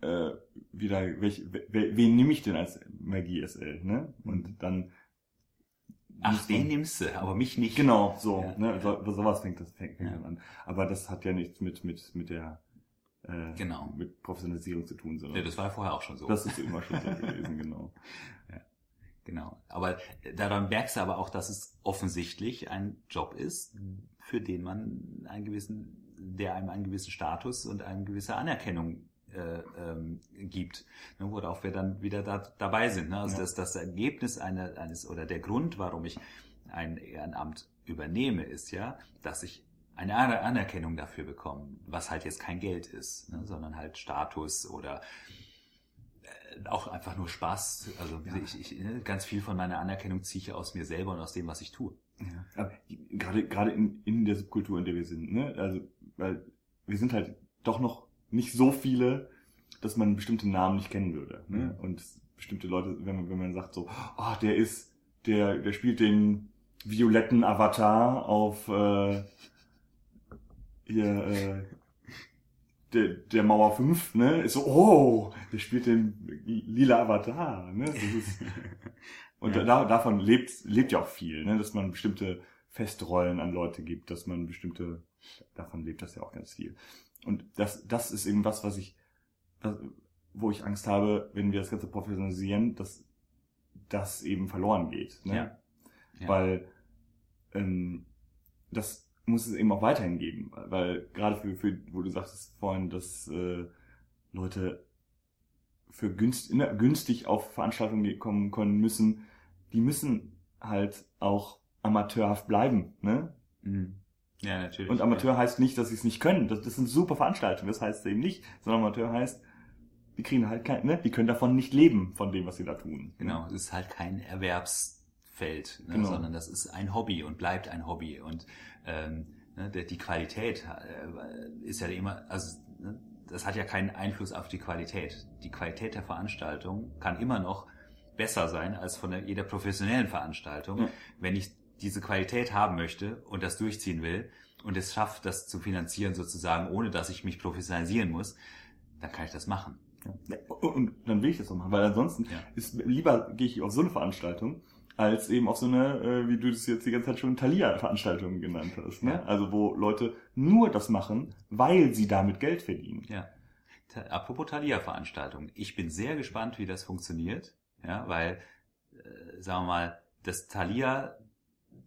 äh, wieder, welch, wen, wen nehme ich denn als Magie SL, ne? Und dann Ach, den nimmst du, aber mich nicht. Genau, so, Ja. ne? So, sowas fängt das fängt, fängt Ja. an. Aber das hat ja nichts mit mit mit der äh, Genau. mit Professionalisierung zu tun, sondern Ja, das war vorher auch schon so. das ist immer schon so gewesen, [laughs] genau. Genau. Aber daran merkst du aber auch, dass es offensichtlich ein Job ist, für den man einen gewissen, der einem einen gewissen Status und eine gewisse Anerkennung äh, ähm, gibt, ne, worauf wir dann wieder da, dabei sind. Ne? Also Ja. das, das Ergebnis einer, eines oder der Grund, warum ich ein Ehrenamt übernehme, ist ja, dass ich eine Aner- Anerkennung dafür bekomme, was halt jetzt kein Geld ist, ne, sondern halt Status oder auch einfach nur Spaß. Also Ja. ich, ich, ne, ganz viel von meiner Anerkennung ziehe ich aus mir selber und aus dem, was ich tue. Ja. Aber gerade gerade in, in der Subkultur, in der wir sind, ne? Also, weil wir sind halt doch noch nicht so viele, dass man bestimmte Namen nicht kennen würde. Ne? Und bestimmte Leute, wenn man, wenn man sagt so, oh, der ist, der, der spielt den violetten Avatar auf äh, hier, äh, der, der Mauer 5, ne? Ist so, oh, der spielt den lila Avatar, ne? Das ist, [laughs] und Ja. da, davon lebt, lebt ja auch viel, ne? dass man bestimmte Festrollen an Leute gibt, dass man bestimmte, davon lebt das ja auch ganz viel. Und das, das ist eben was, was ich, wo ich Angst habe, wenn wir das Ganze professionalisieren, dass das eben verloren geht. Ne? Ja. Ja. Weil ähm, das muss es eben auch weiterhin geben. Weil, gerade für, für, wo du sagtest vorhin, dass äh, Leute für günst, ne, günstig auf Veranstaltungen kommen können müssen, die müssen halt auch amateurhaft bleiben. Ne? Mhm. Ja, natürlich. Und Amateur heißt nicht, dass sie es nicht können. Das, das sind super Veranstaltungen. Das heißt eben nicht, sondern Amateur heißt, die kriegen halt kein, ne, die können davon nicht leben, von dem, was sie da tun. Genau, es ist halt kein Erwerbsfeld, ne, Genau. sondern das ist ein Hobby und bleibt ein Hobby. Und ähm, ne, die Qualität äh, ist ja immer, also ne, das hat ja keinen Einfluss auf die Qualität. Die Qualität der Veranstaltung kann immer noch besser sein als von der, jeder professionellen Veranstaltung. Ja. Wenn ich diese Qualität haben möchte und das durchziehen will und es schafft, das zu finanzieren sozusagen, ohne dass ich mich professionalisieren muss, dann kann ich das machen. Ja, und dann will ich das auch machen, weil ansonsten Ja. ist lieber gehe ich auf so eine Veranstaltung, als eben auf so eine, äh, wie du das jetzt die ganze Zeit schon Thalia-Veranstaltung genannt hast. Ne? Ja. Also wo Leute nur das machen, weil sie damit Geld verdienen. Ja. Apropos Thalia-Veranstaltung. Ich bin sehr gespannt, wie das funktioniert. Ja, weil, äh, sagen wir mal, das Thalia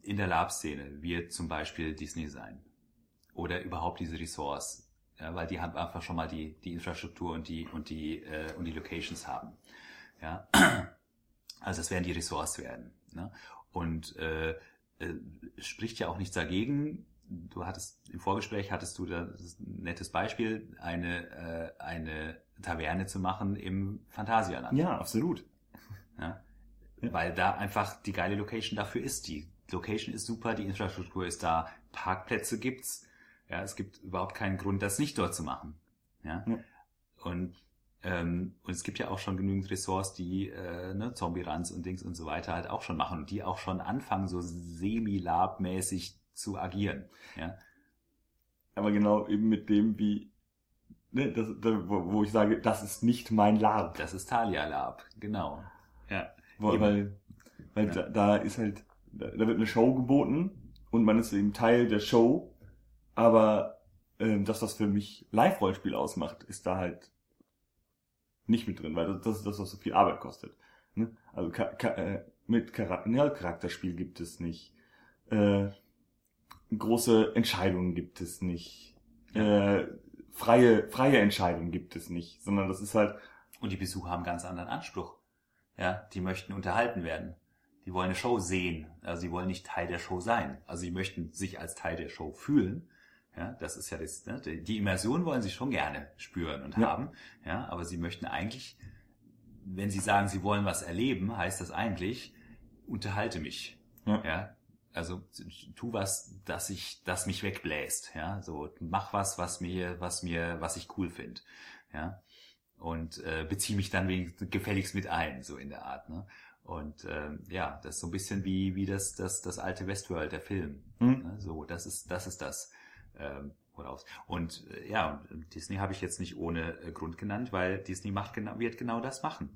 in der Lab-Szene wird zum Beispiel Disney sein. Oder überhaupt diese Ressorts. Ja, weil die haben einfach schon mal die, die Infrastruktur und die, und die, äh, und die Locations haben. Ja. Also das werden die Ressorts werden. Ne? Und äh, äh, spricht ja auch nichts dagegen. Du hattest im Vorgespräch hattest du da das nettes Beispiel, eine äh, eine Taverne zu machen im Phantasialand. Ja, absolut. Ja? [laughs] Ja. Weil da einfach die geile Location dafür ist. Die Location ist super, die Infrastruktur ist da, Parkplätze gibt's. Ja, es gibt überhaupt keinen Grund, das nicht dort zu machen. Ja. Ja. Und ähm, und es gibt ja auch schon genügend Ressorts, die äh, ne, Zombie-Runs und Dings und so weiter halt auch schon machen und die auch schon anfangen, so semi-lab-mäßig zu agieren. Ja, Aber genau eben mit dem, wie, ne, das, da, wo, wo ich sage, das ist nicht mein Lab. das ist Thalia Lab, genau. Ja, Wo, weil weil Ja. da, da ist halt, da, da wird eine Show geboten und man ist eben Teil der Show, aber ähm, das, was für mich Live-Rollspiel ausmacht, ist da halt nicht mit drin, weil das, das ist das, was so viel Arbeit kostet. Ne? Also ka ka äh, mit Charakter ja, Charakterspiel gibt es nicht. Äh, große Entscheidungen gibt es nicht. Äh, freie, freie Entscheidungen gibt es nicht, sondern das ist halt, Und die Besucher haben ganz anderen Anspruch. Ja, die möchten unterhalten werden. Die wollen eine Show sehen. Also sie wollen nicht Teil der Show sein. Also sie möchten sich als Teil der Show fühlen. Ja, das ist ja das, ne? die Immersion wollen sie schon gerne spüren und Ja. haben. Ja, aber sie möchten eigentlich, wenn sie sagen, sie wollen was erleben, heißt das eigentlich, unterhalte mich. Ja. ja also tu was, dass ich, das mich wegbläst. Ja, so mach was, was mir, was mir, was ich cool finde. Ja, und äh, beziehe mich dann wenigstens gefälligst mit ein, so in der Art. Ne? Und ähm, ja, das ist so ein bisschen wie wie das das das alte Westworld, der Film. hm, Ne? So, das ist das ist das. Ähm, Woraus. Und äh, ja, Disney habe ich jetzt nicht ohne äh, Grund genannt, weil Disney macht genau, wird genau das machen.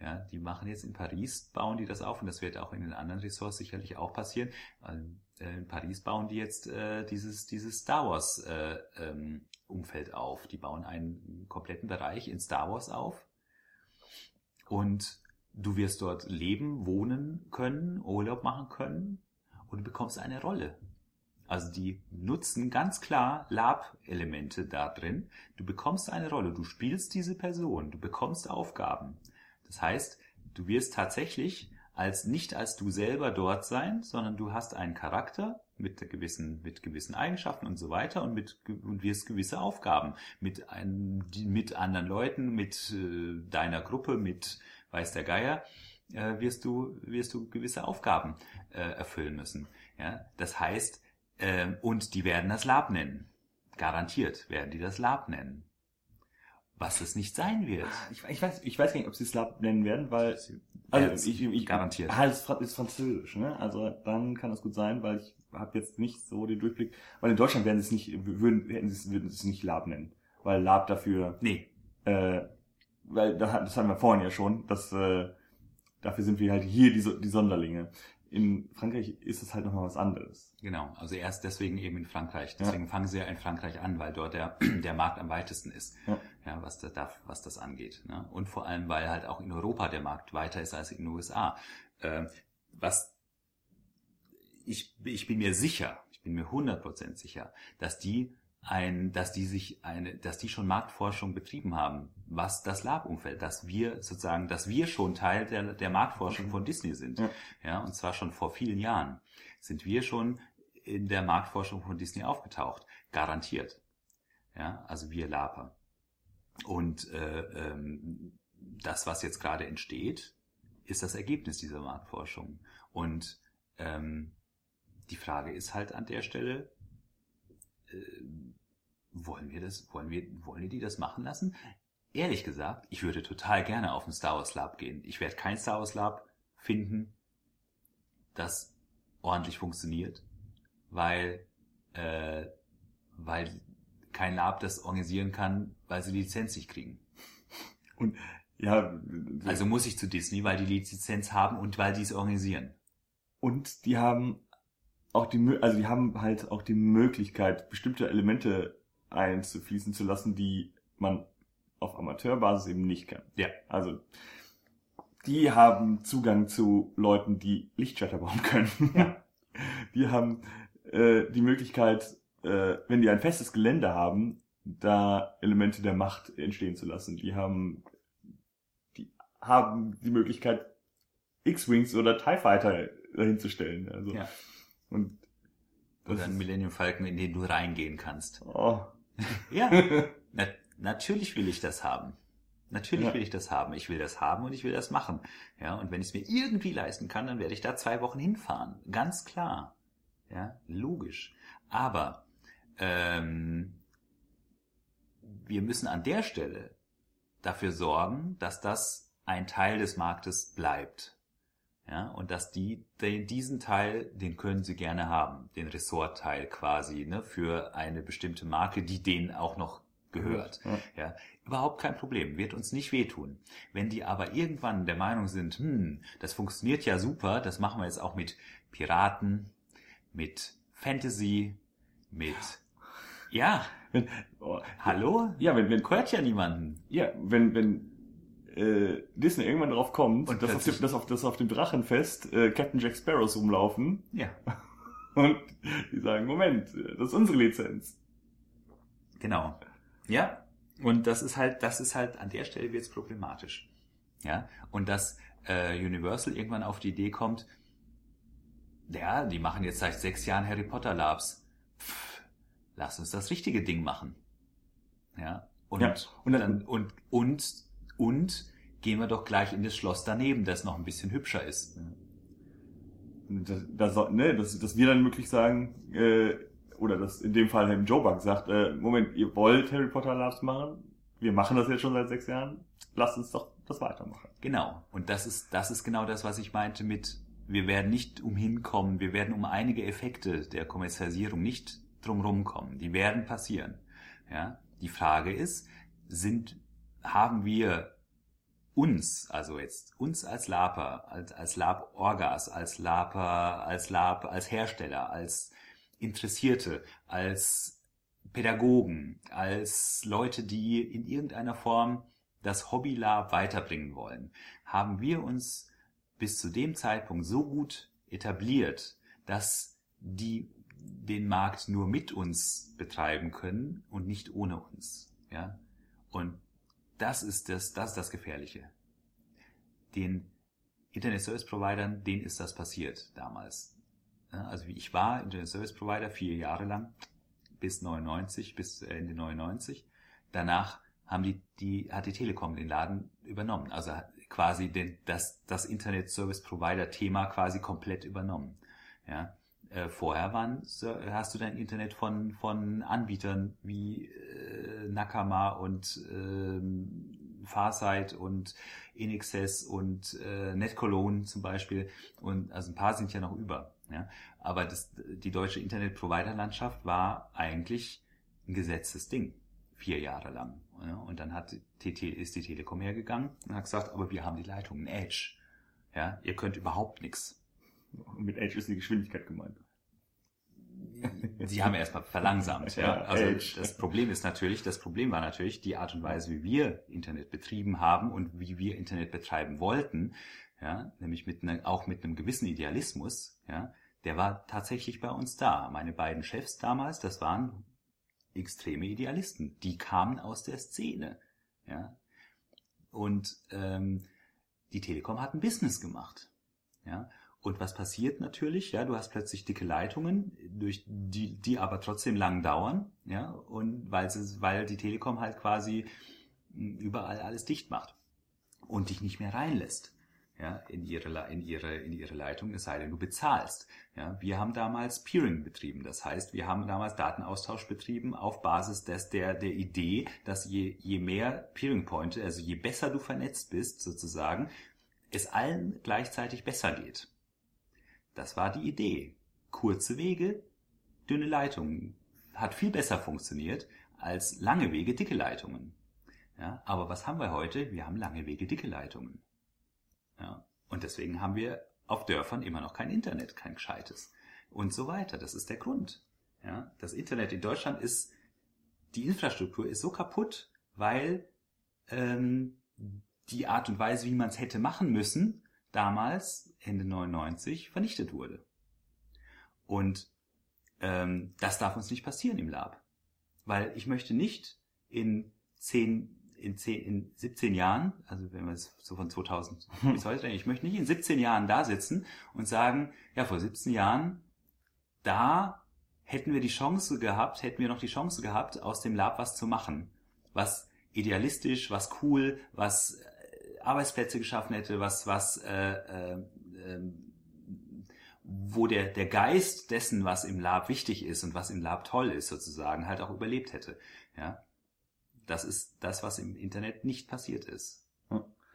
Ja, die machen jetzt in Paris, bauen die das auf und das wird auch in den anderen Ressorts sicherlich auch passieren. Ähm, äh, in Paris bauen die jetzt äh, dieses, dieses Star Wars äh, ähm, Umfeld auf. Die bauen einen kompletten Bereich in Star Wars auf und du wirst dort leben, wohnen können, Urlaub machen können und du bekommst eine Rolle. Also die nutzen ganz klar Lab-Elemente da drin. Du bekommst eine Rolle, du spielst diese Person, du bekommst Aufgaben. Das heißt, du wirst tatsächlich als nicht als du selber dort sein, sondern du hast einen Charakter mit gewissen mit gewissen Eigenschaften und so weiter und mit und wirst gewisse Aufgaben mit ein, mit anderen Leuten, mit äh, deiner Gruppe, mit weiß der Geier äh, wirst du wirst du gewisse Aufgaben äh, erfüllen müssen. Ja, das heißt äh, und die werden das Lab nennen. Garantiert werden die das Lab nennen was es nicht sein wird. Ah, ich, ich, weiß, ich weiß gar nicht, ob sie es Lab nennen werden, weil also ich, ich garantiert. Ah, es ist Französisch, ne? Also dann kann das gut sein, weil ich habe jetzt nicht so den Durchblick. Weil in Deutschland werden sie es nicht, würden, hätten sie es, würden sie es nicht Lab nennen, weil Lab dafür. Nee. Äh, weil das, das hatten wir vorhin ja schon, dass äh, dafür sind wir halt hier die, die Sonderlinge in Frankreich ist es halt nochmal was anderes. Genau, also erst deswegen eben in Frankreich. Deswegen ja. fangen sie ja in Frankreich an, weil dort der, [clears throat] der Markt am weitesten ist, ja. ja was, da, was das angeht. Ne? Und vor allem, weil halt auch in Europa der Markt weiter ist als in den USA. Ähm, was ich, ich bin mir sicher, ich bin mir 100% sicher, dass die ein, dass die sich eine, dass die schon Marktforschung betrieben haben, was das Lab-Umfeld, dass wir sozusagen, dass wir schon Teil der, der Marktforschung von Disney sind. Ja. ja, und zwar schon vor vielen Jahren sind wir schon in der Marktforschung von Disney aufgetaucht. Garantiert. Ja, also wir Laper. Und äh, ähm, das, was jetzt gerade entsteht, ist das Ergebnis dieser Marktforschung. Und ähm, die Frage ist halt an der Stelle, äh, wollen wir das, wollen wir, wollen wir die das machen lassen? Ehrlich gesagt, ich würde total gerne auf ein Star Wars Lab gehen. Ich werde kein Star Wars Lab finden, das ordentlich funktioniert, weil, äh, weil kein Lab das organisieren kann, weil sie die Lizenz nicht kriegen. Und ja, also muss ich zu Disney, weil die Lizenz haben und weil die es organisieren. Und die haben auch die, also die haben halt auch die Möglichkeit, bestimmte Elemente einzufließen zu lassen, die man auf Amateurbasis eben nicht kann. Ja. Also die haben Zugang zu Leuten, die Lichtschalter bauen können. Ja. [laughs] Die haben äh, die Möglichkeit, äh, wenn die ein festes Gelände haben, da Elemente der Macht entstehen zu lassen. Die haben die haben die Möglichkeit, X-Wings oder TIE Fighter hinzustellen. Also, ja. Und oder ein Millennium Falcon, in den du reingehen kannst. Oh. ja, [laughs] na, natürlich will ich das haben. Natürlich ja. will ich das haben. Ich will das haben und ich will das machen. Ja, und wenn ich es mir irgendwie leisten kann, dann werde ich da zwei Wochen hinfahren. Ganz klar. Ja, logisch. Aber ähm, wir müssen an der Stelle dafür sorgen, dass das ein Teil des Marktes bleibt. Ja, und dass die, den, diesen Teil, den können sie gerne haben, den Ressortteil quasi, ne, für eine bestimmte Marke, die denen auch noch gehört. Ja. ja. überhaupt kein Problem, wird uns nicht wehtun. Wenn die aber irgendwann der Meinung sind, hm, das funktioniert ja super, das machen wir jetzt auch mit Piraten, mit Fantasy, mit, ja, wenn, oh, hallo? Ja, wenn, wenn, hört ja niemanden. Ja, wenn, wenn, äh, Disney irgendwann drauf kommt, und dass, auf dem, dass, auf, dass auf dem Drachenfest äh, Captain Jack Sparrows rumlaufen. Ja. [laughs] Und die sagen, Moment, das ist unsere Lizenz. Genau. Ja. Und das ist halt, das ist halt, an der Stelle wird es problematisch. Ja. Und dass äh, Universal irgendwann auf die Idee kommt, ja, die machen jetzt seit sechs Jahren Harry Potter Labs. Pff, lass uns das richtige Ding machen. Ja. Und, ja. und, dann, und, und und gehen wir doch gleich in das Schloss daneben, das noch ein bisschen hübscher ist. Das, das, ne, dass, dass wir dann möglich sagen, äh, oder dass in dem Fall Herr Joe Bug sagt, äh, Moment, ihr wollt Harry Potter Labs machen? Wir machen das jetzt schon seit sechs Jahren. Lasst uns doch das weitermachen. Genau. Und das ist, das ist genau das, was ich meinte mit, wir werden nicht umhin kommen, wir werden um einige Effekte der Kommerzialisierung nicht drumherum kommen. Die werden passieren. Ja? Die Frage ist, sind, haben wir uns, also jetzt uns als Laper, als, als Lab-Orgas, als Laper, als Lab, als Hersteller, als Interessierte, als Pädagogen, als Leute, die in irgendeiner Form das Hobby-Lab weiterbringen wollen, haben wir uns bis zu dem Zeitpunkt so gut etabliert, dass die den Markt nur mit uns betreiben können und nicht ohne uns. Ja? Und das ist das, das ist das Gefährliche. Den Internet Service Providern, denen ist das passiert damals. Also ich war Internet Service Provider vier Jahre lang bis 99, bis Ende 99. Danach haben die, die, hat die Telekom den Laden übernommen. Also quasi den, das, das Internet Service Provider Thema quasi komplett übernommen. Ja. Äh, vorher waren, hast du dein Internet von, von Anbietern wie äh, Nakama und äh, Farsight und Inexcess und äh, NetCologne zum Beispiel. Und also ein paar sind ja noch über. Ja? Aber das, die deutsche Internet-Provider-Landschaft war eigentlich ein gesetztes Ding, vier Jahre lang. Ja? Und dann hat TT, ist die Telekom hergegangen und hat gesagt, aber wir haben die Leitung, ein Edge. Ja, ihr könnt überhaupt nichts. Mit Edge ist die Geschwindigkeit gemeint. [laughs] Sie haben erstmal verlangsamt, ja. Also das Problem ist natürlich, das Problem war natürlich die Art und Weise, wie wir Internet betrieben haben und wie wir Internet betreiben wollten, ja, nämlich mit ne, auch mit einem gewissen Idealismus, ja, der war tatsächlich bei uns da. Meine beiden Chefs damals, das waren extreme Idealisten, die kamen aus der Szene, ja. Und ähm, die Telekom hat ein Business gemacht, ja. Und was passiert natürlich? Ja, du hast plötzlich dicke Leitungen, durch die, die aber trotzdem lang dauern, ja, und weil es, weil die Telekom halt quasi überall alles dicht macht und dich nicht mehr reinlässt, ja, in ihre, in ihre, in ihre Leitung, es sei denn, du bezahlst. Ja, wir haben damals Peering betrieben. Das heißt, wir haben damals Datenaustausch betrieben auf Basis des, der, der Idee, dass je, je mehr Peering Pointe, also je besser du vernetzt bist, sozusagen, es allen gleichzeitig besser geht. Das war die Idee. Kurze Wege, dünne Leitungen. Hat viel besser funktioniert als lange Wege, dicke Leitungen. Ja, aber was haben wir heute? Wir haben lange Wege, dicke Leitungen. Ja, und deswegen haben wir auf Dörfern immer noch kein Internet, kein gescheites. Und so weiter. Das ist der Grund. Ja, das Internet in Deutschland ist, die Infrastruktur ist so kaputt, weil ähm, die Art und Weise, wie man es hätte machen müssen, damals, Ende 99, vernichtet wurde. Und ähm, das darf uns nicht passieren im Lab. Weil ich möchte nicht in 10, in 10, in 17 Jahren, also wenn wir es so von 2000 bis heute denken, ich möchte nicht in 17 Jahren da sitzen und sagen, ja, vor 17 Jahren, da hätten wir die Chance gehabt, hätten wir noch die Chance gehabt, aus dem Lab was zu machen. Was idealistisch, was cool, was Arbeitsplätze geschaffen hätte, was, was, äh, äh, ähm, wo der, der Geist dessen, was im Lab wichtig ist und was im Lab toll ist, sozusagen, halt auch überlebt hätte. Ja, das ist das, was im Internet nicht passiert ist.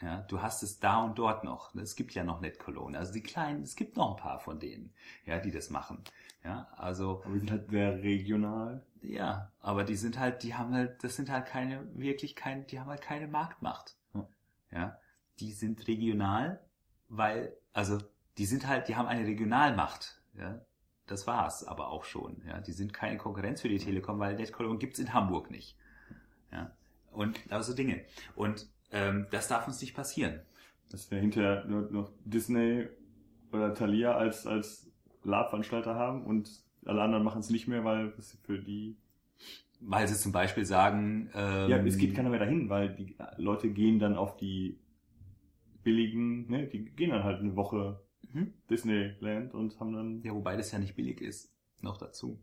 Ja, du hast es da und dort noch. Es gibt ja noch NetCologne. Also die kleinen, es gibt noch ein paar von denen, ja, die das machen. Ja, also. Aber die sind halt sehr regional. Ja, aber die sind halt, die haben halt, das sind halt keine, wirklich keine, die haben halt keine Marktmacht ja, die sind regional, weil, also die sind halt, die haben eine Regionalmacht, ja, das war's aber auch schon, ja, die sind keine Konkurrenz für die Telekom, weil NetCologne gibt's in Hamburg nicht, ja, und also Dinge und ähm, das darf uns nicht passieren. Dass wir hinterher nur noch Disney oder Thalia als als Labveranstalter haben und alle anderen machen es nicht mehr, weil es für die weil sie zum Beispiel sagen, ähm, ja, es geht keiner mehr dahin, weil die Leute gehen dann auf die billigen, ne, die gehen dann halt eine Woche mhm. Disneyland und haben dann. Ja, wobei das ja nicht billig ist, noch dazu.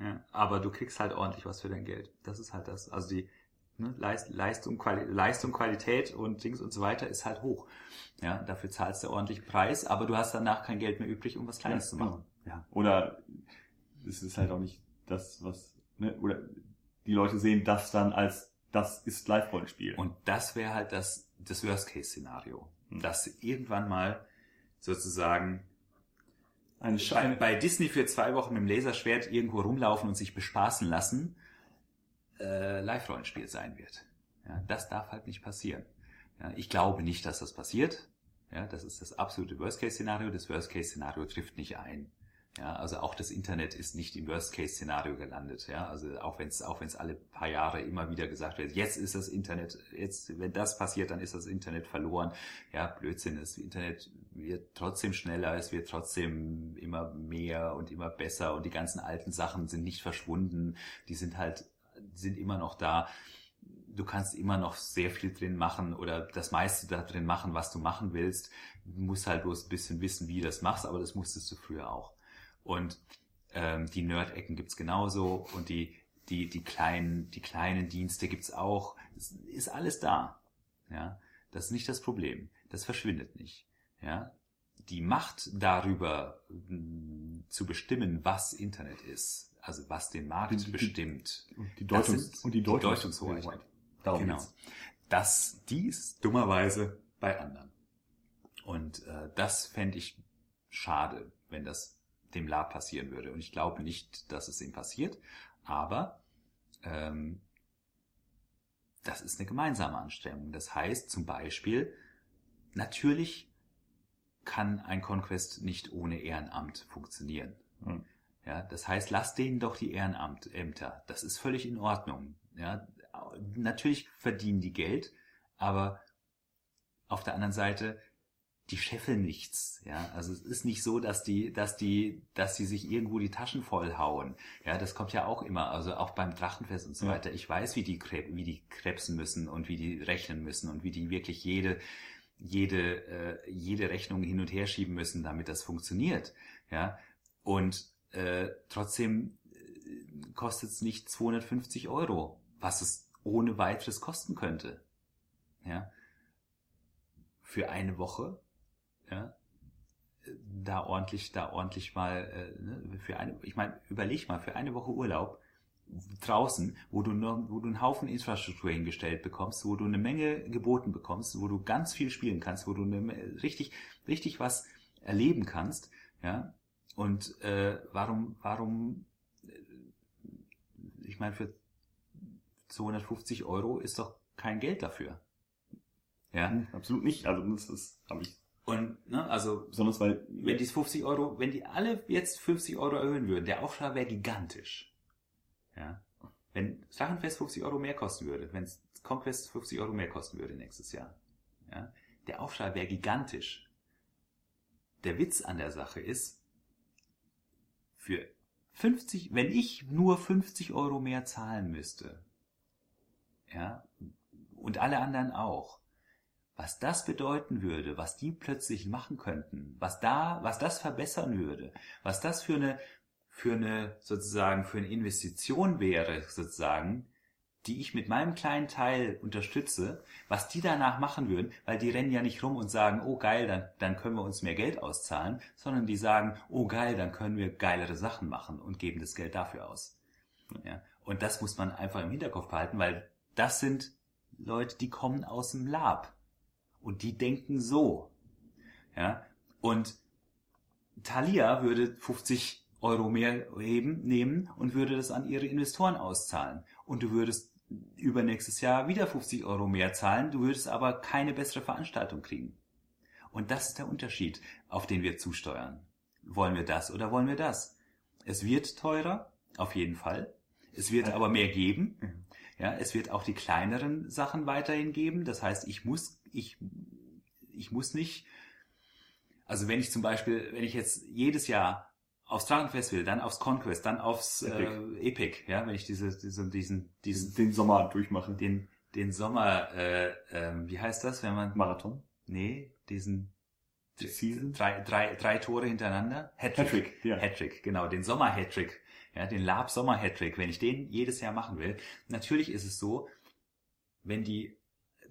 Ja, aber du kriegst halt ordentlich was für dein Geld. Das ist halt das. Also die ne, Leist, Leistung, Quali Leistung, Qualität und Dings und so weiter ist halt hoch. Ja, dafür zahlst du ordentlich Preis, aber du hast danach kein Geld mehr übrig, um was Kleines ja, zu machen. Genau. Ja. Oder es ist halt auch nicht das, was ne, oder die Leute sehen das dann als, das ist Live-Rollenspiel. Und das wäre halt das, das Worst-Case-Szenario. Hm. Dass irgendwann mal sozusagen Eine bei, Scheine. bei Disney für zwei Wochen mit dem Laserschwert irgendwo rumlaufen und sich bespaßen lassen, äh, Live-Rollenspiel sein wird. Ja, das darf halt nicht passieren. Ja, ich glaube nicht, dass das passiert. Ja, das ist das absolute Worst-Case-Szenario. Das Worst-Case-Szenario trifft nicht ein. Ja, also auch das Internet ist nicht im Worst-Case-Szenario gelandet. Ja, also auch wenn es auch wenn es alle paar Jahre immer wieder gesagt wird, jetzt ist das Internet, jetzt wenn das passiert, dann ist das Internet verloren. Ja, Blödsinn. Das Internet wird trotzdem schneller, es wird trotzdem immer mehr und immer besser und die ganzen alten Sachen sind nicht verschwunden. Die sind halt sind immer noch da. Du kannst immer noch sehr viel drin machen oder das meiste da drin machen, was du machen willst. Du musst halt bloß ein bisschen wissen, wie du das machst, aber das musstest du früher auch. Und ähm, die Nerd-Ecken gibt's genauso und die, die, die kleinen, die kleinen Dienste gibt's auch. Es ist alles da. Ja, das ist nicht das Problem. Das verschwindet nicht. Ja, die Macht darüber mh, zu bestimmen, was Internet ist, also was den Markt Die- die- bestimmt. Und die, Das Deutungs und die, die Deutungs Deutungshoheit. Darum genau. geht's. Das, die ist dummerweise bei anderen. Und äh, das fände ich schade, wenn das dem La passieren würde. Und ich glaube nicht, dass es ihm passiert, aber ähm, das ist eine gemeinsame Anstrengung. Das heißt zum Beispiel, natürlich kann ein Conquest nicht ohne Ehrenamt funktionieren. Hm. Ja, das heißt, lass denen doch die Ehrenämter. Das ist völlig in Ordnung. Ja, natürlich verdienen die Geld, aber auf der anderen Seite, die scheffeln nichts. Ja, also es ist nicht so, dass die, dass die, dass die sich irgendwo die Taschen vollhauen. Ja, das kommt ja auch immer, also auch beim Drachenfest und so Ja. weiter. Ich weiß, wie die, wie die krebsen müssen und wie die rechnen müssen und wie die wirklich jede, jede, äh, jede Rechnung hin und her schieben müssen, damit das funktioniert. Ja, und äh, trotzdem äh, kostet es nicht 250 Euro, was es ohne weiteres kosten könnte. Ja, für eine Woche, ja, da ordentlich, da ordentlich mal, äh, ne, für eine, ich meine, überleg mal, für eine Woche Urlaub draußen, wo du nur, wo du einen Haufen Infrastruktur hingestellt bekommst, wo du eine Menge geboten bekommst, wo du ganz viel spielen kannst, wo du eine, richtig, richtig was erleben kannst, ja. Und äh, warum, warum, äh, ich meine, für 250 Euro ist doch kein Geld dafür. Ja. Hm, Absolut nicht. Also das ist, habe ich Und, ne, also besonders weil wenn die 50 Euro, wenn die alle jetzt 50 Euro erhöhen würden, der Aufschlag wäre gigantisch. Ja. Wenn Drachenfest 50 Euro mehr kosten würde, wenn Conquest 50 Euro mehr kosten würde nächstes Jahr, ja, der Aufschlag wäre gigantisch. Der Witz an der Sache ist, für 50, wenn ich nur 50 Euro mehr zahlen müsste, ja, und alle anderen auch, was das bedeuten würde, was die plötzlich machen könnten, was da, was das verbessern würde, was das für eine, für eine, sozusagen, für eine Investition wäre, sozusagen, die ich mit meinem kleinen Teil unterstütze, was die danach machen würden, weil die rennen ja nicht rum und sagen, oh geil, dann, dann können wir uns mehr Geld auszahlen, sondern die sagen, oh geil, dann können wir geilere Sachen machen und geben das Geld dafür aus. Ja. Und das muss man einfach im Hinterkopf behalten, weil das sind Leute, die kommen aus dem Lab. Und die denken so. Ja. Und Thalia würde 50 Euro mehr heben, nehmen und würde das an ihre Investoren auszahlen. Und du würdest übernächstes Jahr wieder 50 Euro mehr zahlen, du würdest aber keine bessere Veranstaltung kriegen. Und das ist der Unterschied, auf den wir zusteuern. Wollen wir das oder wollen wir das? Es wird teurer, auf jeden Fall. Es wird aber mehr geben. Ja, es wird auch die kleineren Sachen weiterhin geben. Das heißt, ich muss, ich, ich muss nicht, also wenn ich zum Beispiel, wenn ich jetzt jedes Jahr aufs Drachenfest will, dann aufs Conquest, dann aufs Epic. Äh, Epic, ja, wenn ich diese, diese, diesen, diesen, den Sommer durchmache. den, den Sommer, äh, ähm, wie heißt das, wenn man, Marathon. nee, diesen, Die Season? drei, drei, drei Tore hintereinander, Hattrick, Hattrick, ja. Hattrick, genau, den Sommer-Hattrick, ja, den Lab-Sommer-Hattrick, wenn ich den jedes Jahr machen will. Natürlich ist es so, wenn die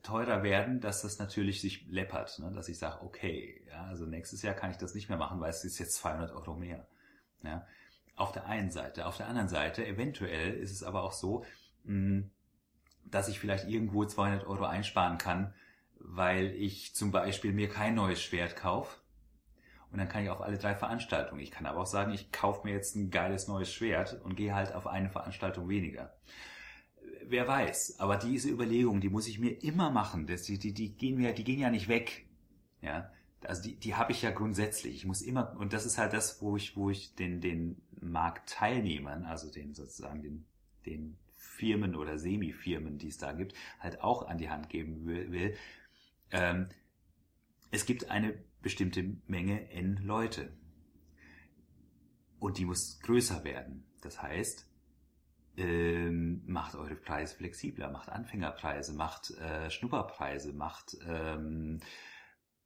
teurer werden, dass das natürlich sich läppert, ne? dass ich sage, okay, ja, also nächstes Jahr kann ich das nicht mehr machen, weil es ist jetzt 200 Euro mehr. Ja? Auf der einen Seite. Auf der anderen Seite, eventuell ist es aber auch so, mh, dass ich vielleicht irgendwo 200 Euro einsparen kann, weil ich zum Beispiel mir kein neues Schwert kaufe. Und dann kann ich auf alle drei Veranstaltungen. Ich kann aber auch sagen, ich kaufe mir jetzt ein geiles neues Schwert und gehe halt auf eine Veranstaltung weniger. Wer weiß, aber diese Überlegung, die muss ich mir immer machen. Die, die, die, gehen mir, die gehen ja nicht weg. Ja, also die, die habe ich ja grundsätzlich. Ich muss immer, und das ist halt das, wo ich, wo ich den, den Marktteilnehmern, also den sozusagen den, den Firmen oder Semi-Firmen, die es da gibt, halt auch an die Hand geben will. Ähm, es gibt eine bestimmte Menge N Leute. Und die muss größer werden. Das heißt, ähm, macht eure Preise flexibler, macht Anfängerpreise, macht äh, Schnupperpreise, macht ähm,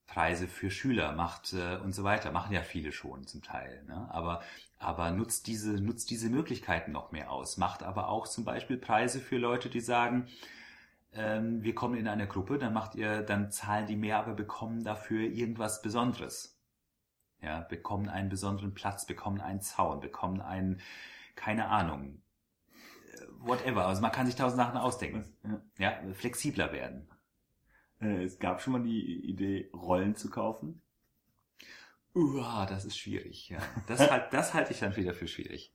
Preise für Schüler macht äh, und so weiter. Machen ja viele schon zum Teil. Ne? Aber, aber nutzt diese, nutzt diese Möglichkeiten noch mehr aus. Macht aber auch zum Beispiel Preise für Leute, die sagen, ähm, wir kommen in eine Gruppe, dann macht ihr, dann zahlen die mehr, aber bekommen dafür irgendwas Besonderes. Ja, bekommen einen besonderen Platz, bekommen einen Zaun, bekommen einen, keine Ahnung, äh, whatever. Also man kann sich tausend Sachen ausdenken. Ja, ja flexibler werden. Äh, es gab schon mal die Idee, Rollen zu kaufen. Uah, das ist schwierig, ja. Das, halt, das halte ich dann wieder für schwierig.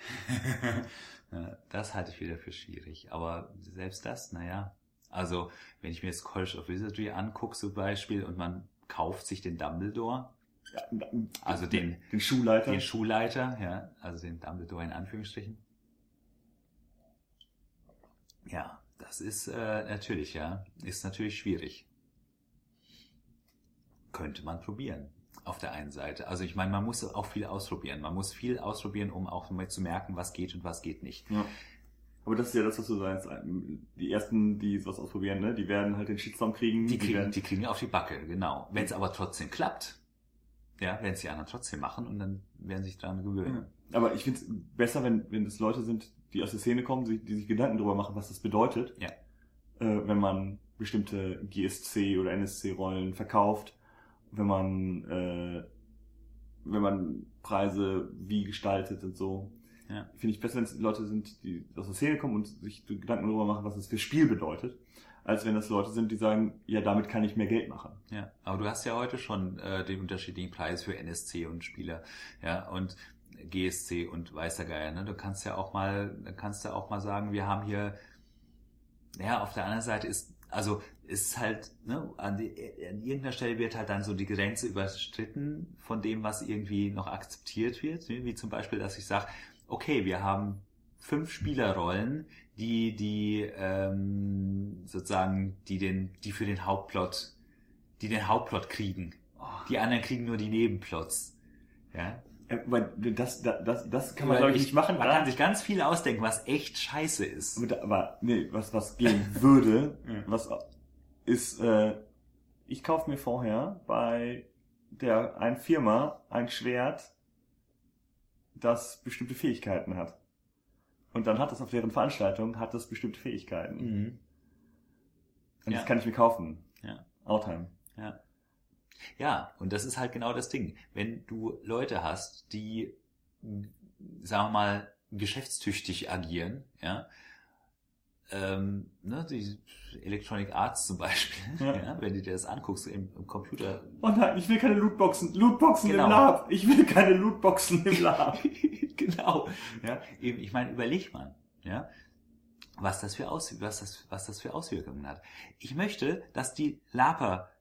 [laughs] das halte ich wieder für schwierig. Aber selbst das, naja. Also, wenn ich mir jetzt College of Wizardry angucke zum Beispiel und man kauft sich den Dumbledore, ja, also den, den Schulleiter. Den Schulleiter, ja, also den Dumbledore in Anführungsstrichen. Ja, das ist äh, natürlich, ja, ist natürlich schwierig. Könnte man probieren. Auf der einen Seite. Also ich meine, man muss auch viel ausprobieren. Man muss viel ausprobieren, um auch mal zu merken, was geht und was geht nicht. Ja. Aber das ist ja das, was du sagst. Die ersten, die was ausprobieren, ne, die werden halt den Shitstorm kriegen. Die kriegen, die, die kriegen auf die Backe, genau. Wenn es aber trotzdem klappt, ja, werden es die anderen trotzdem machen und dann werden sich daran gewöhnen. Aber ich finde es besser, wenn, wenn das Leute sind, die aus der Szene kommen, die, sich Gedanken darüber machen, was das bedeutet, ja. äh, wenn man bestimmte GSC oder NSC-Rollen verkauft, wenn man äh, wenn man Preise wie gestaltet und so. Ja. Finde ich besser, wenn es Leute sind, die aus der Szene kommen und sich Gedanken darüber machen, was das für Spiel bedeutet, als wenn das Leute sind, die sagen, ja, damit kann ich mehr Geld machen. Ja, aber du hast ja heute schon äh, den unterschiedlichen Preis für NSC und Spieler. Ja, und GSC und weißer Geier. Ne? Du kannst ja auch mal, kannst ja auch mal sagen, wir haben hier, ja, auf der anderen Seite ist, also ist halt, ne, an, die, an irgendeiner Stelle wird halt dann so die Grenze überstritten von dem, was irgendwie noch akzeptiert wird, wie zum Beispiel, dass ich sage, okay, wir haben fünf Spielerrollen, die die ähm, sozusagen, die den, die für den Hauptplot, die den Hauptplot kriegen. Die anderen kriegen nur die Nebenplots. Ja, weil das, das, das kann man, glaube ich, nicht machen. Man kann sich ganz viel ausdenken, was echt scheiße ist. Aber, nee, was, was gehen [laughs] würde, was ist, äh, ich kaufe mir vorher bei der ein Firma ein Schwert, das bestimmte Fähigkeiten hat. Und dann hat es auf deren Veranstaltung, hat es bestimmte Fähigkeiten. Mhm. Und ja. das kann ich mir kaufen. Ja. Outtime. Ja. Ja, und das ist halt genau das Ding. Wenn du Leute hast, die, sagen wir mal, geschäftstüchtig agieren, ja, ähm, ne, die Electronic Arts zum Beispiel, ja. [laughs] ja wenn du dir das anguckst im, im, Computer. Oh nein, ich will keine Lootboxen, Lootboxen genau. im Lab. Ich will keine Lootboxen im Lab. [laughs] genau. Ja, eben, ich meine, überleg mal, ja, was das für Aus, was das, was das für Auswirkungen hat. Ich möchte, dass die Laper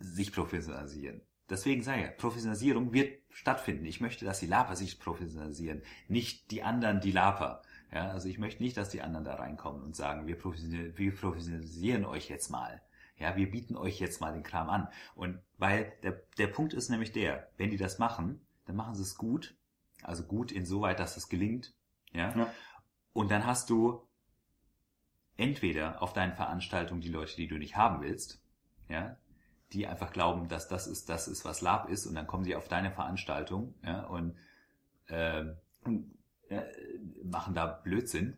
sich professionalisieren. Deswegen sage ich, Professionalisierung wird stattfinden. Ich möchte, dass die Laper sich professionalisieren, nicht die anderen die Laper. Ja, also ich möchte nicht, dass die anderen da reinkommen und sagen, wir, wir professionalisieren euch jetzt mal. Ja, wir bieten euch jetzt mal den Kram an. Und weil der, der Punkt ist nämlich der, wenn die das machen, dann machen sie es gut. Also gut insoweit, dass es gelingt. Ja? ja. Und dann hast du entweder auf deinen Veranstaltungen die Leute, die du nicht haben willst. Ja, die einfach glauben, dass das ist, das ist, was Lab ist, und dann kommen sie auf deine Veranstaltung ja, und, äh, ja, machen da Blödsinn.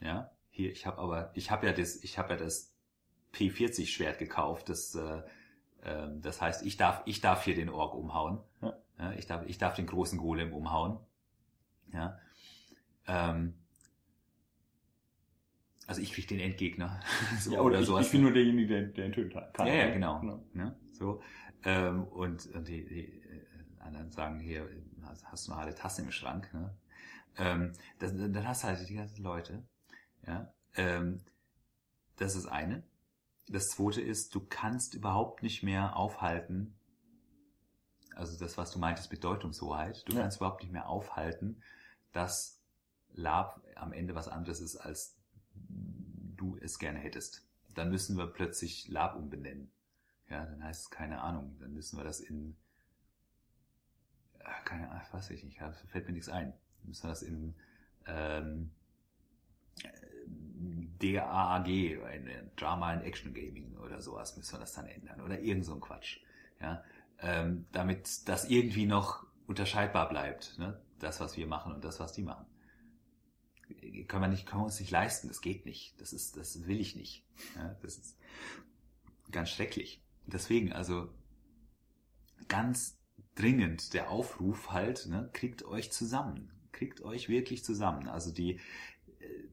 Ja, hier, ich habe aber, ich habe ja das, ich habe ja das P40 Schwert gekauft, das, äh, äh, das heißt, ich darf, ich darf hier den Ork umhauen. Ja. ja. ich darf, ich darf den großen Golem umhauen. Ja. Ähm, Also ich krieg den Endgegner. [laughs] so, ja, oder, oder sowas. Ich bin nur derjenige, der, der töten kann. Ja, ja, genau. genau. Ne? So. Ähm, und, und die, die äh, anderen sagen hier, hast, du noch alle Tassen im Schrank, ne? Ähm, das, dann hast du halt die ganzen Leute. Ja. Ähm, das ist eine. Das zweite ist, du kannst überhaupt nicht mehr aufhalten, also das, was du meintest mit Deutungshoheit, du ja. kannst überhaupt nicht mehr aufhalten, dass Lab am Ende was anderes ist, als du es gerne hättest. Dann müssen wir plötzlich Lab umbenennen. Ja, dann heißt es keine Ahnung. Dann müssen wir das in, äh, keine Ahnung, weiß ich nicht, fällt mir nichts ein. Dann müssen wir das in ähm, DAAG, in Drama and Action Gaming oder sowas, müssen wir das dann ändern. Oder irgend so ein Quatsch. Ja, ähm, damit das irgendwie noch unterscheidbar bleibt. Ne? Das, was wir machen und das, was die machen können wir nicht, können wir uns nicht leisten. Das geht nicht. Das ist, das will ich nicht. Ja, das ist ganz schrecklich. Deswegen, also ganz dringend der Aufruf halt, ne, kriegt euch zusammen. Kriegt euch wirklich zusammen. Also die, äh,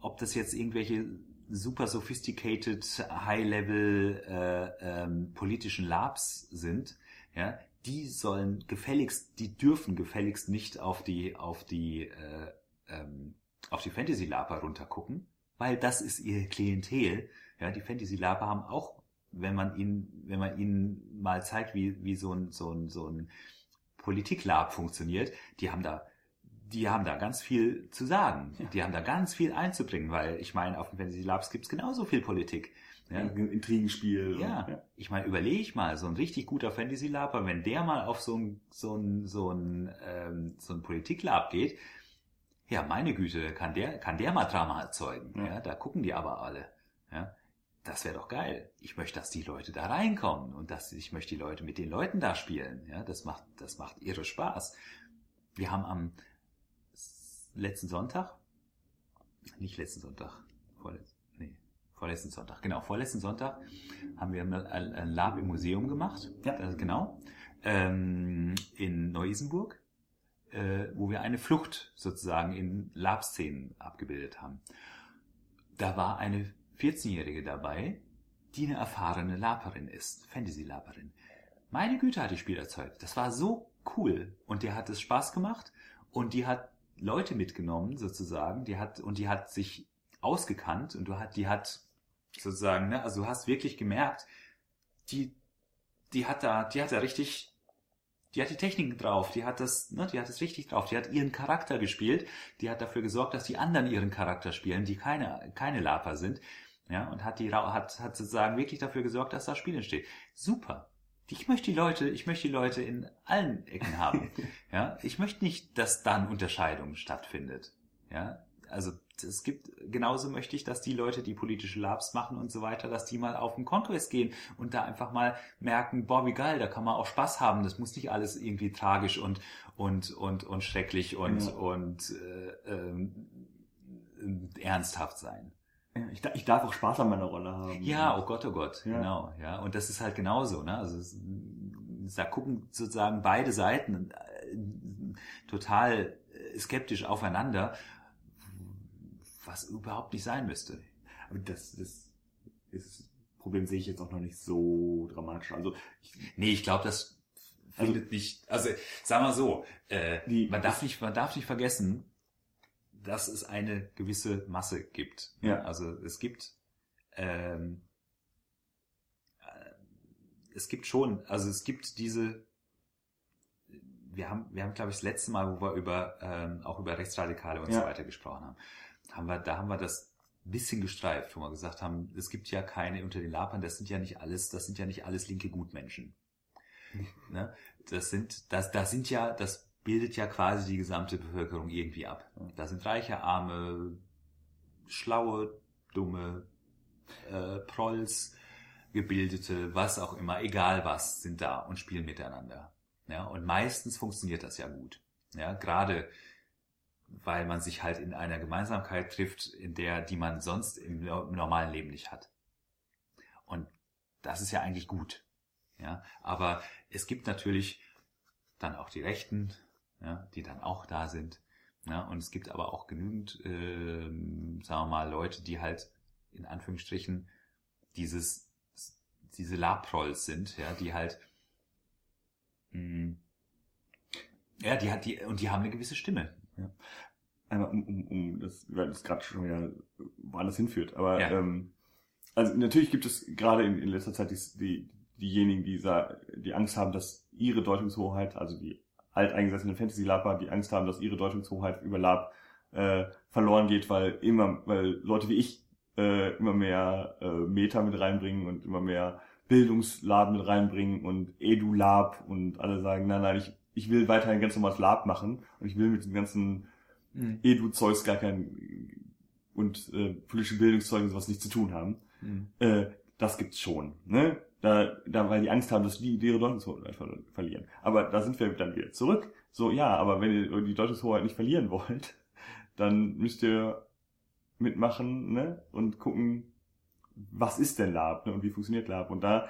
ob das jetzt irgendwelche super sophisticated, high-level äh, ähm, politischen Labs sind, ja, die sollen gefälligst, die dürfen gefälligst nicht auf die, auf die, äh, ähm, auf die Fantasy Laper runtergucken, weil das ist ihr Klientel. Ja, die Fantasy Laper haben auch, wenn man ihnen, wenn man ihnen mal zeigt, wie, wie so ein, so ein, so ein Politiklab funktioniert, die haben da die haben da ganz viel zu sagen. Ja. Die haben da ganz viel einzubringen, weil ich meine, auf den Fantasy Labs gibt's genauso viel Politik. Ja. Intrigenspiel. Ja. Ja. Ich meine, überlege mal, so ein richtig guter Fantasy Laber, wenn der mal auf so ein, so ein, so ein, ähm, so ein Politiklab geht, ja, meine Güte, kann der, kann der mal Drama erzeugen. Ja. ja da gucken die aber alle. Ja. Das wäre doch geil. Ich möchte, dass die Leute da reinkommen und dass ich möchte die Leute mit den Leuten da spielen. Ja, das macht, das macht irre Spaß. Wir haben am letzten Sonntag, nicht letzten Sonntag, vorletzten, Sonntag, genau, vorletzten Sonntag haben wir ein Lab im Museum gemacht. Ja. Das, genau. Ähm, in Neu-Isenburg äh, wo wir eine Flucht sozusagen in Lab-Szenen abgebildet haben. Da war eine 14-Jährige dabei, die eine erfahrene Laperin ist, Fantasy-Laperin. Meine Güte hat die Spiel erzeugt. Das war so cool. Und der hat es Spaß gemacht und die hat Leute mitgenommen sozusagen, die hat, und die hat sich ausgekannt und du hat, die hat sozusagen, ne, also du hast wirklich gemerkt, die, die hat da, die hat da richtig die hat die Techniken drauf, die hat das, ne, die hat es richtig drauf, die hat ihren Charakter gespielt, die hat dafür gesorgt, dass die anderen ihren Charakter spielen, die keine, keine Laper sind, ja, und hat die, hat, hat sozusagen wirklich dafür gesorgt, dass das Spiel entsteht. Super. Ich möchte die Leute, ich möchte die Leute in allen Ecken haben, [laughs] ja. Ich möchte nicht, dass dann Unterscheidung stattfindet, ja. Also, es gibt, genauso möchte ich, dass die Leute, die politische Labs machen und so weiter, dass die mal auf den Kongress gehen und da einfach mal merken, boah, wie geil, da kann man auch Spaß haben. Das muss nicht alles irgendwie tragisch und, und, und, und schrecklich und, ja. und, äh, ähm, ernsthaft sein. Ich, ich, darf auch Spaß an meiner Rolle haben. Ja, oh Gott, oh Gott, ja. genau, ja. Und das ist halt genauso, ne? Also es, da gucken sozusagen beide Seiten äh, total skeptisch aufeinander was überhaupt nicht sein müsste. Aber das, das, das Problem sehe ich jetzt auch noch nicht so dramatisch. Also ich, nee, ich glaube, das also findet nicht. Also sag mal so, äh, die, man darf nicht, man darf nicht vergessen, dass es eine gewisse Masse gibt. Ja. Also es gibt ähm, äh, es gibt schon, also es gibt diese wir haben, wir haben, glaube ich, das letzte Mal, wo wir über ähm, auch über Rechtsradikale und ja. so weiter gesprochen haben, haben wir, da haben wir das bisschen gestreift, wo wir gesagt haben, es gibt ja keine unter den Lapern, das sind ja nicht alles, das sind ja nicht alles linke Gutmenschen. [laughs] ne? Das sind, das, das sind ja, das bildet ja quasi die gesamte Bevölkerung irgendwie ab. Da sind reiche, arme, schlaue, dumme, äh, Prolls, Gebildete, was auch immer, egal was, sind da und spielen miteinander. Ja, und meistens funktioniert das ja gut. Ja, gerade weil man sich halt in einer Gemeinsamkeit trifft, in der, die man sonst im, normalen Leben nicht hat. Und das ist ja eigentlich gut. Ja, aber es gibt natürlich dann auch die Rechten, ja, die dann auch da sind. Ja, und es gibt aber auch genügend, äh, sagen wir mal, Leute, die halt in Anführungsstrichen dieses, diese Labtrolls sind, ja, die halt, mh, ja, die hat die, und die haben eine gewisse Stimme. Ja. Einmal um, um, um das, weil das gerade schon wieder woanders hinführt. Aber Ja. ähm, also natürlich gibt es gerade in, in letzter Zeit die, die, diejenigen, die, die Angst haben, dass ihre Deutungshoheit, also die alteingesessenen Fantasy-Laber, die Angst haben, dass ihre Deutungshoheit über Lab äh, verloren geht, weil immer, weil Leute wie ich äh, immer mehr äh, Meta mit reinbringen und immer mehr Bildungslab mit reinbringen und Edu-Lab und alle sagen, nein, nein, ich, ich will weiterhin ganz normales Lab machen und ich will mit dem ganzen Edu-Zeugs gar kein und äh, politische Bildungszeug und sowas nichts zu tun haben. Mhm. Äh, das gibt's schon, ne? Da, da, weil die Angst haben, dass die ihre Deutungshoheit ver verlieren. Aber da sind wir dann wieder zurück. So, ja, aber wenn ihr die Deutungshoheit nicht verlieren wollt, [laughs] dann müsst ihr mitmachen, ne? Und gucken, was ist denn Lab, ne? Und wie funktioniert Lab? Und da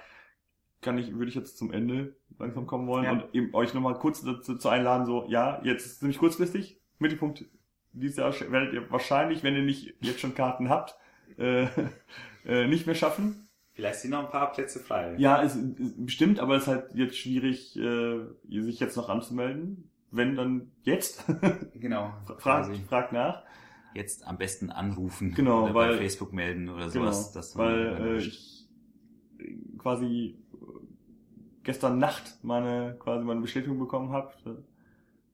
kann ich, würde ich jetzt zum Ende langsam kommen wollen Ja. und eben euch nochmal kurz dazu zu einladen, so, ja, jetzt ist es ziemlich kurzfristig. Mittelpunkt dieses Jahr werdet ihr wahrscheinlich, wenn ihr nicht jetzt schon Karten habt, äh, [laughs] äh, nicht mehr schaffen. Vielleicht sind noch ein paar Plätze frei. Ja, es ist bestimmt, aber es ist halt jetzt schwierig, äh, sich jetzt noch anzumelden. Wenn dann jetzt, [laughs] Genau. fragt, fragt nach. Jetzt am besten anrufen Genau, oder weil- bei Facebook melden oder Genau, sowas. dass weil äh, ich äh, quasi gestern Nacht meine quasi meine Bestätigung bekommen habe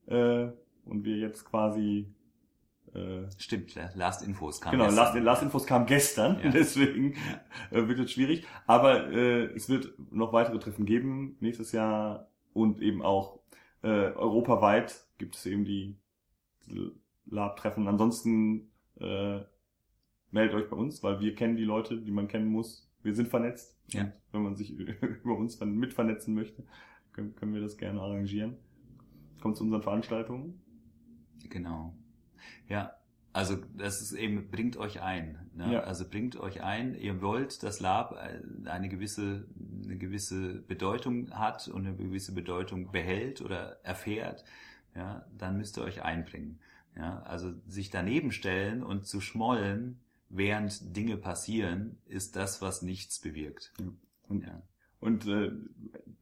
äh, und wir jetzt quasi äh, Stimmt, Last Infos kam Genau, gestern. Last, Last Infos kam gestern, Ja. [laughs] deswegen äh, wird es schwierig. Aber äh, es wird noch weitere Treffen geben nächstes Jahr und eben auch äh, europaweit gibt es eben die Lab-Treffen. Ansonsten äh, meldet euch bei uns, weil wir kennen die Leute, die man kennen muss. Wir sind vernetzt. Ja. Wenn man sich [laughs] über uns mit vernetzen möchte, können, können wir das gerne arrangieren. Kommt zu unseren Veranstaltungen. Genau. Ja, also das ist eben, bringt euch ein. Ne? Ja. Also bringt euch ein, ihr wollt, dass Lab eine gewisse, eine gewisse Bedeutung hat und eine gewisse Bedeutung behält oder erfährt, ja, dann müsst ihr euch einbringen. Ja, also sich daneben stellen und zu schmollen, während Dinge passieren, ist das, was nichts bewirkt. Und Ja. Und äh,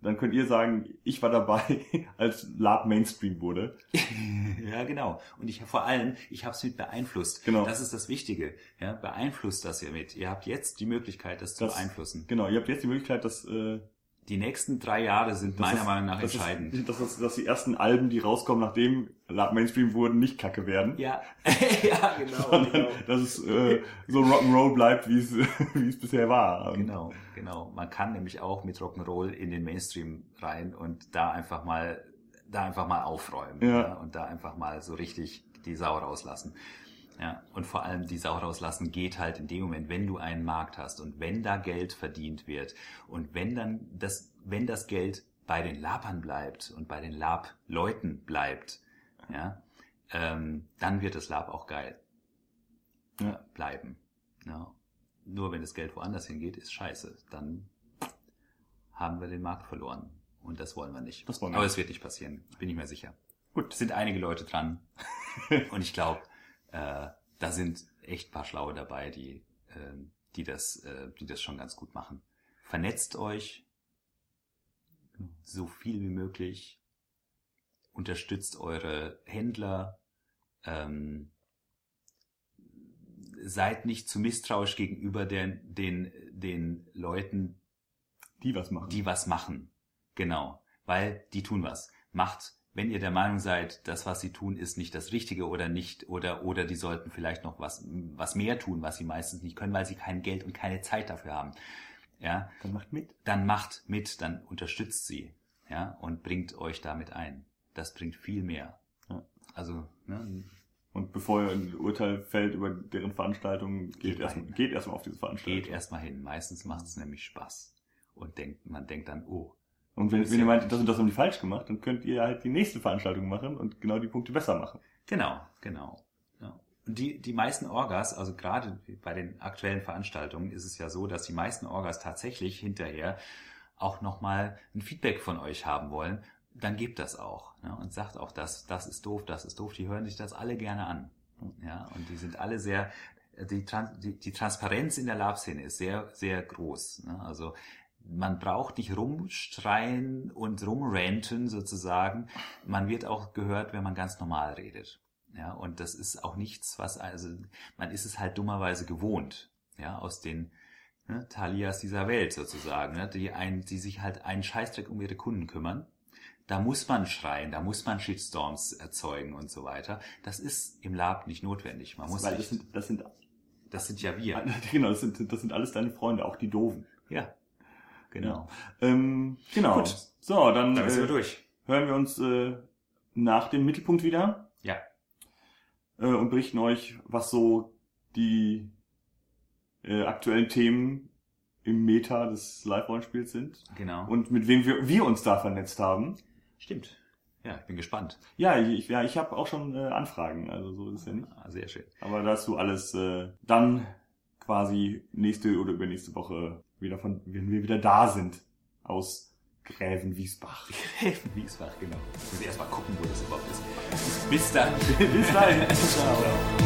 dann könnt ihr sagen, ich war dabei, [laughs] als Lab Mainstream wurde. [laughs] ja, genau. Und ich vor allem, ich habe es mit beeinflusst. Genau. Das ist das Wichtige. Ja, beeinflusst das ihr mit. Ihr habt jetzt die Möglichkeit, das, zu Das- beeinflussen. Genau, ihr habt jetzt die Möglichkeit, dass, äh, Die nächsten drei Jahre sind meiner das- Meinung nach [laughs] dass entscheidend. Es, dass, es, dass die ersten Alben, die rauskommen, nachdem Mainstream wurden, nicht kacke werden. ja, [laughs] ja, genau. sondern genau. dass es äh, so Rock'n'Roll bleibt, wie es, [laughs] wie es bisher war. Genau, genau. Man kann nämlich auch mit Rock'n'Roll in den Mainstream rein und da einfach mal, da einfach mal aufräumen. Ja. Und da einfach mal so richtig die Sau rauslassen. Ja, und vor allem die Sau rauslassen geht halt in dem Moment, wenn du einen Markt hast und wenn da Geld verdient wird und wenn dann das, wenn das Geld bei den Labern bleibt und bei den Lab-Leuten bleibt, ja, ähm, dann wird das Lab auch geil Ja. bleiben. Ja. Nur wenn das Geld woanders hingeht, ist scheiße. Dann haben wir den Markt verloren. Und das wollen wir nicht. Das wollen wir Aber es wird nicht passieren. Bin ich mir sicher. Gut. Es sind einige Leute dran. [laughs] Und ich glaube, äh, da sind echt paar Schlaue dabei, die, äh, die, das, äh, die das schon ganz gut machen. Vernetzt euch so viel wie möglich. Unterstützt eure Händler. Ähm, seid nicht zu misstrauisch gegenüber den, den, den Leuten, die was machen. die was machen. Genau. Weil die tun was. Macht, wenn ihr der Meinung seid, das, was sie tun, ist nicht das Richtige oder nicht, oder, oder die sollten vielleicht noch was, was mehr tun, was sie meistens nicht können, weil sie kein Geld und keine Zeit dafür haben. Ja, Dann macht mit. dann macht mit, dann unterstützt sie. Ja, und bringt euch damit ein. Das bringt viel mehr. Ja. Also, ne, Und bevor ihr ein Urteil fällt über deren Veranstaltungen, geht, Geht erstmal geht erstmal auf diese Veranstaltung. geht erstmal hin. Meistens macht es nämlich Spaß. Und denkt, man denkt dann, oh, Und wenn, wenn ihr meint, das und das haben die falsch gemacht, dann könnt ihr halt die nächste Veranstaltung machen und genau die Punkte besser machen. Genau, genau. Ja. Und die, die meisten Orgas, also gerade bei den aktuellen Veranstaltungen, ist es ja so, dass die meisten Orgas tatsächlich hinterher auch nochmal ein Feedback von euch haben wollen. dann gebt das auch ne? und sagt auch, das, das ist doof, das ist doof. Die hören sich das alle gerne an. Ja, und die sind alle sehr, die, Trans die, die Transparenz in der Lab-Szene ist sehr, sehr groß. Ne? Also man braucht nicht rumstreien und rumranten sozusagen. Man wird auch gehört, wenn man ganz normal redet. Ja, und das ist auch nichts, was, also, man ist es halt dummerweise gewohnt, ja, aus den ne, Talias dieser Welt sozusagen, ne, die, ein, die sich halt einen Scheißdreck um ihre Kunden kümmern. Da muss man schreien, da muss man Shitstorms erzeugen und so weiter. Das ist im Lab nicht notwendig. Man muss Weil das sind, das sind, das sind ja wir. [laughs] genau, das sind, das sind alles deine Freunde, auch die Doofen. Ja, genau. Ähm, genau. Gut. So, dann Dann sind wir äh, durch. hören wir uns äh, nach dem Mittelpunkt wieder Ja, äh, und berichten euch, was so die äh, aktuellen Themen im Meta des Live-Rollenspiels sind genau. und mit wem wir, wir uns da vernetzt haben. Stimmt. Ja, ich bin gespannt. Ja, ich, ja, ich habe auch schon äh, Anfragen, also so ist es ja nicht. Ah, sehr schön. Aber da du alles äh, dann quasi nächste oder übernächste Woche wieder von, wenn wir wieder da sind aus Grävenwiesbach. Wiesbach, genau. Ich muss erst mal gucken, wo das überhaupt ist. Bis dann. [laughs] Bis dahin. [laughs] Ciao.